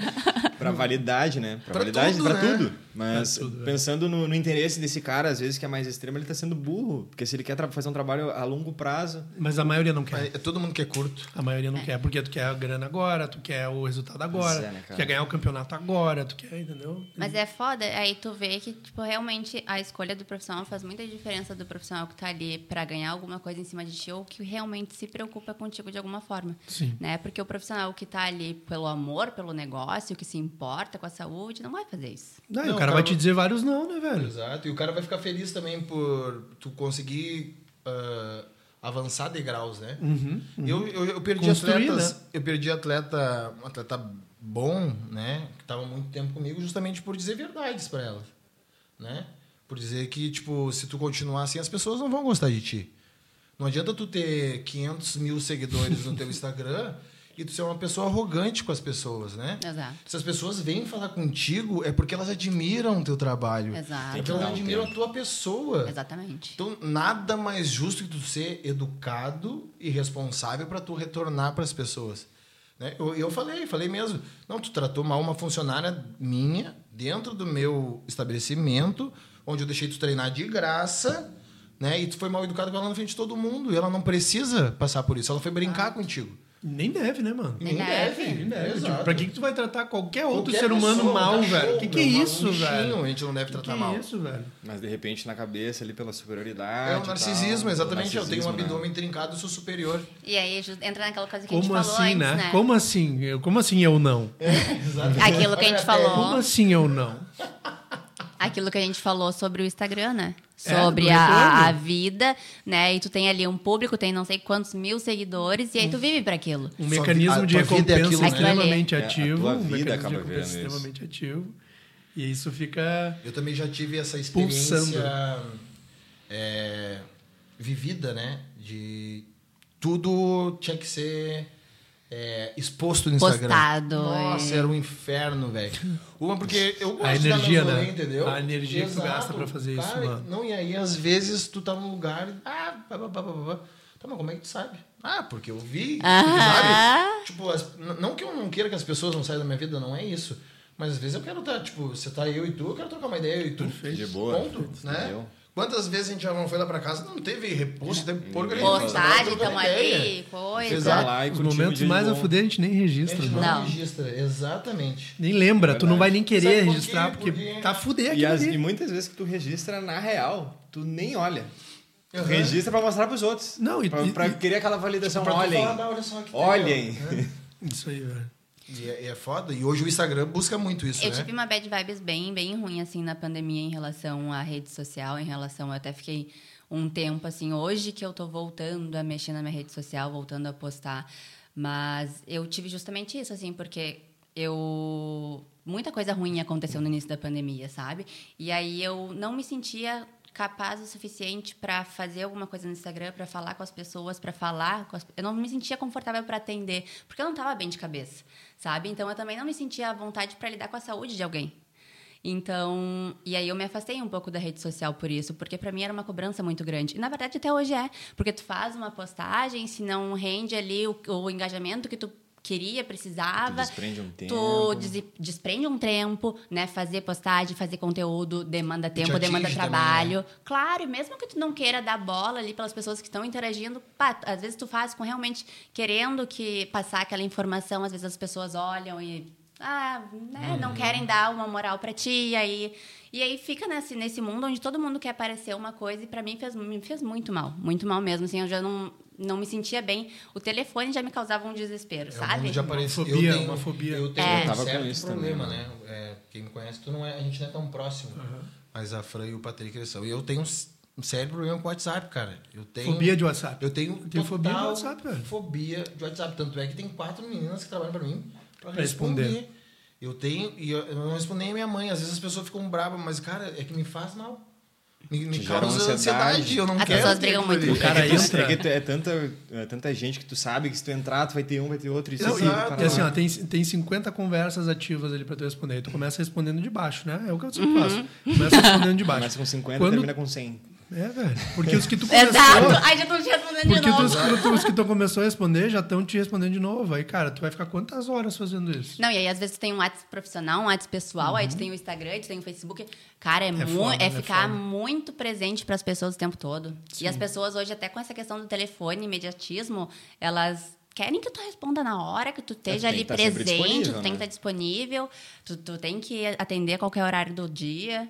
Pra validade, né? Pra, Pra validade, tudo, pra né? tudo. Mas É tudo, velho. pensando no, no interesse desse cara, às vezes que é mais extremo, ele tá sendo burro. Porque se ele quer fazer um trabalho a longo prazo. Mas a maioria não quer. Mas é todo mundo que é curto. A maioria não É. quer, porque tu quer a grana agora, tu quer o resultado agora, é, né, tu quer ganhar o campeonato agora, tu quer, entendeu? Mas é foda, aí tu vê que, tipo, realmente a escolha do profissional faz muita diferença do profissional que tá ali pra ganhar alguma coisa em cima de ti ou que realmente se preocupa contigo de alguma forma. Sim. Né? Porque o profissional que tá ali pelo amor, pelo negócio, que se importa com a saúde, não vai fazer isso. Não, Não, cara cara, vai te dizer vários não, né, velho? Exato. E o cara vai ficar feliz também por tu conseguir ah, avançar degraus, né? Eu, eu, eu perdi Construir, atletas. né? Eu perdi atleta, um atleta bom, né? Que tava muito tempo comigo, justamente por dizer verdades para elas, né? Por dizer que, tipo, se tu continuar assim, as pessoas não vão gostar de ti. Não adianta tu ter 500 mil seguidores no teu Instagram e tu ser uma pessoa arrogante com as pessoas, né? Exato. Se as pessoas vêm falar contigo, é porque elas admiram o teu trabalho. Exato. Porque elas Não, admiram a tua pessoa. Exatamente. Então, nada mais justo que tu ser educado e responsável para tu retornar para as pessoas. Né? Eu, eu falei, falei mesmo. Não, tu tratou mal uma funcionária minha dentro do meu estabelecimento, onde eu deixei tu treinar de graça, né? E tu foi mal educado com ela na frente de todo mundo. E ela não precisa passar por isso. Ela foi brincar contigo. Nem deve, né, mano? Nem deve. Nem deve. Exato. Tipo, pra que, que tu vai tratar qualquer outro Qualquer ser humano pessoa, mal, um velho? cachorro, Que que é isso, um velho? A gente não deve Que tratar que mal. é isso, velho? Mas de repente na cabeça ali pela superioridade. É o narcisismo, tal. exatamente. O eu tenho um narcisismo, né? abdômen trincado, sou superior. E aí entra naquela coisa que a Como gente falou assim, antes, né? né? Como assim? Eu- Como assim eu não? Aquilo que a gente falou. Como assim eu não? Aquilo que a gente falou sobre o Instagram, né? É, Sobre do a, a vida, né? E tu tem ali um público, tem não sei quantos mil seguidores, e aí tu vive para aquilo. Um Sua mecanismo vi- a de vida é recompensa aquilo, né? extremamente É, a ativo. tua um vida mecanismo acaba de recompensa virando isso. extremamente ativo. E isso fica. Eu também já tive essa experiência é, vivida, né? De tudo tinha que ser é, exposto no Instagram. Postado, Nossa, é. era um inferno, velho. Uma porque eu gosto A de energia, rolê, né? entendeu? A energia que tu Exato. gasta pra fazer isso, Cara, mano. Não, e aí às vezes tu tá num lugar e, ah, pá, pá, pá, pá. Tá, mas como é que tu sabe? Ah, porque eu vi, Aham. sabe? Tipo, as- não que eu não queira que as pessoas não saiam da minha vida, não é isso. Mas às vezes eu quero estar, tipo, você tá eu e tu, eu quero trocar uma ideia eu e tu. De boa. Ponto, né? Entendeu? Quantas vezes a gente já não foi lá pra casa, não teve reposto, teve porcaria. Postagem, nenhuma, tamo trocando ideia. ali, coisa. Exato. lá e Os momentos mais a fuder a gente nem A registra. gente mano. não, Não. registra, exatamente. Nem lembra, tu não vai nem querer Sabe registrar, porque, Porque- tá fuder E, aquilo as- e muitas vezes que tu registra na real, tu nem olha. Uhum. registra pra mostrar pros outros. Não, e- pra, e- pra e- querer aquela validação. Pra tu olhem. falar, "Ah, olha só que Olhem. legal", né? Isso aí, velho. E é, é foda. E hoje o Instagram busca muito isso, Eu né? tive uma bad vibes bem, bem ruim, assim, na pandemia em relação à rede social, em relação... Eu até fiquei um tempo, assim, hoje que eu tô voltando a mexer na minha rede social, voltando a postar. Mas eu tive justamente isso, assim, porque eu... Muita coisa ruim aconteceu no início da pandemia, sabe? E aí eu não me sentia capaz o suficiente para fazer alguma coisa no Instagram, para falar com as pessoas, para falar as... eu não me sentia confortável para atender, porque eu não estava bem de cabeça, sabe? Então eu também não me sentia à vontade para lidar com a saúde de alguém. Então, e aí eu me afastei um pouco da rede social por isso, porque para mim era uma cobrança muito grande. E na verdade até hoje é, porque tu faz uma postagem, se não rende ali o, o engajamento que tu queria, precisava, Tu desprende um tempo. tu des- desprende um tempo, né? Fazer postagem, fazer conteúdo, demanda tempo, demanda também, trabalho. Claro, e mesmo que tu não queira dar bola ali pelas pessoas que estão interagindo, pá, às vezes tu faz com realmente querendo que passar aquela informação, às vezes as pessoas olham e ah, né, não querem dar uma moral pra ti, e aí e aí fica nesse, nesse mundo onde todo mundo quer parecer uma coisa e pra mim fez, me fez muito mal, muito mal mesmo, assim, eu já não não me sentia bem. O telefone já me causava um desespero, É, sabe? já apareceu. Uma fobia, eu tenho, uma fobia. Eu tenho É. um Tava com certo isso problema, também, né? É, quem me conhece, tu não é, a gente não é tão próximo. Mas a Fran e o Patrick eles são. E eu tenho um, sério problema com o WhatsApp, cara. Eu tenho, Fobia de WhatsApp. Eu tenho, Eu tenho fobia de WhatsApp, velho. Fobia de WhatsApp. Tanto é que tem quatro meninas que trabalham pra mim pra, Pra responder. responder. Eu tenho, e eu, eu não respondo nem a minha mãe. Às vezes as pessoas ficam bravas, mas, cara, é que me faz mal. Me, me causa ansiedade. ansiedade. Eu não As quero. pessoas ter brigam muito. ali. O cara é entra- É, que tu- é tanta, é tanta gente que tu sabe que se tu entrar, tu vai ter um, vai ter outro. Isso Não, assim, e, e assim, ó, tem, tem 50 conversas ativas ali pra tu responder. Tu começa respondendo de baixo, né? É o que eu sempre faço. Começa respondendo de baixo. Começa com 50 Quando- termina com 100. É, velho. Porque os que tu começou... Exato. Ai, já tô te respondendo de Porque novo. os, que tu- os que tu começou a responder já estão te respondendo de novo. Aí, cara, tu vai ficar quantas horas fazendo isso? Não, e aí às vezes tu tem um WhatsApp profissional, um WhatsApp pessoal, aí tu tem o Instagram, tu tem o Facebook. Cara, é, mu- foda, é é ficar foda. muito presente para as pessoas o tempo todo. E as pessoas hoje, até com essa questão do telefone, imediatismo, elas querem que tu responda na hora, que tu esteja tem ali tá presente, tu tem que né? estar disponível, tu, tu tem que atender a qualquer horário do dia.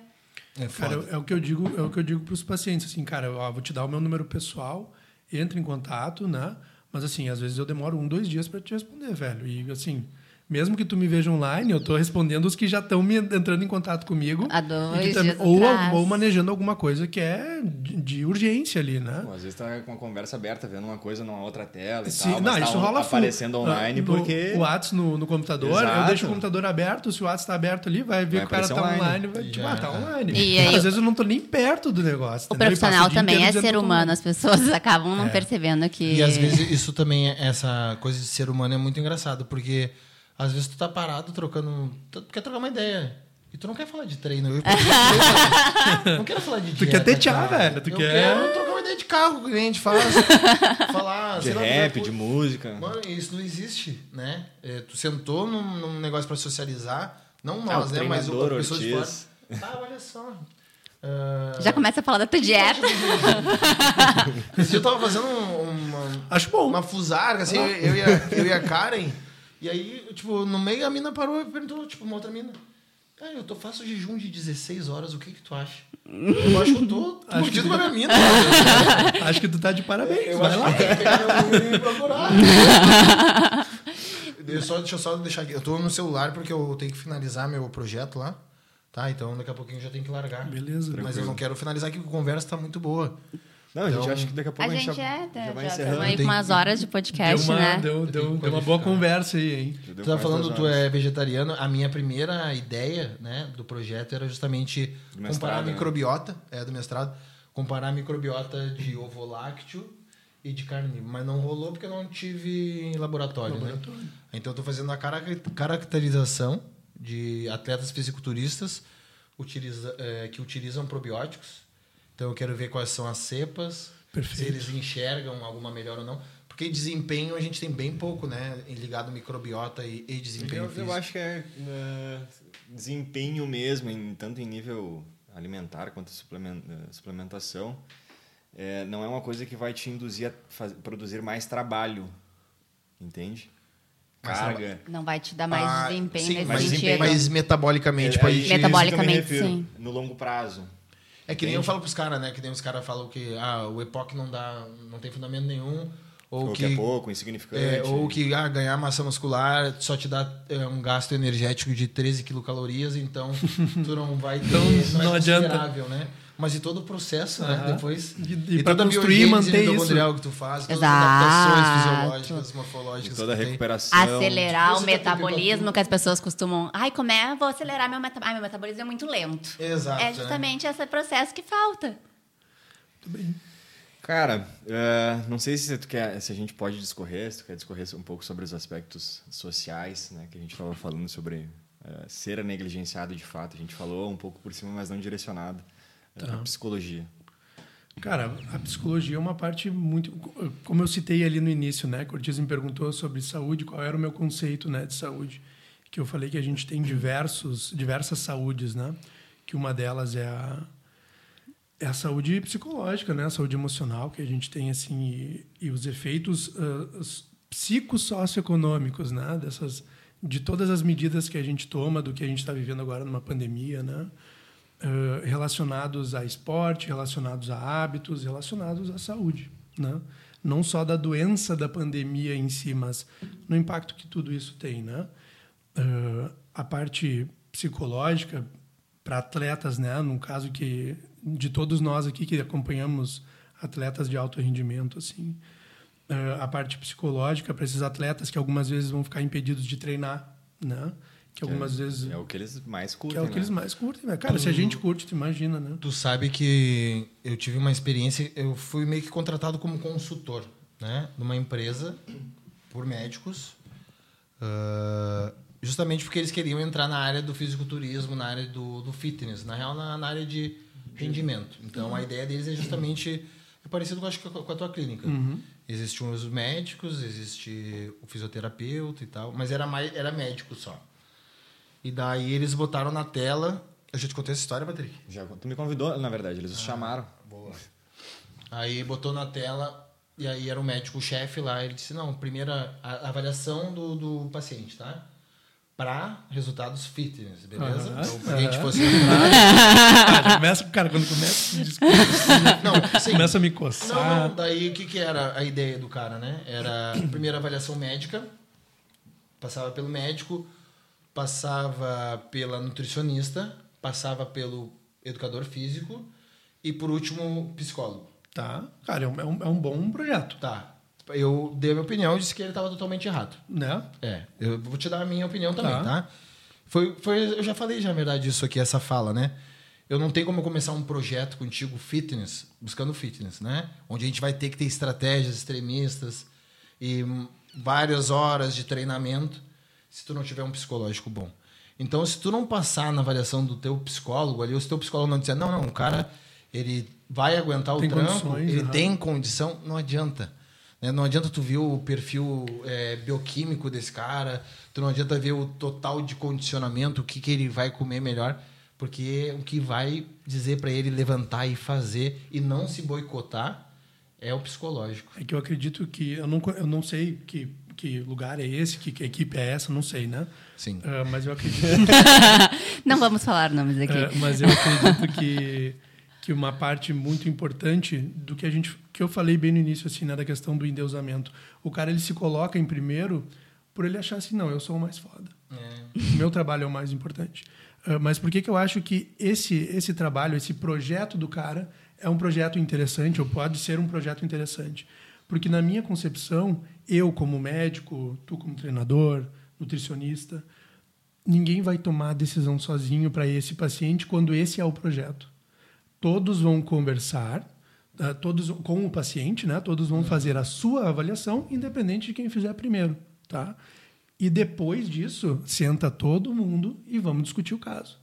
É Cara, é o que eu digo, é o que eu digo para os pacientes, assim, cara, ó, vou te dar o meu número pessoal, entra em contato, né? Mas assim, às vezes eu demoro um, dois dias para te responder, velho. E assim, mesmo que tu me veja online, eu tô respondendo os que já estão me entrando em contato comigo. Há dois tam- dias ou, atrás. ou manejando alguma coisa que é de, de urgência ali, né? Pô, às vezes tá com uma conversa aberta, vendo uma coisa numa outra tela e Sim, tal, não, tá isso on- rola full. aparecendo online Ah, no- porque... O WhatsApp no, no computador, eu Exato. deixo o computador aberto, se o WhatsApp está aberto ali, vai ver Vai que o cara tá online, online. vai, tipo, Já. ah, tá online. E aí Às o- vezes eu não tô nem perto do negócio. O entendeu? Profissional dia também é ser eu humano, as pessoas acabam não percebendo que. E às vezes isso também, é- essa coisa de ser humano é muito engraçado, porque às vezes tu tá parado trocando. Tu quer trocar uma ideia. E tu não quer falar de treino. Eu, eu não quero falar de Tu dieta, quer tetear, velho, tu eu quer- quero trocar uma ideia de carro que a gente faz. falar, De lá, rap, de música. Mano, isso não existe, né? É, tu sentou num, num negócio pra socializar, não Ah, nós, o né? Mas o, pessoa de fora. Ah, olha só. Ah, Já começa a falar da tua dieta. esse dia eu tava fazendo um- uma, Acho bom. uma fusarga, assim, eu, eu, e a, eu e a Karen. E aí, tipo, no meio a mina parou e perguntou, tipo, uma outra mina. Cara, eu tô, faço jejum de 16 horas, o que que tu acha? Eu acho que eu tô Acho mordido que- com a minha mina. Acho que tu tá de parabéns. Eu vai acho lá. que tem que pegar meu número e me procurar. Eu só, deixa eu só deixar aqui. Eu tô no celular porque eu tenho que finalizar meu projeto lá. Tá? Então daqui a pouquinho eu já tenho que largar. Beleza. Mas eu não quero finalizar aqui, porque a conversa tá muito boa. Não, a gente Então- acha que daqui a pouco A a gente já, é, já vai já encerrando. estamos aí com Tem- umas horas de Deu podcast, uma, né? deu, deu, deu uma boa conversa aí, hein? Deu Tu tá falando tu é vegetariano. A minha primeira ideia né, do projeto era justamente comparar a né? microbiota, é, do mestrado, comparar a microbiota de ovo lácteo e de carne, mas não rolou porque eu não tive em laboratório, Laboratório. né? Então eu tô fazendo a cara- caracterização de atletas fisiculturistas utiliza, é, que utilizam probióticos. Então eu quero ver quais são as cepas, Perfeito. se eles enxergam alguma melhora ou não. Porque desempenho a gente tem bem pouco, né? Ligado microbiota e, e desempenho Eu, físico. eu acho que é eh, desempenho mesmo, em, tanto em nível alimentar quanto eh, suplementação. Eh, não é uma coisa que vai te induzir a faz- produzir mais trabalho, entende? Carga. Não vai te dar mais Ah, desempenho sim, nesse mais sentido. desempenho. Mas metabolicamente É, pode é Metabolicamente, refiro, sim. No longo prazo. É que nem eu falo pros caras, né? Que nem os caras falam que ah, o EPOC não dá, não tem fundamento nenhum. Ou, Ou que, que, é pouco, insignificante. é, ou que ah, ganhar massa muscular só te dá é, um gasto energético de 13 quilocalorias, então tu não vai ter. Então, é não adianta. considerável, né? Mas e todo o processo, né? Aham. Depois. E- e pra toda a construir e manter isso. mitocondrial que tu faz, todas Exato. as adaptações fisiológicas, E morfológicas. toda a recuperação. Acelerar o tá metabolismo, que as pessoas costumam. Ai, como é? Vou acelerar meu metabolismo. Ai, meu metabolismo é muito lento. Exato. é né? justamente esse processo que falta. Cara, eh, não sei se tu quer, se a gente pode discorrer, se tu quer discorrer um pouco sobre os aspectos sociais, né, que a gente estava falando sobre eh, ser negligenciado de fato. A gente falou um pouco por cima, mas não direcionado Tá. para psicologia. Cara, a psicologia é uma parte muito. Como eu citei ali no início, né? Ortiz me perguntou sobre saúde, qual era o meu conceito né, de saúde. Que eu falei que a gente tem diversos, diversas saúdes, né? Que uma delas é a, é a saúde psicológica, né? A saúde emocional que a gente tem, assim, e, e os efeitos ah, os psicossocioeconômicos, né? Dessas, de todas as medidas que a gente toma, do que a gente está vivendo agora numa pandemia, né? Eh, relacionados a esporte, relacionados a hábitos, relacionados à saúde, né? Não só da doença da pandemia em si, mas no impacto que tudo isso tem, né? Eh, a parte psicológica para atletas, né? No caso que de todos nós aqui que acompanhamos atletas de alto rendimento, assim, eh, a parte psicológica para esses atletas que algumas vezes vão ficar impedidos de treinar, né? Que algumas é, vezes É o que eles mais que curtem, é o que né? eles mais curtem, né? Cara, se a gente curte, tu imagina, né? Tu sabe que eu tive uma experiência, eu fui meio que contratado como consultor, né, numa empresa por médicos, ah, justamente porque eles queriam entrar na área do fisiculturismo, na área do, do fitness, na real na, na área de rendimento. Então a ideia deles é justamente é parecido com, acho, com a tua clínica. Existiam os médicos, existe o fisioterapeuta e tal, mas era mais era médico só. E daí eles botaram na tela. Eu já te contei essa história, Patrick? Já, tu me convidou, na verdade, eles Ah. os chamaram. Boa. Aí botou na tela, e aí era o médico-chefe lá, ele disse, não, primeira avaliação do, do paciente, tá? Para resultados fitness, beleza? Aham, Então, a gente fosse entrar... Começa, cara, quando começa, desculpa, Não, sim. começa a me Não, coçar. não, daí o que, que era a ideia do cara, né? Era a primeira avaliação médica, passava pelo médico, passava pela nutricionista, passava pelo educador físico e, por último, psicólogo. Tá, cara, é um, é um, é bom projeto, Tá. Eu dei a minha opinião e disse que ele estava totalmente errado. né? É, eu vou te dar a minha opinião também, Tá. tá? Foi, foi, eu já falei já, na verdade, isso aqui, essa fala, né? Eu não tenho como começar um projeto contigo fitness, buscando fitness, né? Onde a gente vai ter que ter estratégias extremistas e várias horas de treinamento se tu não tiver um psicológico bom. Então, se tu não passar na avaliação do teu psicólogo ali, ou se teu psicólogo não disser, não, não, o cara, ele vai aguentar o Tem trampo, condições, ele tem condição, não adianta. né? Não adianta tu ver o perfil é, bioquímico desse cara, tu não adianta ver o total de condicionamento, o que, que ele vai comer melhor, porque o que vai dizer para ele levantar e fazer e não se boicotar é o psicológico. É que eu acredito que. Eu não, eu não sei que, que lugar é esse, que, que equipe é essa, não sei, né? Sim. Ah, mas eu acredito. Não vamos falar nomes aqui. É, mas eu acredito que, que uma parte muito importante do que a gente que eu falei bem no início assim, né, da questão do endeusamento. O cara ele se coloca em primeiro por ele achar assim, não, eu sou o mais foda. O meu trabalho é o mais importante. Ah, mas por que que eu acho que esse esse trabalho, esse projeto do cara é um projeto interessante ou pode ser um projeto interessante? Porque na minha concepção, eu como médico, tu como treinador, nutricionista, ninguém vai tomar a decisão sozinho para esse paciente quando esse é o projeto. Todos vão conversar, ah, todos com o paciente, né? Todos vão fazer a sua avaliação, independente de quem fizer primeiro, tá? E depois disso, senta todo mundo e vamos discutir o caso.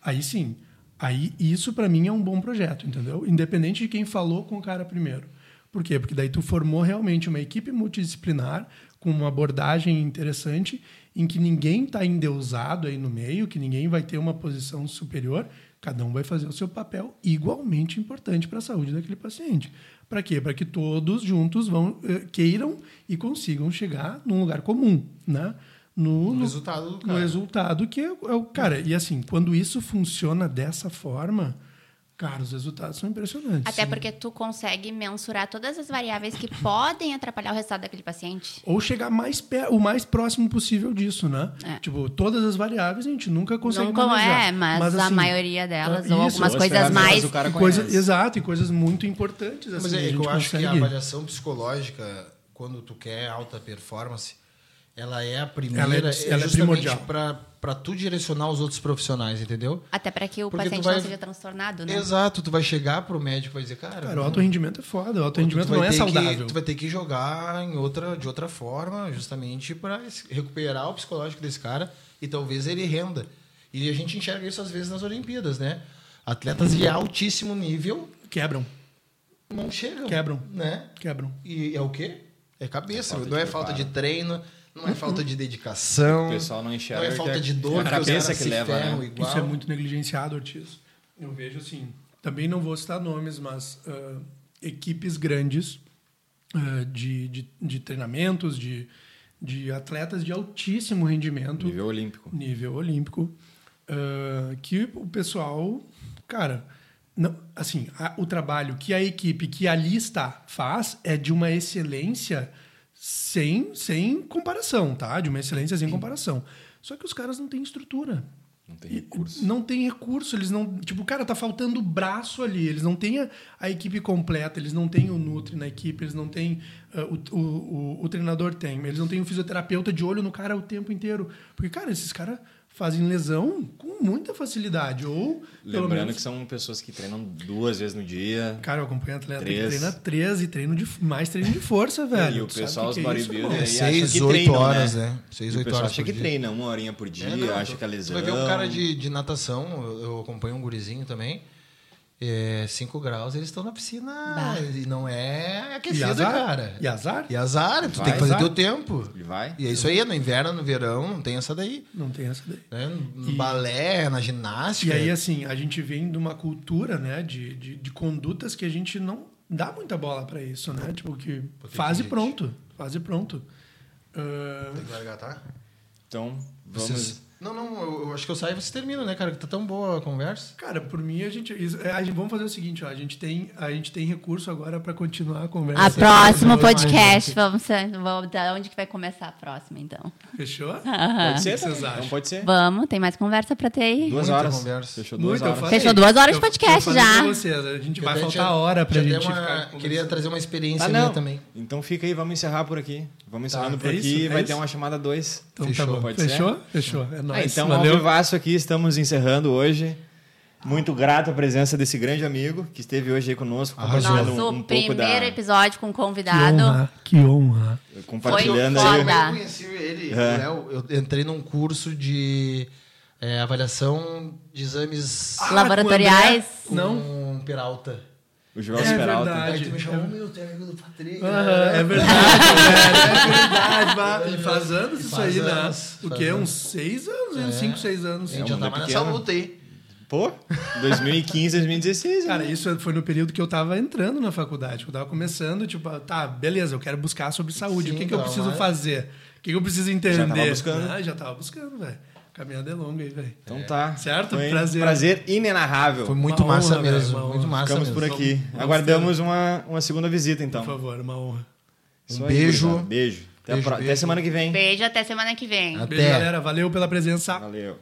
Aí sim, aí isso para mim é um bom projeto, entendeu? Independente de quem falou com o cara primeiro. Por quê? Porque daí tu formou realmente uma equipe multidisciplinar com uma abordagem interessante em que ninguém está endeusado aí no meio, que ninguém vai ter uma posição superior, cada um vai fazer o seu papel igualmente importante para a saúde daquele paciente. Para quê? Para que todos juntos vão eh, queiram e consigam chegar num lugar comum, né? No, No resultado do no cara. resultado que é, é o cara. E assim, quando isso funciona dessa forma, cara, os resultados são impressionantes. Até porque tu consegue mensurar todas as variáveis que podem atrapalhar o resultado daquele paciente. Ou chegar mais o mais próximo possível disso, né? É. Tipo, todas as variáveis a gente nunca consegue Não como manejar. é, mas, a assim, maioria delas, é ou isso, algumas as coisas mais. e coisa, exato, e coisas muito importantes. Assim, Mas a é gente que eu acho que a consegue- avaliação psicológica, quando tu quer alta performance, ela é a primeira, Ela é- é, ela é justamente primordial. para tu direcionar os outros profissionais, entendeu? Até para que o Porque paciente vai- não seja transtornado, né? Exato, tu vai chegar pro médico e vai dizer, cara, Cara, o alto rendimento é foda, o alto rendimento não é saudável. Que, tu vai ter que jogar em outra, de outra forma, justamente para recuperar o psicológico desse cara e talvez ele renda. E a gente enxerga isso às vezes nas Olimpíadas, né? Atletas de altíssimo nível Quebram, não chegam. Quebram. Né? quebram. E é o quê? É cabeça. falta não é falta de preparo. treino, não é falta de dedicação. O pessoal não enxerga Não é falta é- de é dor, a que os cabeça caras que se leva, né? igual. Isso é muito negligenciado, Ortiz. Eu vejo assim, também não vou citar nomes, mas ah, equipes grandes ah, de, de, de treinamentos, de, de atletas de altíssimo rendimento, Nível olímpico. nível olímpico, ah, que o pessoal, cara, não, assim, a- o trabalho que a equipe que ali está faz é de uma excelência sem, sem comparação, tá? De uma excelência sem comparação. Só que os caras não têm estrutura. Não tem recurso. Não tem recurso, eles não. Tipo, cara, tá faltando braço ali. Eles não têm a, a equipe completa, eles não têm o Nutri na equipe, eles não têm. ah, o, o, o, o treinador tem, eles não têm um fisioterapeuta de olho no cara o tempo inteiro. Porque, cara, esses caras fazem lesão com muita facilidade. Ou, pelo Lembrando menos. que são pessoas que treinam duas vezes no dia. Cara, eu acompanho atleta que Três. treina três e treino de, mais treino de força, velho. e o pessoal, os que que é bodybuilders, É aí acham seis, que oito treinam, horas, né? né? Seis, o oito pessoal horas acha por que dia. treina uma horinha por dia, É, não, acha tu- que é lesão. Tu vai ver um cara de, de natação, eu, eu acompanho um gurizinho também. É, 5 graus, eles estão na piscina Bah. e não é E aquecida, azar? cara. E azar? E azar, tu Vai, tem que fazer azar. teu tempo. E vai. E é isso aí, no inverno, no verão, não tem essa daí. Não tem essa daí. Né? No E- balé, na ginástica. E aí, assim, a gente vem de uma cultura, né, de, de, de condutas que a gente não dá muita bola pra isso, né? Tipo, que faz e pronto. Faz e pronto. Ah, Tem que largar, tá? Então, vamos. Vocês- Não, não, eu, eu acho que eu saio e você termina, né, cara? Que tá tão boa a conversa. cara, por mim, a gente, isso- é, a gente. Vamos fazer o seguinte, ó. A gente tem, a gente tem recurso agora pra continuar a conversa. A mais, podcast, vamos, vamos onde que vai começar a próxima, então? Fechou? Pode ser, O que vocês acham? Então pode ser. Vamos, tem mais conversa pra ter aí. Duas Muita horas. conversa. Fechou duas Muito, eu horas. Fechou duas horas de Eu- podcast eu falei já. vocês, a gente vai faltar já- hora pra gente uma- ficar Queria trazer uma experiência Ah, minha também. Então fica aí, vamos encerrar por aqui. Vamos encerrando por é aqui. isso, é vai isso. ter uma chamada 2. Então Fechou, tá bom. pode Fechou? ser? Fechou. É Ah, nóis. então, Valeu. ao vivaço aqui, estamos encerrando hoje. Muito grato a presença desse grande amigo que esteve hoje aí conosco, Arrasou. compartilhando Nosso um, um primeiro da... episódio com Que convidado. honra. Que honra. Compartilhando Foi aí. Eu conheci ele, É. eu entrei num curso de é, avaliação de exames Ah, Laboratoriais. com Não. Peralta. O Joel É Peralta. verdade. Aí tu me chamou, meu, tu é amigo do Patrick. Aham, é verdade, velho. É verdade. E faz anos isso Faz aí, né? O quê? anos. Uns seis anos, né? Cinco, seis anos. A gente É, já tava é nessa luta aí. Pô, 2015, 2016. Cara, né? isso foi no período que eu tava entrando na faculdade. que Eu tava começando, tipo, tá, beleza, eu quero buscar sobre saúde. Sim, o que, que eu então, preciso mas- fazer? O que, que eu preciso entender? tava buscando. Ah, já tava buscando, velho. Caminhada é longa aí, velho. Então tá. Certo? Foi Prazer. prazer inenarrável. Foi muito Uma massa honra, mesmo. uma muito honra. massa Ficamos mesmo. por aqui. Vamos- Aguardamos uma, uma segunda visita, então. Por favor, uma honra. Um aí, beijo. gurizada. Beijo. Até, Beijo, pro- até beijo. semana que vem. Beijo, até semana que vem. Até. Beijo, galera. Valeu pela presença. Valeu.